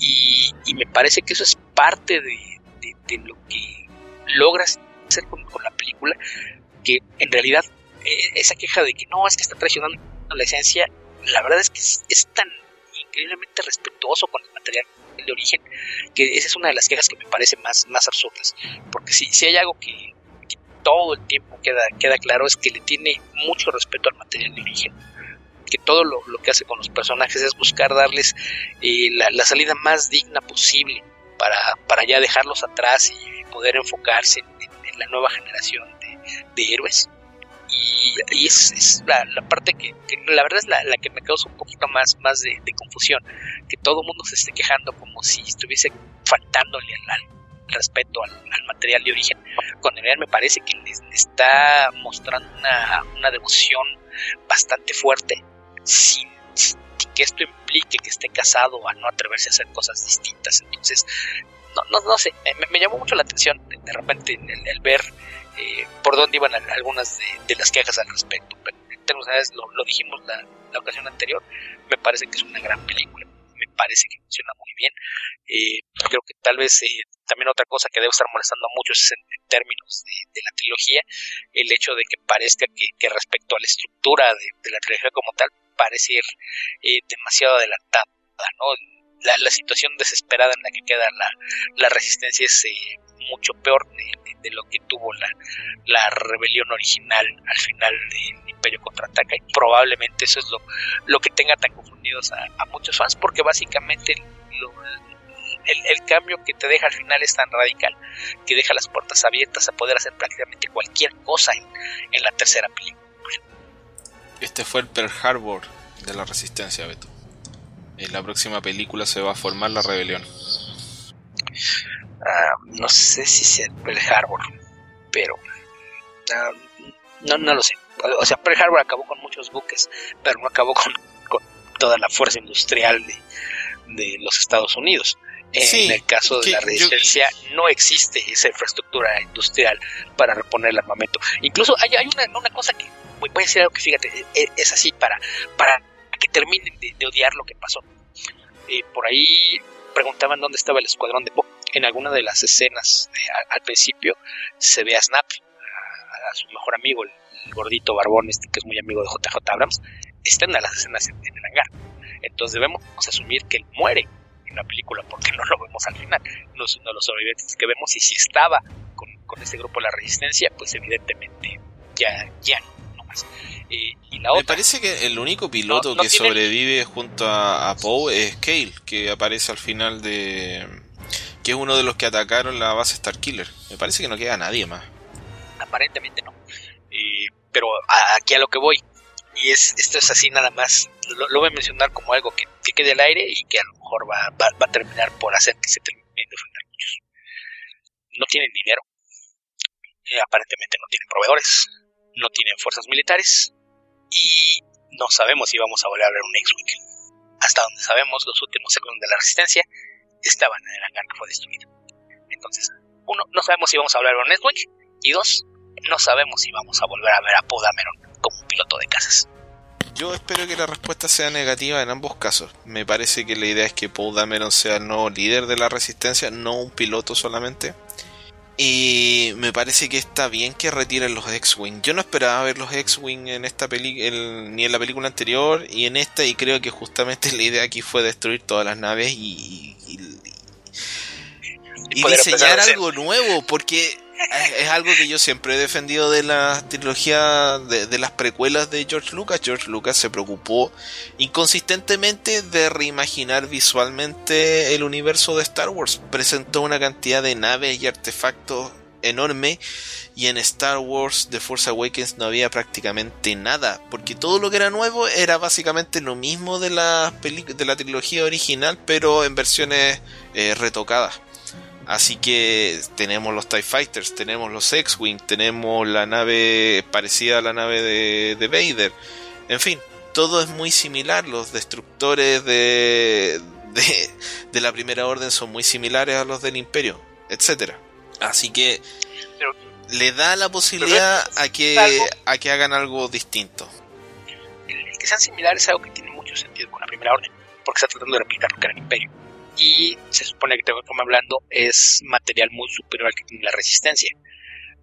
Y, me parece que eso es parte de, lo que logras hacer con, la película, que en realidad eh, esa queja de que no, es que está traicionando la esencia, la verdad es que es, tan increíblemente respetuoso con el material de origen, que esa es una de las quejas que me parece más, más absurdas. Porque si, si hay algo que, todo el tiempo queda, queda claro es que le tiene mucho respeto al material de origen. Que todo lo, que hace con los personajes es buscar darles eh, la, salida más digna posible para, para ya dejarlos atrás y poder enfocarse en, la nueva generación de, héroes. Y, es, la, parte que, la verdad es la, que me causa un poquito más, más de, confusión. Que todo el mundo se esté quejando como si estuviese faltándole al, respeto al, material de origen, cuando en realidad me parece que está mostrando una, una devoción bastante fuerte, sin, que esto implique que esté casado a no atreverse a hacer cosas distintas. Entonces, no, no, no sé, me, llamó mucho la atención de, repente el, ver eh, por dónde iban algunas de, las quejas al respecto. Pero en términos lo, lo dijimos la, ocasión anterior, me parece que es una gran película me parece que funciona muy bien. Eh, creo que tal vez eh, también otra cosa que debe estar molestando a muchos es en, términos de, la trilogía, el hecho de que parezca que, respecto a la estructura de, la trilogía como tal, parece ir eh, demasiado adelantada, ¿no? La, situación desesperada en la que queda la, la resistencia es mucho peor de, lo que tuvo la, la rebelión original al final del Imperio Contraataca y probablemente eso es lo, lo que tenga tan confundidos a, muchos fans porque básicamente el, el, cambio que te deja al final es tan radical que deja las puertas abiertas a poder hacer prácticamente cualquier cosa en, en la tercera película. Este fue el Pearl Harbor de la resistencia, Beto. En la próxima película se va a formar la rebelión. Ah, no sé si sea Pearl Harbor, pero ah, no, no lo sé. O sea, Pearl Harbor acabó con muchos buques, pero no acabó con, toda la fuerza industrial de, los Estados Unidos. En el caso de la resistencia no existe esa infraestructura industrial para reponer el armamento. Incluso hay, hay una, una, cosa que voy a decir algo que fíjate, e, e, es, así para, para terminen de, odiar lo que pasó. Eh, por ahí preguntaban dónde estaba el escuadrón de Poe en alguna de las escenas eh, al, principio se ve a Snap, a, su mejor amigo, el, gordito barbón este que es muy amigo de JJ Abrams, está en las escenas en, el hangar. Entonces debemos asumir que él muere en la película porque no lo vemos al final. No es uno de los sobrevivientes que vemos y si estaba con, con este grupo de la resistencia, pues evidentemente ya, ya no, más. Eh, y la otra, Me parece que el único piloto que sobrevive junto a, a Poe es Kale, que aparece al final de, que es uno de los que atacaron la base Starkiller. Me parece que no queda nadie más. Aparentemente no. Eh, pero aquí a lo que voy. Y es esto es así nada más. Lo, voy a mencionar como algo que, quede al aire y que a lo mejor va, va, a terminar por hacer que se terminen de ofender muchos. No tienen dinero. Eh, aparentemente no tienen proveedores. No tienen fuerzas militares. Y no sabemos si vamos a volver a ver un X-Wing. Hasta donde sabemos, los últimos segundos de la resistencia estaban en el hangar que fue destruido. Entonces, uno, no sabemos si vamos a hablar de Network y dos, no sabemos si vamos a volver a ver a Podameron como un piloto de casas. Yo espero que la respuesta sea negativa en ambos casos. Me parece que la idea es que Paul sea el nuevo líder de la resistencia, no un piloto solamente. Y me parece que está bien que retiren los X-Wing. Yo no esperaba ver los X-Wing en esta película, ni en la película anterior, y en esta, y creo que justamente la idea aquí fue destruir todas las naves y, y, diseñar algo nuevo, porque es algo que yo siempre he defendido de la trilogía de, las precuelas de George Lucas. George Lucas se preocupó inconsistentemente de reimaginar visualmente el universo de Star Wars. Presentó una cantidad de naves y artefactos enorme y en Star Wars The Force Awakens no había prácticamente nada, porque todo lo que era nuevo era básicamente lo mismo de la, de la trilogía original, pero en versiones eh, retocadas. Así que tenemos los TIE Fighters, tenemos los X-Wing, tenemos la nave parecida a la nave de, de Vader. En fin, todo es muy similar. Los destructores de, de, la primera orden son muy similares a los del imperio, etcétera. Así que le da la posibilidad a que, a que hagan algo distinto. El que sean similares es algo que tiene mucho sentido con la primera orden, porque está tratando de replicar lo que era el imperio. Y se supone que, como hablando, es material muy superior al que tiene la resistencia.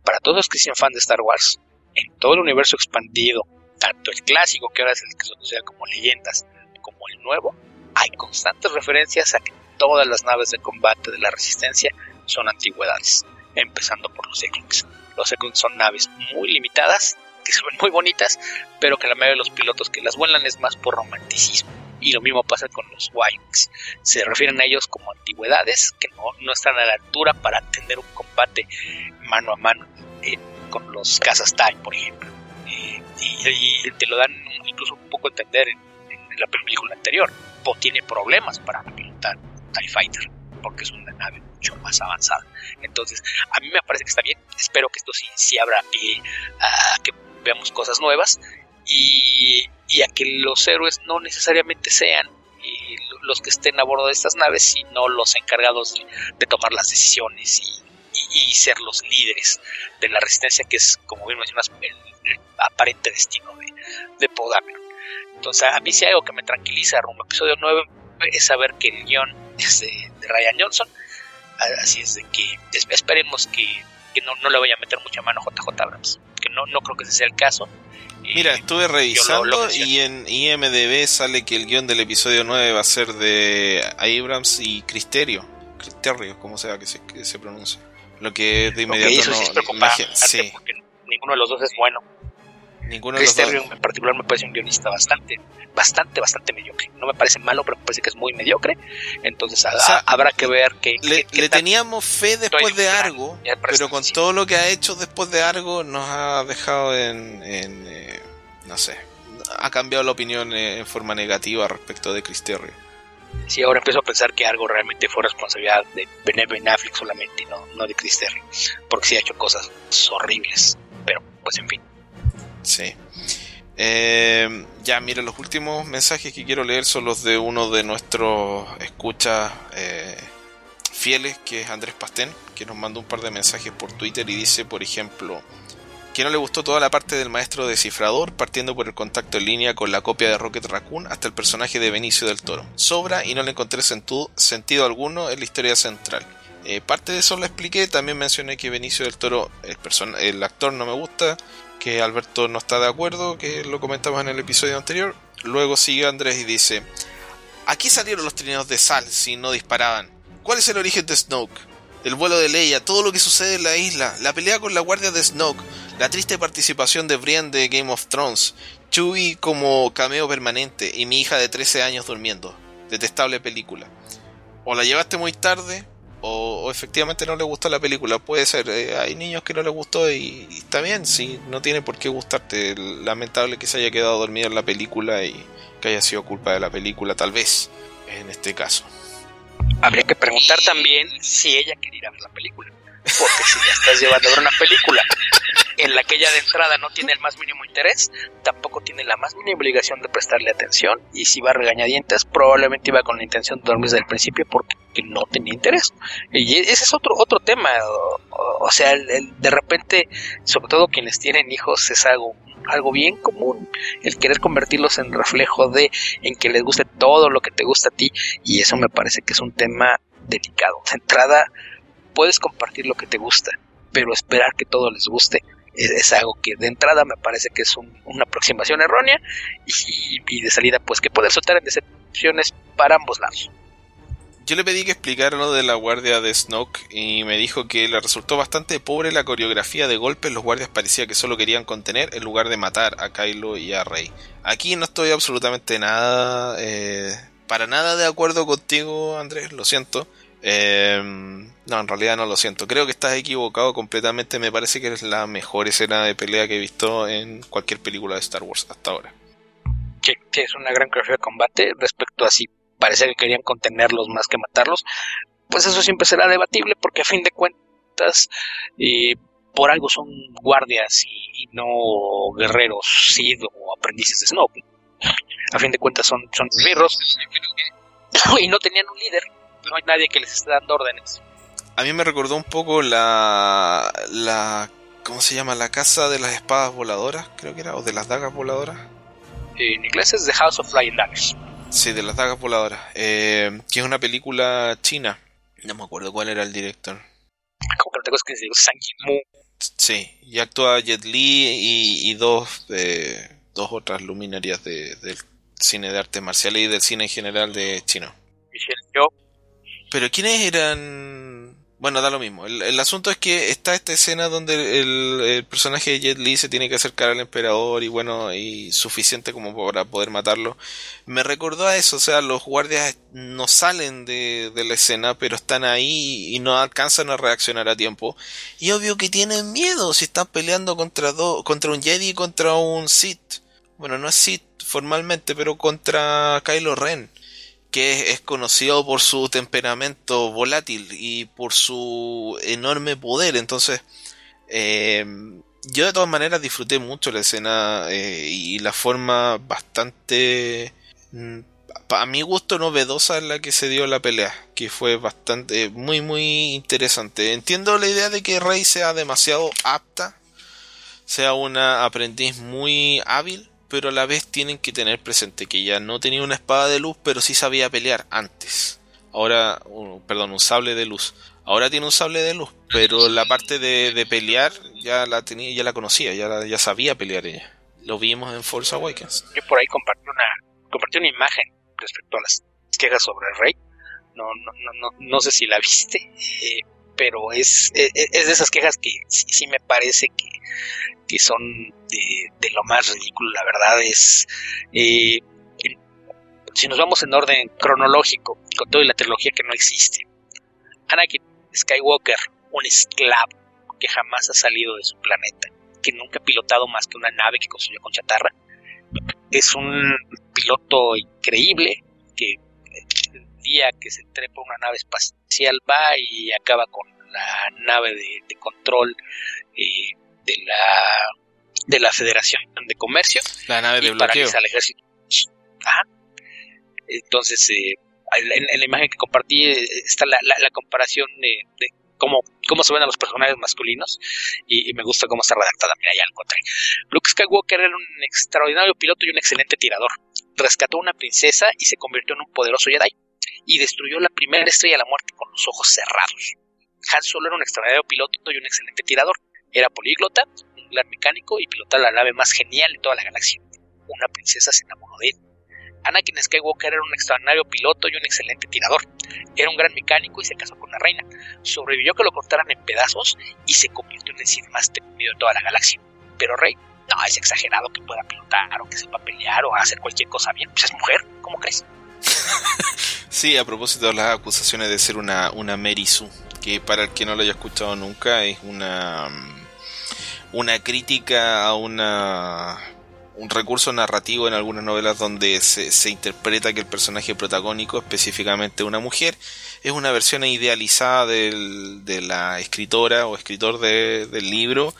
Para todos los que sean fan de Star Wars, en todo el universo expandido, tanto el clásico, que ahora es el que se conoce como leyendas, como el nuevo, hay constantes referencias a que todas las naves de combate de la resistencia son antigüedades, empezando por los X-Wings. Los X-Wings son naves muy limitadas, que se muy bonitas, pero que la mayoría de los pilotos que las vuelan es más por romanticismo. Y lo mismo pasa con los Y-Wings. Se refieren a ellos como antigüedades que no, están a la altura para atender un combate mano a mano eh, con los cazas TIE, por ejemplo. Eh, y, te lo dan incluso un poco a entender en la película anterior tiene problemas para pilotar TIE Fighter, porque es una nave mucho más avanzada. Entonces, a mí me parece que está bien. Espero que esto sí, sí abra pie a que veamos cosas nuevas y, a que los héroes no necesariamente sean los que estén a bordo de estas naves, sino los encargados de, tomar las decisiones y, ser los líderes de la resistencia, que es, como bien mencionas, el, aparente destino de, de entonces, a mí si hay algo que me tranquiliza rumbo episodio 9 es saber que el guion es de, Ryan Johnson. Así es de que esperemos que, no, no, le vaya a meter mucha mano JJ Abrams. Que no, no creo que ese sea el caso. Mira, estuve revisando y en IMDB sale que el guion del episodio 9 va a ser de Abrams y Cristerio. Cristerio, como sea que se, que se pronuncia. Lo que de inmediato no. sí. Porque ninguno de los dos es bueno. Ninguno Chris en particular me parece un guionista bastante, bastante, bastante mediocre. No me parece malo, pero me parece que es muy mediocre. Entonces habrá que ver que... Le, teníamos fe después de algo, pero con todo lo que ha hecho después de algo nos ha dejado en... Eh, no sé, ha cambiado la opinión en forma negativa respecto de Chris Terry. Sí, ahora empiezo a pensar que algo realmente fue responsabilidad de Ben Affleck solamente y no, no de Chris Terry, porque sí ha hecho cosas horribles, pero pues en fin. Sí. Eh, ya, mira, los últimos mensajes que quiero leer son los de uno de nuestros escuchas eh, fieles, que es Andrés Pastén, que nos mandó un par de mensajes por Twitter y dice, por ejemplo, que no le gustó toda la parte del maestro descifrador, partiendo por el contacto en línea con la copia de Rocket Raccoon hasta el personaje de Benicio del Toro. Sobra y no le encontré sentido alguno en la historia central. Eh, parte de eso lo expliqué, también mencioné que Benicio del Toro, el, el actor no me gusta, que Alberto no está de acuerdo, que lo comentamos en el episodio anterior. Luego sigue Andrés y dice, aquí salieron los trineos de sal si no disparaban. ¿Cuál es el origen de Snoke? El vuelo de Leia, todo lo que sucede en la isla, la pelea con la guardia de Snoke, la triste participación de Brienne de Game of Thrones, Chewie como cameo permanente y mi hija de 13 años durmiendo. Detestable película. O la llevaste muy tarde, o, efectivamente no le gustó la película. Puede ser, eh, hay niños que no les gustó y, está bien, sí, no tiene por qué gustarte. Lamentable que se haya quedado dormido en la película y que haya sido culpa de la película, tal vez, en este caso. Habría que preguntar también si ella quería ver la película. Porque si ya estás llevando a ver una película en la que ella de entrada no tiene el más mínimo interés, tampoco tiene la más mínima obligación de prestarle atención. Y si va a regañadientes, probablemente iba con la intención de dormir desde el principio porque no tenía interés. Y ese es otro, otro tema. O, sea, de repente, sobre todo quienes tienen hijos, es algo algo bien común el querer convertirlos en reflejo de en que les guste todo lo que te gusta a ti y eso me parece que es un tema delicado. De entrada puedes compartir lo que te gusta, pero esperar que todo les guste es, algo que de entrada me parece que es una aproximación errónea y, de salida pues que puede resultar en decepciones para ambos lados. Yo le pedí que explicara lo de la guardia de Snoke y me dijo que le resultó bastante pobre la coreografía de golpes. Los guardias parecía que solo querían contener en lugar de matar a Kylo y a Rey. Aquí no estoy absolutamente nada, eh, para nada de acuerdo contigo, Andrés, lo siento. Em, no, en realidad no lo siento. Creo que estás equivocado completamente. Me parece que es la mejor escena de pelea que he visto en cualquier película de Star Wars hasta ahora. Que, es una gran coreografía de combate respecto a si parece que querían contenerlos más que matarlos. Pues eso siempre será debatible porque a fin de cuentas eh, por algo son guardias y, no guerreros Sid o aprendices de Snoke. A fin de cuentas son, son y no tenían un líder no hay nadie que les esté dando órdenes. A mí me recordó un poco la, la ¿cómo se llama? La casa de las espadas voladoras, creo que era, o de las dagas voladoras. En inglés es The House of Flying Daggers. Sí, de las dagas voladoras. Eh, que es una película china. No me acuerdo cuál era el director. Como que no tengo es que Sang Mu. Sí, y actúa Jet Li y, dos, eh, dos otras luminarias de, del cine de arte marcial y del cine en general de chino. Pero ¿quiénes eran? Bueno, da lo mismo. El, asunto es que está esta escena donde el, personaje de Jet Li se tiene que acercar al emperador y bueno, y suficiente como para poder matarlo. Me recordó a eso, o sea, los guardias no salen de, la escena, pero están ahí y no alcanzan a reaccionar a tiempo. Y obvio que tienen miedo si están peleando contra, contra un Jedi y contra un Sith. Bueno, no es Sith formalmente, pero contra Kylo Ren que es, conocido por su temperamento volátil y por su enorme poder. Entonces, eh, yo de todas maneras disfruté mucho la escena eh, y la forma bastante, mm, a mi gusto, novedosa en la que se dio la pelea, que fue bastante, muy, muy interesante. Entiendo la idea de que Rey sea demasiado apta, sea una aprendiz muy hábil pero a la vez tienen que tener presente que ella no tenía una espada de luz, pero sí sabía pelear antes. Ahora, perdón, un sable de luz. Ahora tiene un sable de luz, pero la parte de, pelear ya la tenía, ya la conocía, ya, ya sabía pelear ella. Lo vimos en Force Awakens. Yo por ahí compartí una, compartí una imagen respecto a las quejas sobre el rey. No, no, no, no, no sé si la viste, eh, pero es, es, es, de esas quejas que sí, me parece que que son de, lo más ridículo, la verdad es... Eh, si nos vamos en orden cronológico, con toda la trilogía que no existe, Anakin Skywalker, un esclavo que jamás ha salido de su planeta, que nunca ha pilotado más que una nave que construyó con chatarra, es un piloto increíble que día que se trepa una nave espacial va y acaba con la nave de, control eh, de la de la Federación de Comercio. La nave de bloqueo. al ejército. Entonces, eh, en, la imagen que compartí eh, está la, la, comparación de, cómo, cómo se ven a los personajes masculinos y, me gusta cómo está redactada. Mira, ya lo encontré. Luke Skywalker era un extraordinario piloto y un excelente tirador. Rescató a una princesa y se convirtió en un poderoso Jedi. Y destruyó la primera estrella de la muerte con los ojos cerrados. Han Solo era un extraordinario piloto y un excelente tirador. Era políglota, un gran mecánico y pilotaba la nave más genial de toda la galaxia. Una princesa se enamoró de él. Anakin Skywalker era un extraordinario piloto y un excelente tirador. Era un gran mecánico y se casó con la reina. Sobrevivió que lo cortaran en pedazos y se convirtió en el Sith más temido de toda la galaxia. Pero Rey, no, es exagerado que pueda pilotar o que sepa pelear o hacer cualquier cosa bien. Pues es mujer, ¿cómo crees? Sí, a propósito de las acusaciones de ser una, una Mary Sue, que para el que no lo haya escuchado nunca es una una crítica a una un recurso narrativo en algunas novelas donde se, se, interpreta que el personaje protagónico, específicamente una mujer, es una versión idealizada de la escritora o escritor de, del libro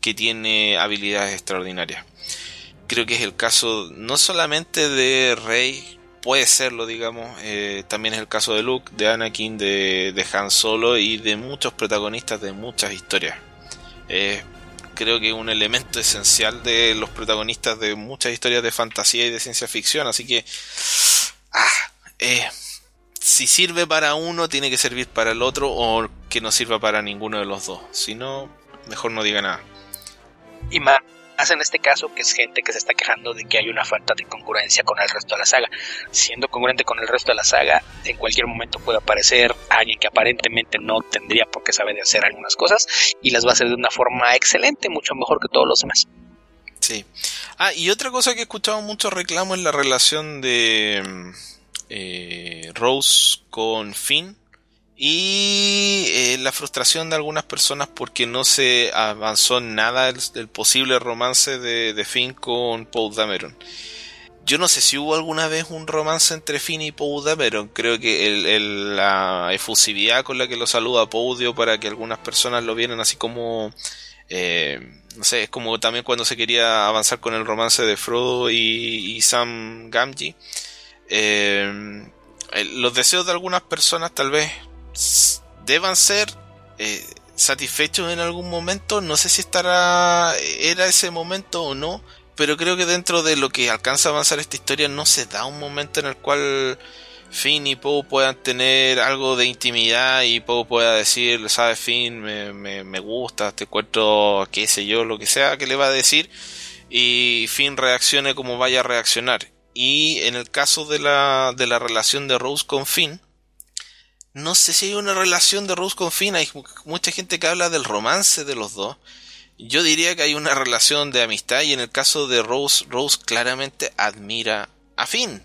que tiene habilidades extraordinarias. Creo que es el caso no solamente de Rey, puede serlo, digamos, eh, también es el caso de Luke, de Anakin, de, de Han Solo y de muchos protagonistas de muchas historias. Eh, creo que es un elemento esencial de los protagonistas de muchas historias de fantasía y de ciencia ficción. Así que, ah, eh, si sirve para uno, tiene que servir para el otro o que no sirva para ninguno de los dos. Si no, mejor no diga nada. Y más en este caso que es gente que se está quejando de que hay una falta de congruencia con el resto de la saga. Siendo congruente con el resto de la saga, en cualquier momento puede aparecer alguien que aparentemente no tendría por qué saber de hacer algunas cosas y las va a hacer de una forma excelente, mucho mejor que todos los demás. Sí. Ah, y otra cosa que he escuchado mucho reclamo es la relación de eh, Rose con Finn y eh, la frustración de algunas personas porque no se avanzó nada del, posible romance de, Finn con Paul Dameron. Yo no sé si hubo alguna vez un romance entre Finn y Paul Dameron. Creo que la efusividad con la que lo saluda Paul dio para que algunas personas lo vieran así como... Eh, no sé, es como también cuando se quería avanzar con el romance de Frodo y, Sam Gamgee. Eh, los deseos de algunas personas tal vez deban ser eh, satisfechos en algún momento. No sé si estará era ese momento o no, pero creo que dentro de lo que alcanza a avanzar esta historia no se da un momento en el cual Finn y Poe puedan tener algo de intimidad y Poe pueda decir, sabes Finn, me, me, gusta, te cuento qué sé yo, lo que sea que le va a decir y Finn reaccione como vaya a reaccionar. Y en el caso de la, de la relación de Rose con Finn, no sé si hay una relación de Rose con Finn. Hay mucha gente que habla del romance de los dos. Yo diría que hay una relación de amistad y en el caso de Rose, Rose claramente admira a Finn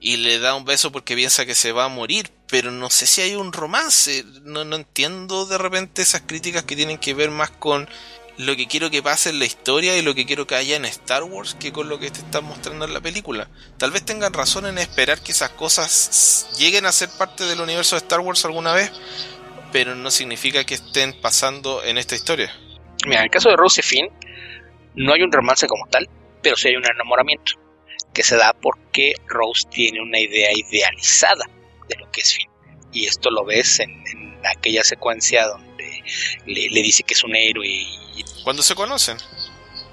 y le da un beso porque piensa que se va a morir, pero no sé si hay un romance. No, no entiendo de repente esas críticas que tienen que ver más con lo que quiero que pase en la historia y lo que quiero que haya en Star Wars que con lo que te están mostrando en la película. Tal vez tengan razón en esperar que esas cosas lleguen a ser parte del universo de Star Wars alguna vez, pero no significa que estén pasando en esta historia. Mira, en el caso de Rose y Finn, no hay un romance como tal, pero sí hay un enamoramiento, que se da porque Rose tiene una idea idealizada de lo que es Finn. Y esto lo ves en, en aquella secuencia donde le, le, dice que es un héroe y ¿Cuándo se conocen?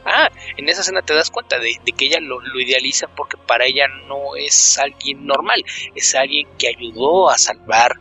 Ah, en esa escena te das cuenta de, que ella lo, idealiza porque para ella no es alguien normal, es alguien que ayudó a salvar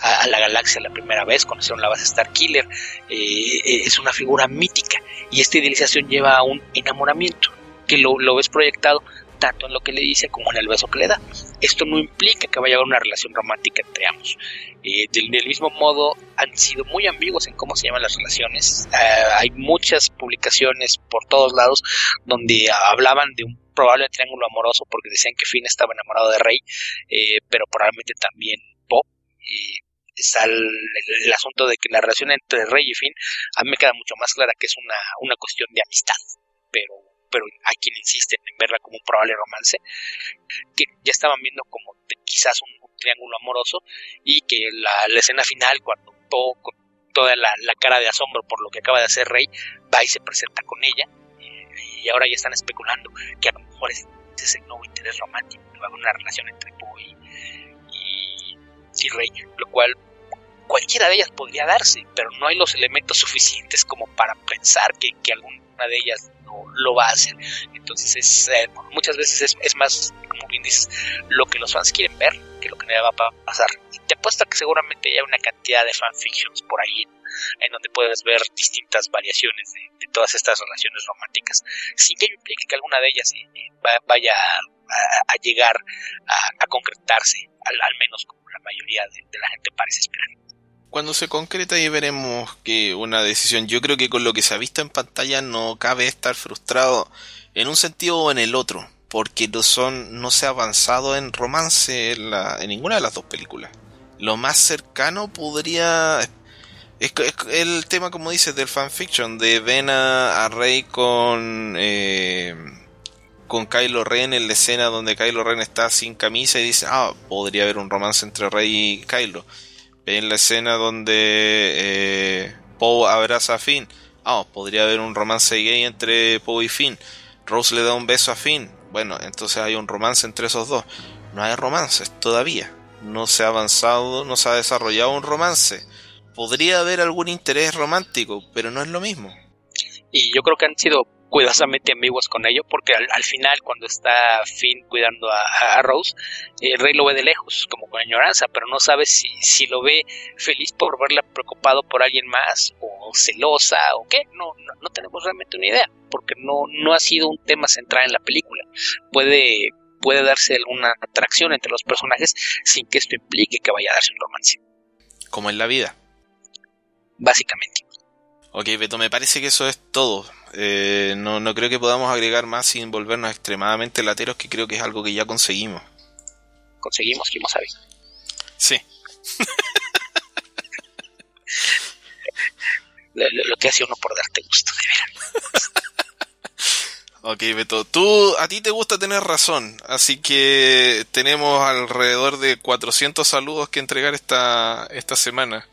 a, la galaxia la primera vez, conocieron la base Star Killer, eh, eh, es una figura mítica y esta idealización lleva a un enamoramiento que lo, lo ves proyectado tanto en lo que le dice como en el beso que le da. Esto no implica que vaya a haber una relación romántica entre ambos. Eh, del, mismo modo, han sido muy ambiguos en cómo se llaman las relaciones. Eh, hay muchas publicaciones por todos lados donde hablaban de un probable triángulo amoroso porque decían que Finn estaba enamorado de Rey, eh, pero probablemente también Poe. está el, asunto de que la relación entre Rey y Finn a mí me queda mucho más clara que es una, una cuestión de amistad, pero pero hay quien insisten en verla como un probable romance, que ya estaban viendo como quizás un, triángulo amoroso y que la, escena final, cuando todo, con toda la, cara de asombro por lo que acaba de hacer Rey, va y se presenta con ella, y, ahora ya están especulando que a lo mejor ese es el nuevo interés romántico, que va a haber una relación entre Poe y, y Rey, lo cual cualquiera de ellas podría darse, pero no hay los elementos suficientes como para pensar que, que alguna de ellas lo va a hacer. Entonces es, eh, muchas veces es, más, como bien dices, lo que los fans quieren ver que lo que va a pasar. Y te apuesto que seguramente hay una cantidad de fanfictions por ahí en donde puedes ver distintas variaciones de, todas estas relaciones románticas, sin que implique que alguna de ellas eh, vaya a, llegar a, concretarse, al, menos como la mayoría de la gente parece esperar cuando se concreta y veremos que una decisión, yo creo que con lo que se ha visto en pantalla no cabe estar frustrado en un sentido o en el otro, porque no son no se ha avanzado en romance en, ninguna de las dos películas. Lo más cercano podría es, el tema como dices del fanfiction de ven a, Rey con eh, con Kylo Ren en la escena donde Kylo Ren está sin camisa y dice ah podría haber un romance entre Rey y Kylo en la escena donde eh, Poe abraza a Finn. Ah, podría haber un romance gay entre Poe y Finn. Rose le da un beso a Finn. Bueno, entonces hay un romance entre esos dos. No hay romances todavía. No se ha avanzado, no se ha desarrollado un romance. Podría haber algún interés romántico, pero no es lo mismo. Y yo creo que han sido cuidadosamente ambiguos con ello, porque al, final, cuando está Finn cuidando a, Rose, el rey lo ve de lejos, como con añoranza, pero no sabe si, si lo ve feliz por verla preocupado por alguien más, o celosa, o qué. No, no, tenemos realmente una idea, porque no, no ha sido un tema central en la película. Puede, puede darse alguna atracción entre los personajes sin que esto implique que vaya a darse un romance. Como en la vida. Básicamente. Ok, Beto, me parece que eso es todo. Eh, no, no creo que podamos agregar más sin volvernos extremadamente lateros, que creo que es algo que ya conseguimos. Conseguimos, Kimo Sabi. Sí. lo, que hace uno por darte gusto, de veras. Ok, Beto, tú, a ti te gusta tener razón, así que tenemos alrededor de 400 saludos que entregar esta, esta semana.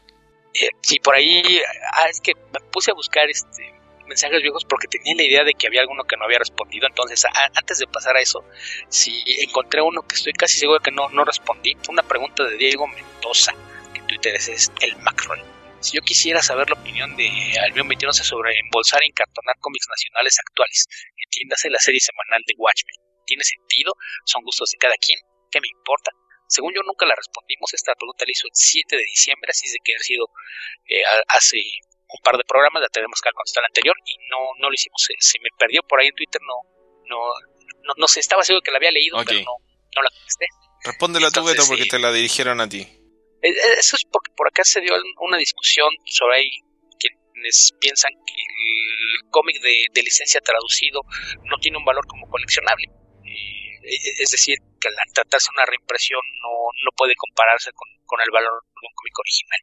Eh, sí, por ahí, ah, es que me puse a buscar este mensajes viejos porque tenía la idea de que había alguno que no había respondido, entonces antes de pasar a eso, si encontré uno que estoy casi seguro que no, no respondí, fue una pregunta de Diego Mendoza, que en Twitter es el Macron si yo quisiera saber la opinión de Albion 21 sobre embolsar y encartonar cómics nacionales actuales, entiéndase la serie semanal de Watchmen, ¿tiene sentido? ¿Son gustos de cada quien? ¿Qué me importa? Según yo nunca la respondimos, esta pregunta la hizo el 7 de diciembre, así de que ha sido eh, hace un par de programas, la tenemos que contestar la anterior y no, no lo hicimos, se, me perdió por ahí en Twitter, no, no, no, sé, estaba seguro que la había leído, pero no, no la contesté. Respóndela tú, Beto, porque te la dirigieron a ti. Eh, eh, eso es porque por acá se dio una discusión sobre ahí quienes piensan que el cómic de, licencia traducido no tiene un valor como coleccionable. Eh, es decir, que al tratarse una reimpresión no, no puede compararse con, el valor de un cómic original.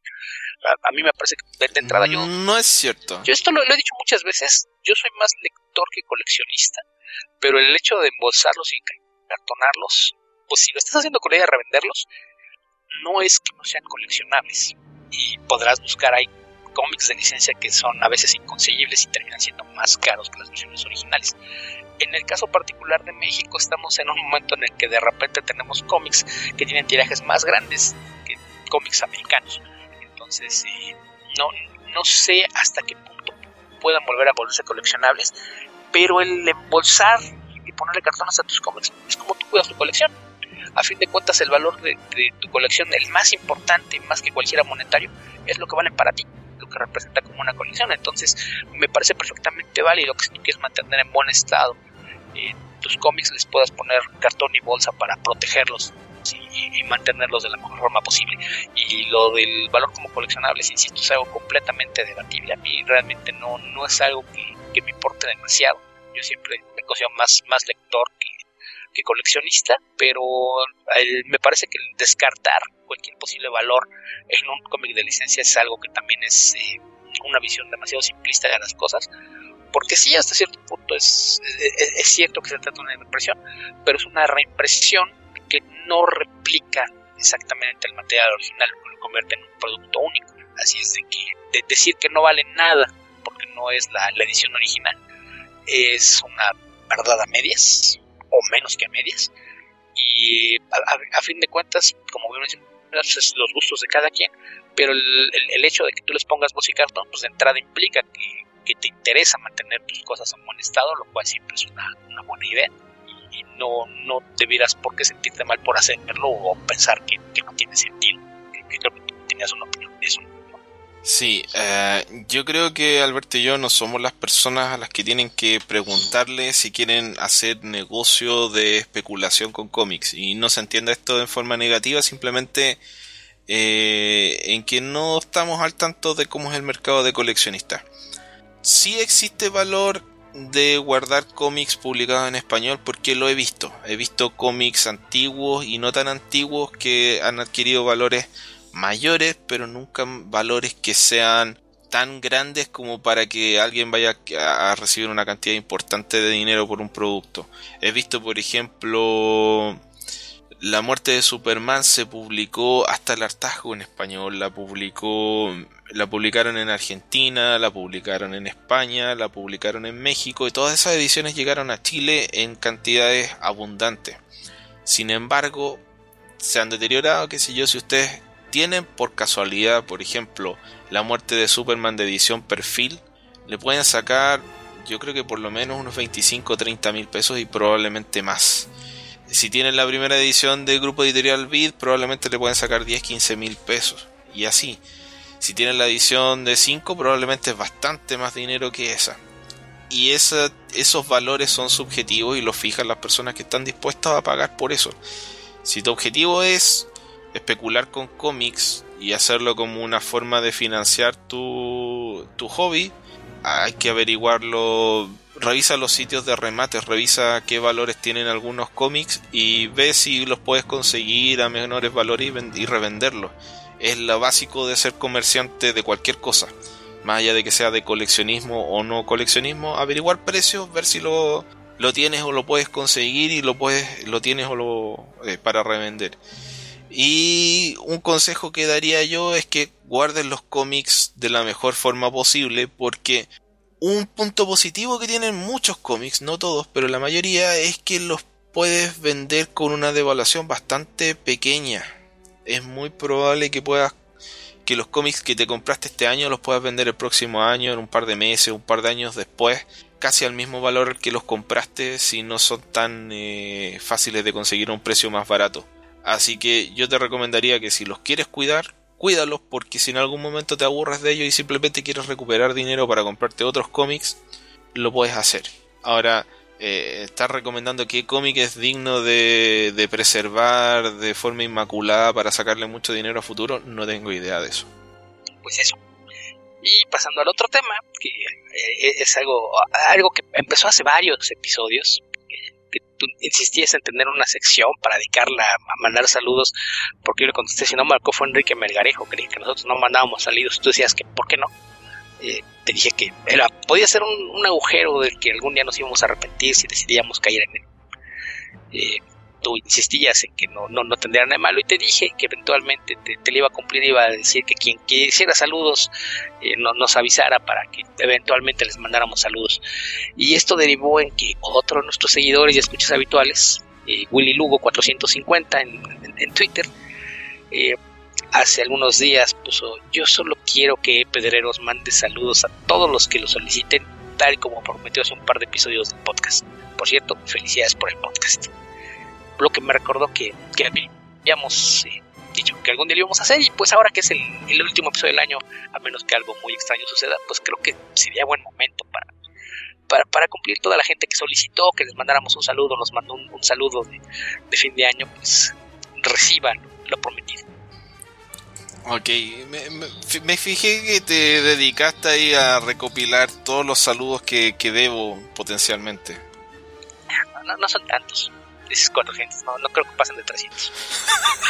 A, mí me parece que de entrada yo... No es cierto. Yo esto lo, he dicho muchas veces, yo soy más lector que coleccionista, pero el hecho de embolsarlos y cartonarlos, pues si lo estás haciendo con la idea de revenderlos, no es que no sean coleccionables. Y podrás buscar ahí cómics de licencia que son a veces inconseguibles y terminan siendo más caros que las versiones originales. En el caso particular de México estamos en un momento en el que de repente tenemos cómics que tienen tirajes más grandes que cómics americanos. Entonces, eh, no, no sé hasta qué punto puedan volver a volverse coleccionables, pero el embolsar y ponerle cartones a tus cómics es como tú cuidas tu colección a fin de cuentas el valor de, tu colección, el más importante, más que cualquiera monetario, es lo que valen para ti, que representa como una colección. Entonces me parece perfectamente válido que si tú quieres mantener en buen estado eh, tus cómics, les puedas poner cartón y bolsa para protegerlos y, mantenerlos de la mejor forma posible. Y lo del valor como coleccionables, insisto, es algo completamente debatible. A mí realmente no, no es algo que, me importe demasiado. Yo siempre me considero más, más lector que, que coleccionista, pero me parece que descartar cualquier posible valor en un cómic de licencia es algo que también es eh, una visión demasiado simplista de las cosas, porque sí, hasta cierto punto es, es, cierto que se trata de una reimpresión, pero es una reimpresión que no replica exactamente el material original, lo convierte en un producto único. Así es de que de decir que no vale nada porque no es la, la edición original es una verdad a medias, o menos que a medias. Y a, fin de cuentas, como vemos, pues, los gustos de cada quien, pero el, hecho de que tú les pongas y cartón, pues de entrada implica que, te interesa mantener tus cosas en buen estado, lo cual siempre es una, buena idea. Y, no, no debieras por qué sentirte mal por hacerlo o pensar que, no tiene sentido, que, creo que tú tenías una opinión eso. Sí, eh, yo creo que Alberto y yo no somos las personas a las que tienen que preguntarle si quieren hacer negocio de especulación con cómics. Y no se entienda esto en forma negativa, simplemente eh, en que no estamos al tanto de cómo es el mercado de coleccionistas. Sí existe valor de guardar cómics publicados en español porque lo he visto. He visto cómics antiguos y no tan antiguos que han adquirido valores mayores, pero nunca valores que sean tan grandes como para que alguien vaya a recibir una cantidad importante de dinero por un producto. He visto, por ejemplo, La muerte de Superman se publicó hasta el hartazgo en español, la publicó la publicaron en Argentina, la publicaron en España, la publicaron en México y todas esas ediciones llegaron a Chile en cantidades abundantes. Sin embargo, se han deteriorado, qué sé yo, si ustedes tienen por casualidad, por ejemplo, la muerte de Superman de edición perfil, le pueden sacar, yo creo que por lo menos unos 25 o 30 mil pesos y probablemente más. Si tienen la primera edición del grupo editorial Vid, probablemente le pueden sacar 10, 15 mil pesos. Y así. Si tienen la edición de 5, probablemente es bastante más dinero que esa. Y esos valores son subjetivos y los fijan las personas que están dispuestas a pagar por eso. Si tu objetivo es especular con cómics y hacerlo como una forma de financiar tu, tu hobby, hay que averiguarlo. Revisa los sitios de remates, revisa qué valores tienen algunos cómics y ve si los puedes conseguir a menores valores y, revenderlos. Es lo básico de ser comerciante de cualquier cosa. más allá de que sea de coleccionismo o no coleccionismo, averiguar precios, ver si lo, lo tienes o lo puedes conseguir y lo puedes lo tienes o lo eh, para revender. Y un consejo que daría yo es que guarden los cómics de la mejor forma posible porque un punto positivo que tienen muchos cómics, no todos, pero la mayoría es que los puedes vender con una devaluación bastante pequeña. Es muy probable que puedas que los cómics que te compraste este año los puedas vender el próximo año, en un par de meses, un par de años después, casi al mismo valor que los compraste si no son tan eh, fáciles de conseguir a un precio más barato. Así que yo te recomendaría que si los quieres cuidar, cuídalos porque si en algún momento te aburres de ellos y simplemente quieres recuperar dinero para comprarte otros cómics, lo puedes hacer. Ahora, eh, estás recomendando qué cómic es digno de, de, preservar de forma inmaculada para sacarle mucho dinero a futuro, no tengo idea de eso. Pues eso. Y pasando al otro tema, que eh, es algo, algo que empezó hace varios episodios, tú insistías en tener una sección para dedicarla a mandar saludos, porque yo le contesté, si no marcó fue Enrique Melgarejo, creí que nosotros no mandábamos saludos, tú decías que, ¿por qué no? Eh, te dije que era, podía ser un, agujero del que algún día nos íbamos a arrepentir si decidíamos caer en él. Eh, tú insistías en que no, no, no tendría nada de malo y te dije que eventualmente te, te, le iba a cumplir, iba a decir que quien quisiera saludos eh, no, nos avisara para que eventualmente les mandáramos saludos. Y esto derivó en que otro de nuestros seguidores y escuchas habituales, eh, Willy Lugo 450 en, en, Twitter, eh, hace algunos días puso, yo solo quiero que Pedreros mande saludos a todos los que lo soliciten, tal como prometió hace un par de episodios del podcast. Por cierto, felicidades por el podcast. Lo que me recordó que, que habíamos eh, dicho que algún día lo íbamos a hacer y pues ahora que es el, el, último episodio del año, a menos que algo muy extraño suceda, pues creo que sería buen momento para, para, para cumplir toda la gente que solicitó que les mandáramos un saludo, nos mandó un, un saludo de, de, fin de año, pues reciban lo prometido. Ok, me, me, me, fijé que te dedicaste ahí a recopilar todos los saludos que, que debo potencialmente. No, no, no, son tantos. Dices 400, no, no creo que pasen de 300.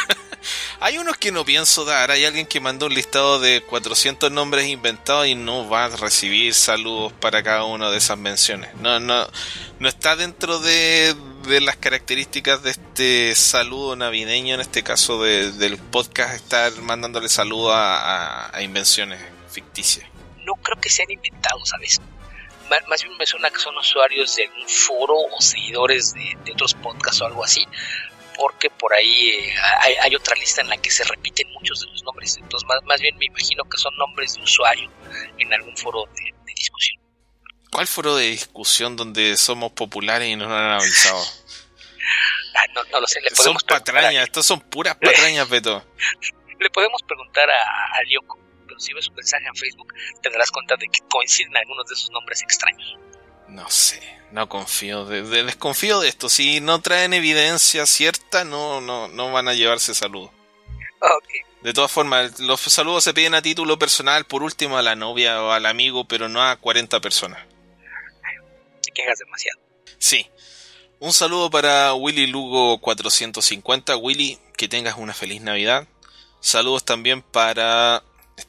hay unos que no pienso dar. Hay alguien que mandó un listado de 400 nombres inventados y no va a recibir saludos para cada una de esas menciones. No, no, no está dentro de, de las características de este saludo navideño, en este caso de, del podcast, estar mandándole saludos a, a, a, invenciones ficticias. No creo que sean inventados, ¿sabes? Más, bien me suena que son usuarios de algún foro o seguidores de, de otros podcasts o algo así, porque por ahí eh, hay, hay, otra lista en la que se repiten muchos de los nombres. Entonces, más, más bien me imagino que son nombres de usuario en algún foro de, de discusión. ¿Cuál foro de discusión donde somos populares y nos han avisado? Ah, no, no, lo sé. Le son patrañas, a... estos son puras patrañas, Beto. Le podemos preguntar a, a Lyoko, ves su mensaje en Facebook, te darás cuenta de que coinciden algunos de sus nombres extraños. No sé, no confío, de, de, desconfío de esto. Si no traen evidencia cierta, no, no, no van a llevarse saludos. Okay. De todas formas, los saludos se piden a título personal, por último a la novia o al amigo, pero no a 40 personas. Te quejas demasiado. Sí. Un saludo para Willy Lugo 450. Willy, que tengas una feliz Navidad. Saludos también para...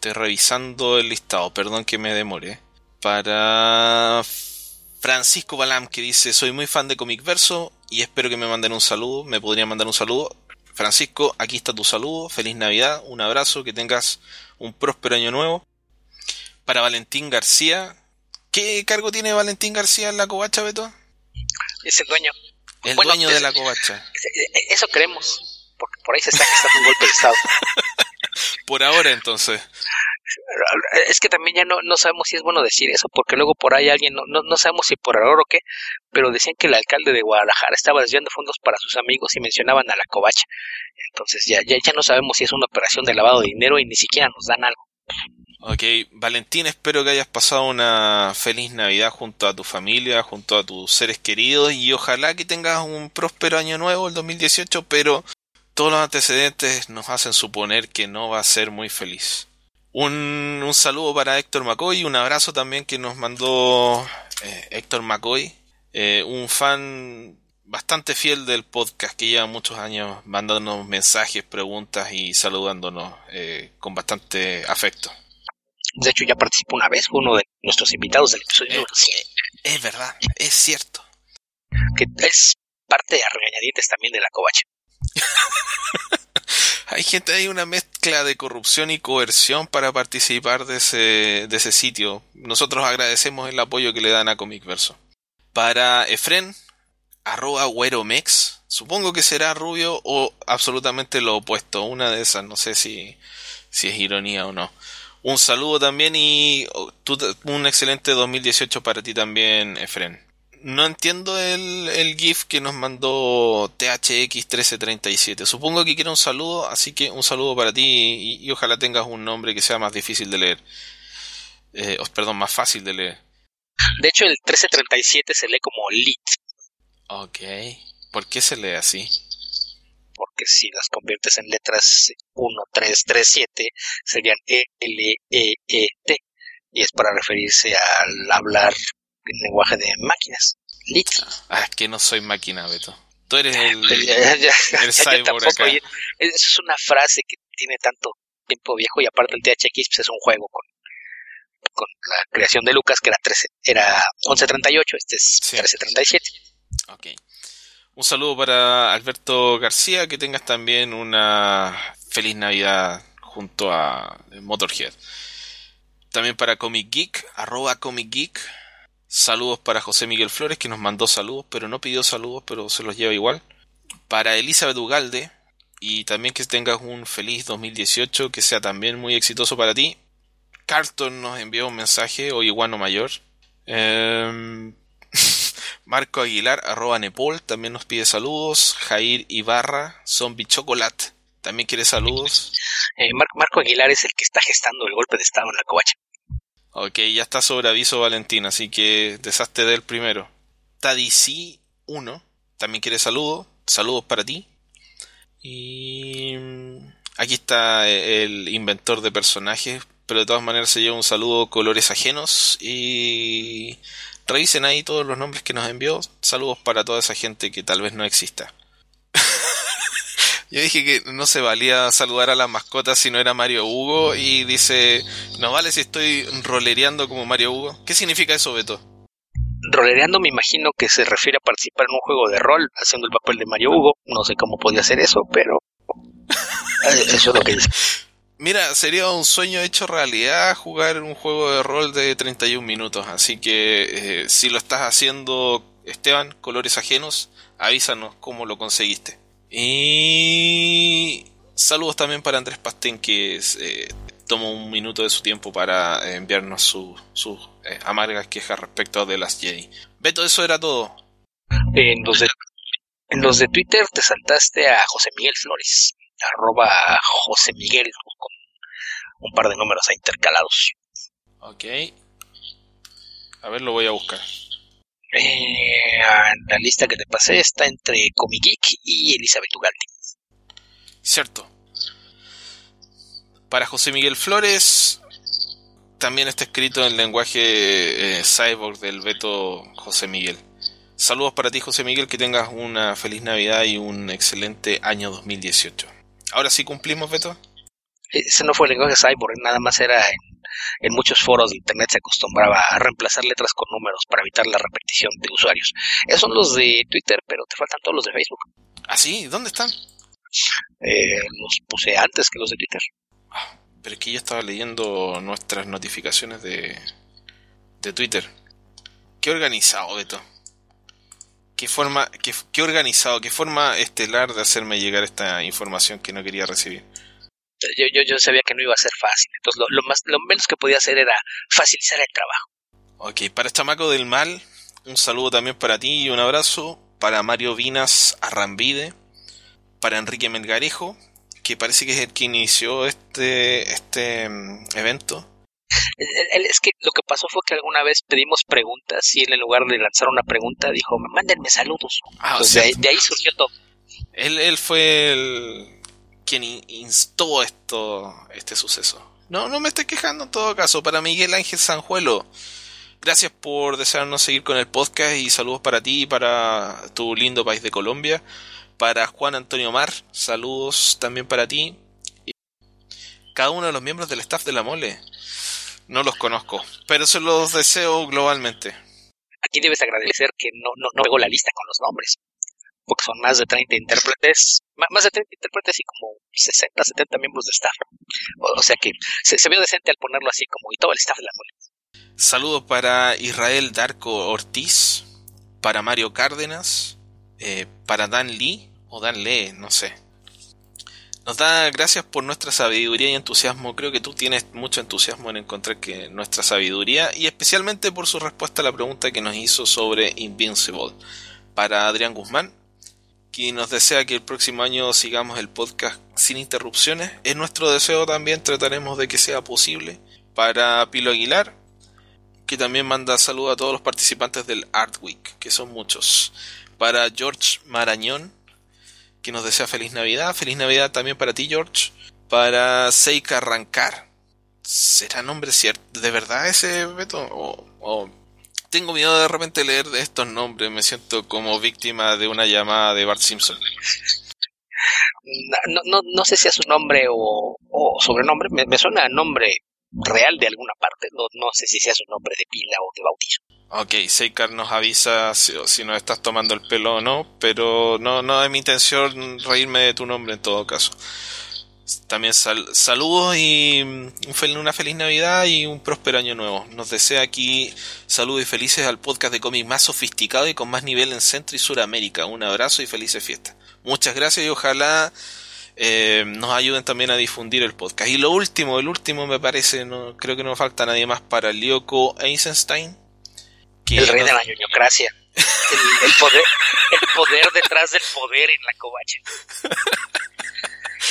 Estoy revisando el listado, perdón que me demore. Para Francisco Balam, que dice, soy muy fan de Comic Verso y espero que me manden un saludo. Me podrían mandar un saludo. Francisco, aquí está tu saludo. Feliz Navidad, un abrazo, que tengas un próspero año nuevo. Para Valentín García. ¿Qué cargo tiene Valentín García en la covacha, Beto? Es el dueño. El bueno, dueño de la covacha. Eso creemos. Porque por ahí se está gestando un golpe de Estado. por ahora, entonces. Es que también ya no, no sabemos si es bueno decir eso, porque luego por ahí alguien, no, no, no sabemos si por error o qué, pero decían que el alcalde de Guadalajara estaba desviando fondos para sus amigos y mencionaban a la covacha. Entonces ya, ya, ya no sabemos si es una operación de lavado de dinero y ni siquiera nos dan algo. Ok, Valentín, espero que hayas pasado una feliz Navidad junto a tu familia, junto a tus seres queridos y ojalá que tengas un próspero año nuevo, el 2018, pero todos los antecedentes nos hacen suponer que no va a ser muy feliz. Un, un saludo para Héctor McCoy, un abrazo también que nos mandó eh, Héctor McCoy, eh, un fan bastante fiel del podcast que lleva muchos años mandándonos mensajes, preguntas y saludándonos eh, con bastante afecto. De hecho, ya participó una vez, uno de nuestros invitados del episodio. Es verdad, es cierto. Que es parte de regañadientes también de la covacha. hay gente, hay una mezcla de corrupción y coerción para participar de ese, de ese sitio. Nosotros agradecemos el apoyo que le dan a Comic Verso. Para Efren, arroba Mex, supongo que será rubio o absolutamente lo opuesto, una de esas, no sé si, si es ironía o no. Un saludo también y oh, un excelente 2018 para ti también, Efren no entiendo el, el GIF que nos mandó THX1337. Supongo que quiere un saludo, así que un saludo para ti y, ojalá tengas un nombre que sea más difícil de leer. Eh, perdón, más fácil de leer. De hecho, el 1337 se lee como LIT. Ok. ¿Por qué se lee así? Porque si las conviertes en letras 1, 3, 3, 7, serían E, L, E, E, T. Y es para referirse al hablar en lenguaje de máquinas. Lit. Ah, es que no soy máquina, Beto. Tú eres el, el cyborg acá. es una frase que tiene tanto tiempo viejo y aparte el THX pues, es un juego con, con la creación de Lucas que era 13, era 1138, este es 1337. Ok. Un saludo para Alberto García, que tengas también una feliz Navidad junto a Motorhead. También para Comic Geek, arroba Comic Geek, Saludos para José Miguel Flores, que nos mandó saludos, pero no pidió saludos, pero se los lleva igual. Para Elizabeth Ugalde, y también que tengas un feliz 2018, que sea también muy exitoso para ti. Carlton nos envió un mensaje, o iguano mayor. Em, Marco Aguilar, arroba Nepal, también nos pide saludos. Jair Ibarra, Zombie Chocolate, también quiere saludos. Eh, Marco Aguilar es el que está gestando el golpe de estado en la covacha. Ok, ya está sobre aviso Valentín, así que deshazte del primero. Tadici 1 también quiere saludos. Saludos para ti. Y mm, aquí está el inventor de personajes, pero de todas maneras se lleva un saludo colores ajenos y revisen ahí todos los nombres que nos envió. Saludos para toda esa gente que tal vez no exista. Yo dije que no se valía saludar a las mascotas si no era Mario Hugo y dice, no vale si estoy rolereando como Mario Hugo. ¿Qué significa eso, Beto? Rolereando me imagino que se refiere a participar en un juego de rol haciendo el papel de Mario Hugo. No sé cómo podía hacer eso, pero eh, eso es lo que dice. Mira, sería un sueño hecho realidad jugar un juego de rol de 31 minutos. Así que eh, si lo estás haciendo, Esteban, colores ajenos, avísanos cómo lo conseguiste. Y saludos también para Andrés Pastén que eh, tomó un minuto de su tiempo para enviarnos sus eh, amargas quejas respecto de las Jedi. Beto, eso era todo. En los, de, en los de Twitter te saltaste a José Miguel Flores, arroba José Miguel con un par de números intercalados. Ok. A ver, lo voy a buscar. Eh, la lista que te pasé está entre Comigeek y Elizabeth Ugaldi. Cierto. Para José Miguel Flores también está escrito en lenguaje eh, cyborg del Beto José Miguel. Saludos para ti José Miguel, que tengas una feliz Navidad y un excelente año 2018. Ahora sí cumplimos, Beto. Ese no fue el lenguaje cyborg, nada más era en muchos foros de internet se acostumbraba a reemplazar letras con números para evitar la repetición de usuarios. Esos son los de Twitter, pero te faltan todos los de Facebook. ¿Ah, sí? ¿Dónde están? Eh, los puse antes que los de Twitter. Ah, pero es que yo estaba leyendo nuestras notificaciones de, de Twitter. Qué organizado, Beto. Qué forma, qué, qué organizado, qué forma estelar de hacerme llegar esta información que no quería recibir yo, yo, yo sabía que no iba a ser fácil. Entonces lo, lo, más, lo menos que podía hacer era facilitar el trabajo. Ok, para Chamaco del Mal, un saludo también para ti y un abrazo. Para Mario Vinas Arrambide. Para Enrique Melgarejo, que parece que es el que inició este, este mm, evento. Es que lo que pasó fue que alguna vez pedimos preguntas y él en lugar de lanzar una pregunta dijo, mándenme saludos. Ah, de, ahí, de, ahí, surgió todo. Él, él fue el, quien instó esto, este suceso. No, no me estoy quejando en todo caso. Para Miguel Ángel Sanjuelo, gracias por desearnos seguir con el podcast y saludos para ti y para tu lindo país de Colombia. Para Juan Antonio Mar, saludos también para ti. Cada uno de los miembros del staff de la mole. No los conozco, pero se los deseo globalmente. Aquí debes agradecer que no, no, no la lista con los nombres, porque son más de 30 intérpretes, más de 30 intérpretes y como 60, 70 miembros de staff. O, sea que se, se, vio decente al ponerlo así como y todo el staff de la mole. Saludos para Israel Darko Ortiz, para Mario Cárdenas, eh, para Dan Lee, o Dan Lee, no sé. Nos da gracias por nuestra sabiduría y entusiasmo. Creo que tú tienes mucho entusiasmo en encontrar que nuestra sabiduría y especialmente por su respuesta a la pregunta que nos hizo sobre Invincible. Para Adrián Guzmán, quien nos desea que el próximo año sigamos el podcast sin interrupciones. Es nuestro deseo también, trataremos de que sea posible. Para Pilo Aguilar, que también manda saludos a todos los participantes del Art Week, que son muchos. Para George Marañón, que nos desea feliz Navidad. Feliz Navidad también para ti, George. Para Seika Arrancar. ¿Será nombre cierto? ¿De verdad ese Beto? O, Tengo miedo de repente leer estos nombres. Me siento como víctima de una llamada de Bart Simpson. No, no, no sé si es su nombre o, sobrenombre. Me, me, suena a nombre real de alguna parte. No, no sé si sea su nombre de pila o de bautizo. Ok, Seikar nos avisa si, si, nos estás tomando el pelo o no, pero no, no es mi intención reírme de tu nombre en todo caso. También saludos y una feliz Navidad y un próspero año nuevo. Nos desea aquí saludos y felices al podcast de cómics más sofisticado y con más nivel en Centro y Suramérica. Un abrazo y felices fiestas. Muchas gracias y ojalá eh, nos ayuden también a difundir el podcast. Y lo último, el último me parece, no creo que no falta nadie más para Lyoko Eisenstein. el rey de la ñoñocracia. El, poder, el poder detrás del poder en la covacha.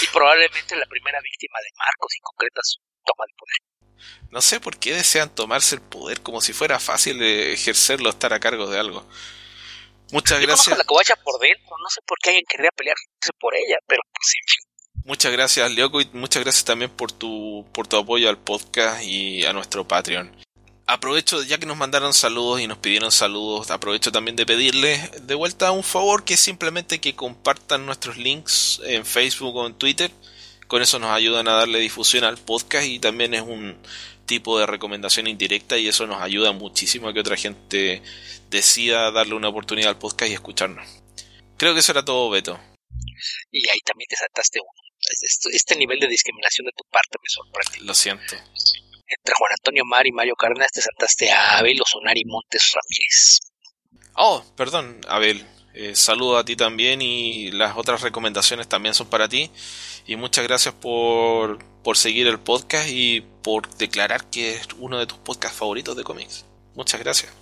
Y probablemente la primera víctima de Marcos y concretas toma de poder. No sé por qué desean tomarse el poder como si fuera fácil ejercerlo, estar a cargo de algo. Muchas Yo gracias. la covacha por dentro, no sé por qué alguien querría pelearse por ella, pero pues en fin. Muchas gracias, Leoco, y muchas gracias también por tu, por tu apoyo al podcast y a nuestro Patreon. Aprovecho, ya que nos mandaron saludos y nos pidieron saludos, aprovecho también de pedirles de vuelta un favor que es simplemente que compartan nuestros links en Facebook o en Twitter. Con eso nos ayudan a darle difusión al podcast y también es un tipo de recomendación indirecta y eso nos ayuda muchísimo a que otra gente decida darle una oportunidad al podcast y escucharnos. Creo que eso era todo, Beto. Y ahí también te saltaste uno. Este nivel de discriminación de tu parte me sorprende. Lo siento. Entre Juan Antonio Mar y Mario Cárdenas te saltaste a Abel Osonari Montes Ramírez. Oh, perdón, Abel. Eh, saludo a ti también y las otras recomendaciones también son para ti. Y muchas gracias por, por seguir el podcast y por declarar que es uno de tus podcasts favoritos de cómics. Muchas gracias.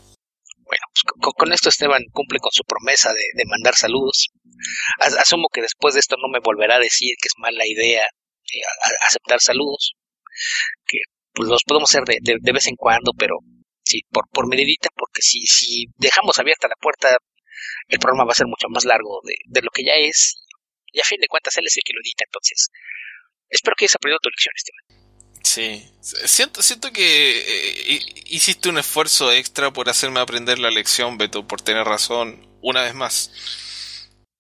Bueno, pues con, esto Esteban cumple con su promesa de, mandar saludos. asumo que después de esto no me volverá a decir que es mala idea eh, aceptar saludos. Que pues los podemos hacer de, de, vez en cuando, pero sí, por, por medidita, porque si, si dejamos abierta la puerta, el programa va a ser mucho más largo de, de lo que ya es. Y a fin de cuentas él es el que lo edita, entonces espero que hayas aprendido tu lección, Esteban. Sí, siento, siento que eh, hiciste un esfuerzo extra por hacerme aprender la lección, Beto, por tener razón, una vez más.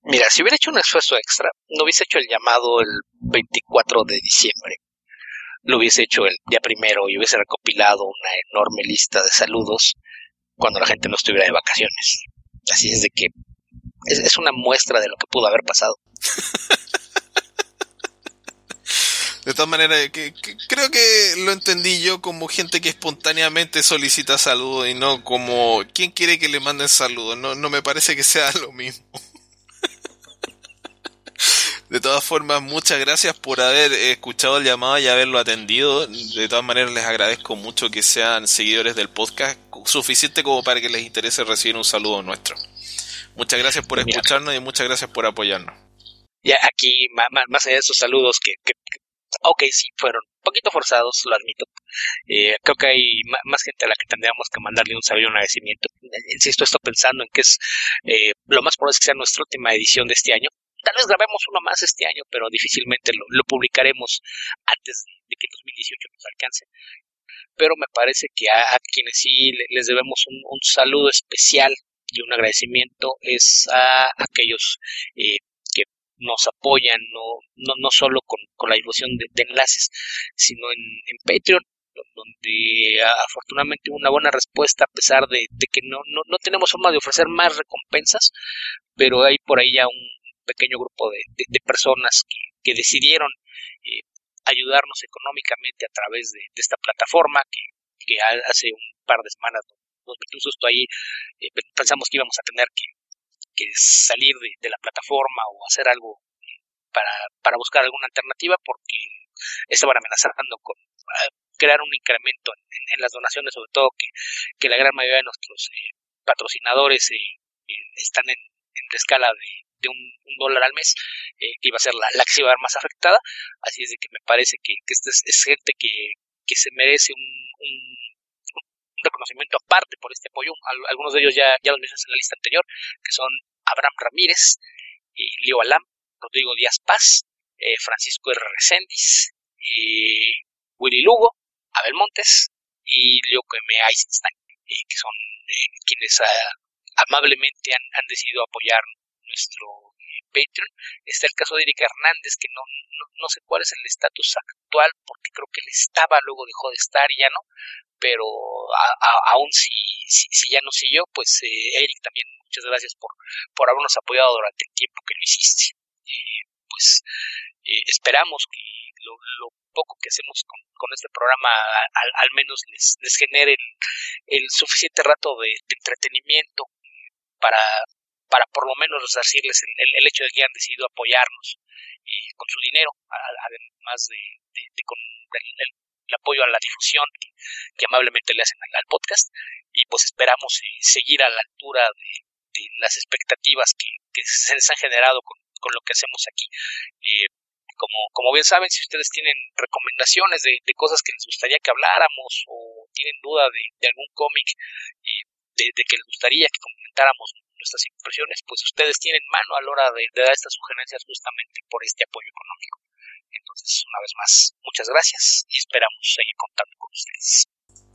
Mira, si hubiera hecho un esfuerzo extra, no hubiese hecho el llamado el 24 de diciembre. Lo hubiese hecho el día primero y hubiese recopilado una enorme lista de saludos cuando la gente no estuviera de vacaciones. Así es de que es, una muestra de lo que pudo haber pasado. De todas maneras, que, creo que lo entendí yo como gente que espontáneamente solicita saludos y no como quién quiere que le manden saludos. No, no me parece que sea lo mismo. De todas formas, muchas gracias por haber escuchado el llamado y haberlo atendido. De todas maneras, les agradezco mucho que sean seguidores del podcast, suficiente como para que les interese recibir un saludo nuestro. Muchas gracias por escucharnos y muchas gracias por apoyarnos. Ya aquí, más allá de esos saludos que, que, ok, sí, fueron un poquito forzados, lo admito. Eh, creo que hay más gente a la que tendríamos que mandarle un saludo y un agradecimiento. Insisto, esto pensando en que es eh, lo más probable es que sea nuestra última edición de este año. Tal vez grabemos uno más este año, pero difícilmente lo, publicaremos antes de, que 2018 nos alcance. Pero me parece que a, quienes sí les debemos un, saludo especial y un agradecimiento es a aquellos eh, nos apoyan, no, no, no solo con, la difusión de, enlaces, sino en, Patreon. donde afortunadamente una buena respuesta a pesar de, que no, no, tenemos forma de ofrecer más recompensas, pero hay por ahí ya un pequeño grupo de, personas que, decidieron eh, ayudarnos económicamente a través de, esta plataforma que, que, hace un par de semanas nos metió ahí, eh, pensamos que íbamos a tener que, salir de, la plataforma o hacer algo eh, para, para buscar alguna alternativa porque estaban amenazando con crear un incremento en, las donaciones, sobre todo que, que la gran mayoría de nuestros eh, patrocinadores están en, en la escala de, de un, dólar al mes, que iba a ser la, la, que se iba a ver más afectada. Así es de que me parece que, que esta es, gente que, que se merece un, reconocimiento aparte por este apoyo. algunos de ellos ya, ya los mencioné en la lista anterior, que son Abraham Ramírez, y Leo Alam, Rodrigo Díaz Paz, eh, Francisco R. Reséndiz, Willy Lugo, Abel Montes y Leo M. Eisenstein, eh, que son eh, quienes ah, amablemente han, han, decidido apoyar nuestro Patreon. Está el caso de Erika Hernández, que no, no, sé cuál es el estatus actual, porque creo que él estaba, luego dejó de estar y ya no, pero aún si, si, ya no siguió, pues eh, Eric también muchas gracias por, por habernos apoyado durante el tiempo que lo hiciste. Eh, pues eh, esperamos que lo, poco que hacemos con, con este programa al, menos les, les genere el suficiente rato de, entretenimiento para, para por lo menos resarcirles el, hecho de que hayan decidido apoyarnos con su dinero, además de, de, con apoyo a la difusión que, amablemente le hacen al, podcast y pues esperamos eh, seguir a la altura de, las expectativas que, se les han generado con, lo que hacemos aquí. Eh, como, como bien saben, si ustedes tienen recomendaciones de, cosas que les gustaría que habláramos o tienen duda de, algún cómic eh, de, que les gustaría que comentáramos nuestras impresiones, pues ustedes tienen mano a la hora de dar estas sugerencias justamente por este apoyo económico. Entonces, una vez más, muchas gracias y esperamos seguir contando con ustedes.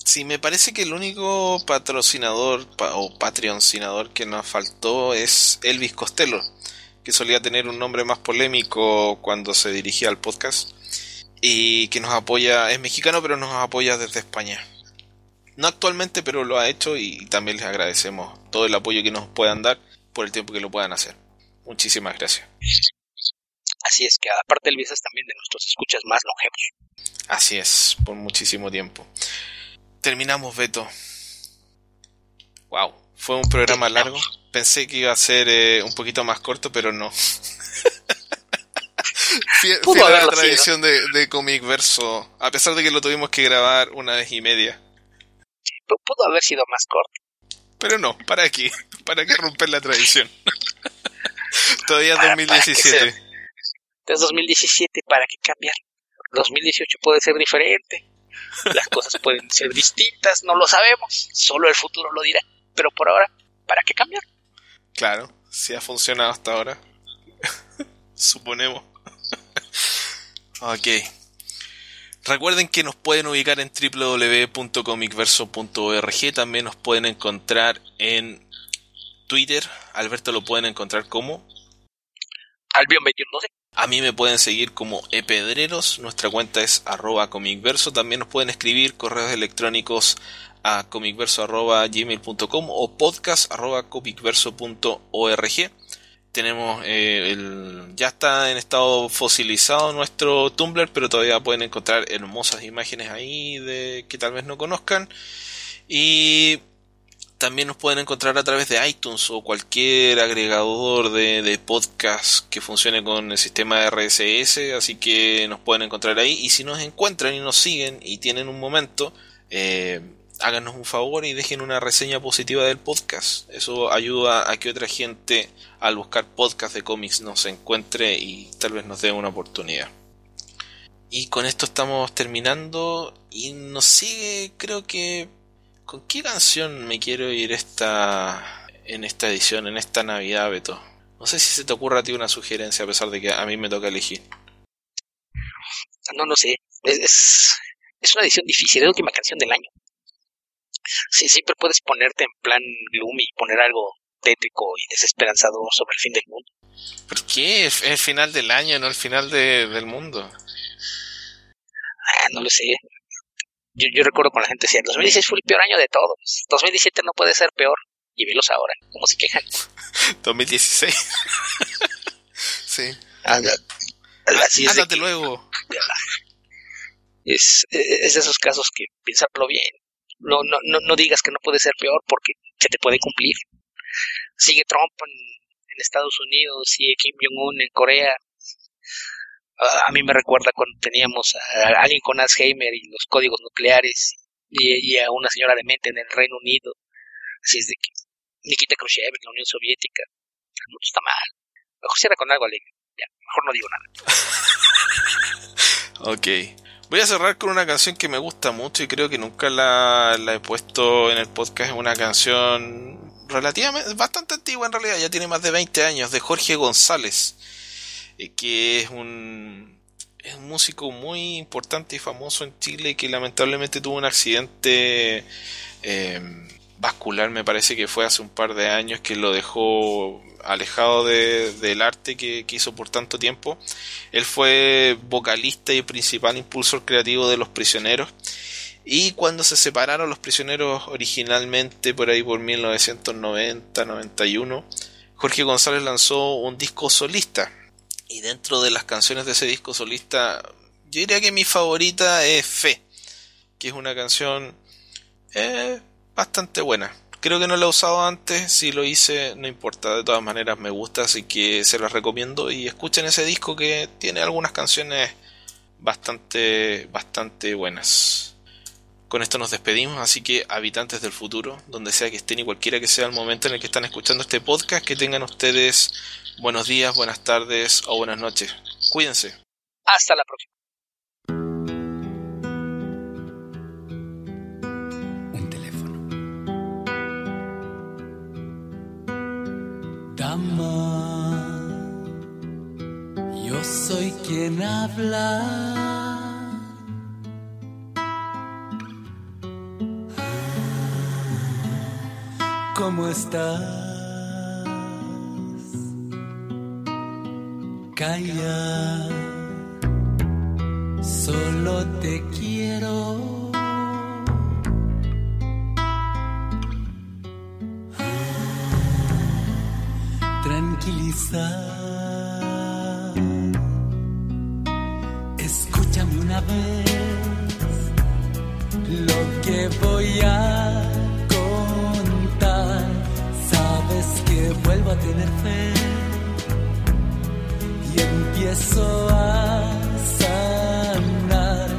Sí, me parece que el único patrocinador o patrocinador que nos faltó es Elvis Costello, que solía tener un nombre más polémico cuando se dirigía al podcast y que nos apoya, es mexicano pero nos apoya desde España. No actualmente, pero lo ha hecho y también les agradecemos todo el apoyo que nos puedan dar por el tiempo que lo puedan hacer. Muchísimas gracias. Así es que aparte el es también de nuestros escuchas más longevos. Así es, por muchísimo tiempo. Terminamos, Beto. Wow, fue un programa largo. Pensé que iba a ser eh, un poquito más corto, pero no. fiel, a la tradición de, de Comic Verso, a pesar de que lo tuvimos que grabar una vez y media. pudo haber sido más corto. Pero no, ¿para qué? ¿Para qué romper la tradición? Todavía es 2017 es 2017, ¿para qué cambiar? 2018 puede ser diferente, las cosas pueden ser distintas, no lo sabemos, solo el futuro lo dirá, pero por ahora, ¿para qué cambiar? Claro, si ha funcionado hasta ahora, suponemos. ok. Recuerden que nos pueden ubicar en www.comicverso.org, también nos pueden encontrar en Twitter, Alberto lo pueden encontrar como Albion2112. A mí me pueden seguir como epedreros, nuestra cuenta es arroba comicverso, también nos pueden escribir correos electrónicos a comicverso.gmail.com o podcast Tenemos eh, el, ya está en estado fosilizado nuestro Tumblr, pero todavía pueden encontrar hermosas imágenes ahí de que tal vez no conozcan. Y también nos pueden encontrar a través de iTunes o cualquier agregador de, de, podcast que funcione con el sistema RSS, así que nos pueden encontrar ahí. Y si nos encuentran y nos siguen y tienen un momento, eh, háganos un favor y dejen una reseña positiva del podcast. Eso ayuda a que otra gente al buscar podcast de cómics nos encuentre y tal vez nos dé una oportunidad. Y con esto estamos terminando y nos sigue creo que ¿Con qué canción me quiero ir esta en esta edición, en esta Navidad, Beto? No sé si se te ocurra a ti una sugerencia, a pesar de que a mí me toca elegir. No, no sé. Es, es, una edición difícil, es la última canción del año. Sí, siempre puedes ponerte en plan gloomy y poner algo tétrico y desesperanzador sobre el fin del mundo. ¿Por qué? Es el final del año, no el final del mundo. Ah, no lo sé yo, yo recuerdo con la gente decía, 2016 fue el peor año de todos, 2017 no puede ser peor, y velos ahora, como se quejan. 2016. sí. Así es Ándate luego. Es, es de esos casos que piénsalo bien. No, no, no, no digas que no puede ser peor porque se te puede cumplir. Sigue Trump en, Estados Unidos, sigue Kim Jong-un en Corea. a mí me recuerda cuando teníamos a alguien con Alzheimer y los códigos nucleares y, a una señora demente en el Reino Unido. Así es de que Nikita Khrushchev en la Unión Soviética. El mundo está mal. Mejor cierra con algo alegre. Mejor no digo nada. ok. Voy a cerrar con una canción que me gusta mucho y creo que nunca la, la he puesto en el podcast. Es una canción relativamente, bastante antigua en realidad, ya tiene más de 20 años, de Jorge González, que es un, es un músico muy importante y famoso en Chile que lamentablemente tuvo un accidente eh, vascular, me parece que fue hace un par de años, que lo dejó alejado de, del arte que, hizo por tanto tiempo. Él fue vocalista y principal impulsor creativo de Los Prisioneros. Y cuando se separaron los prisioneros originalmente, por ahí por 1990-91, Jorge González lanzó un disco solista. Y dentro de las canciones de ese disco solista, yo diría que mi favorita es Fe, que es una canción eh, bastante buena. Creo que no la he usado antes, si lo hice no importa, de todas maneras me gusta, así que se las recomiendo y escuchen ese disco que tiene algunas canciones bastante bastante buenas. Con esto nos despedimos, así que habitantes del futuro, donde sea que estén y cualquiera que sea el momento en el que están escuchando este podcast, que tengan ustedes buenos días, buenas tardes o buenas noches. Cuídense. Hasta la próxima. Yo soy quien habla. ¿Cómo estás? Calla, solo te quiero. Escúchame una vez lo que voy a contar. Sabes que vuelvo a tener fe y empiezo a sanar.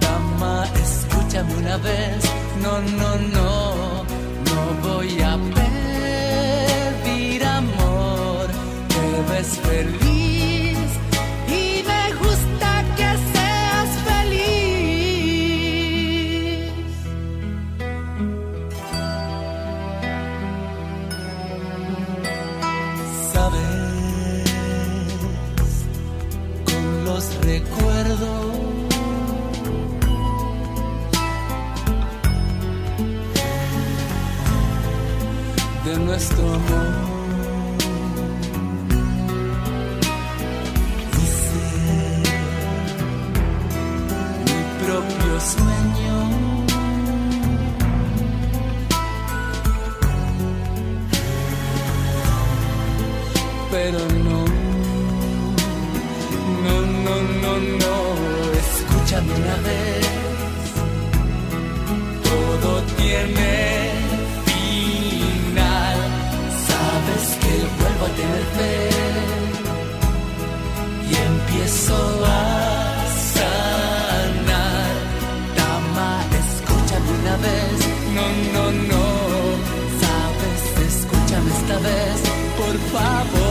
Dama, escúchame una vez. No, no, no, no voy a es feliz favor.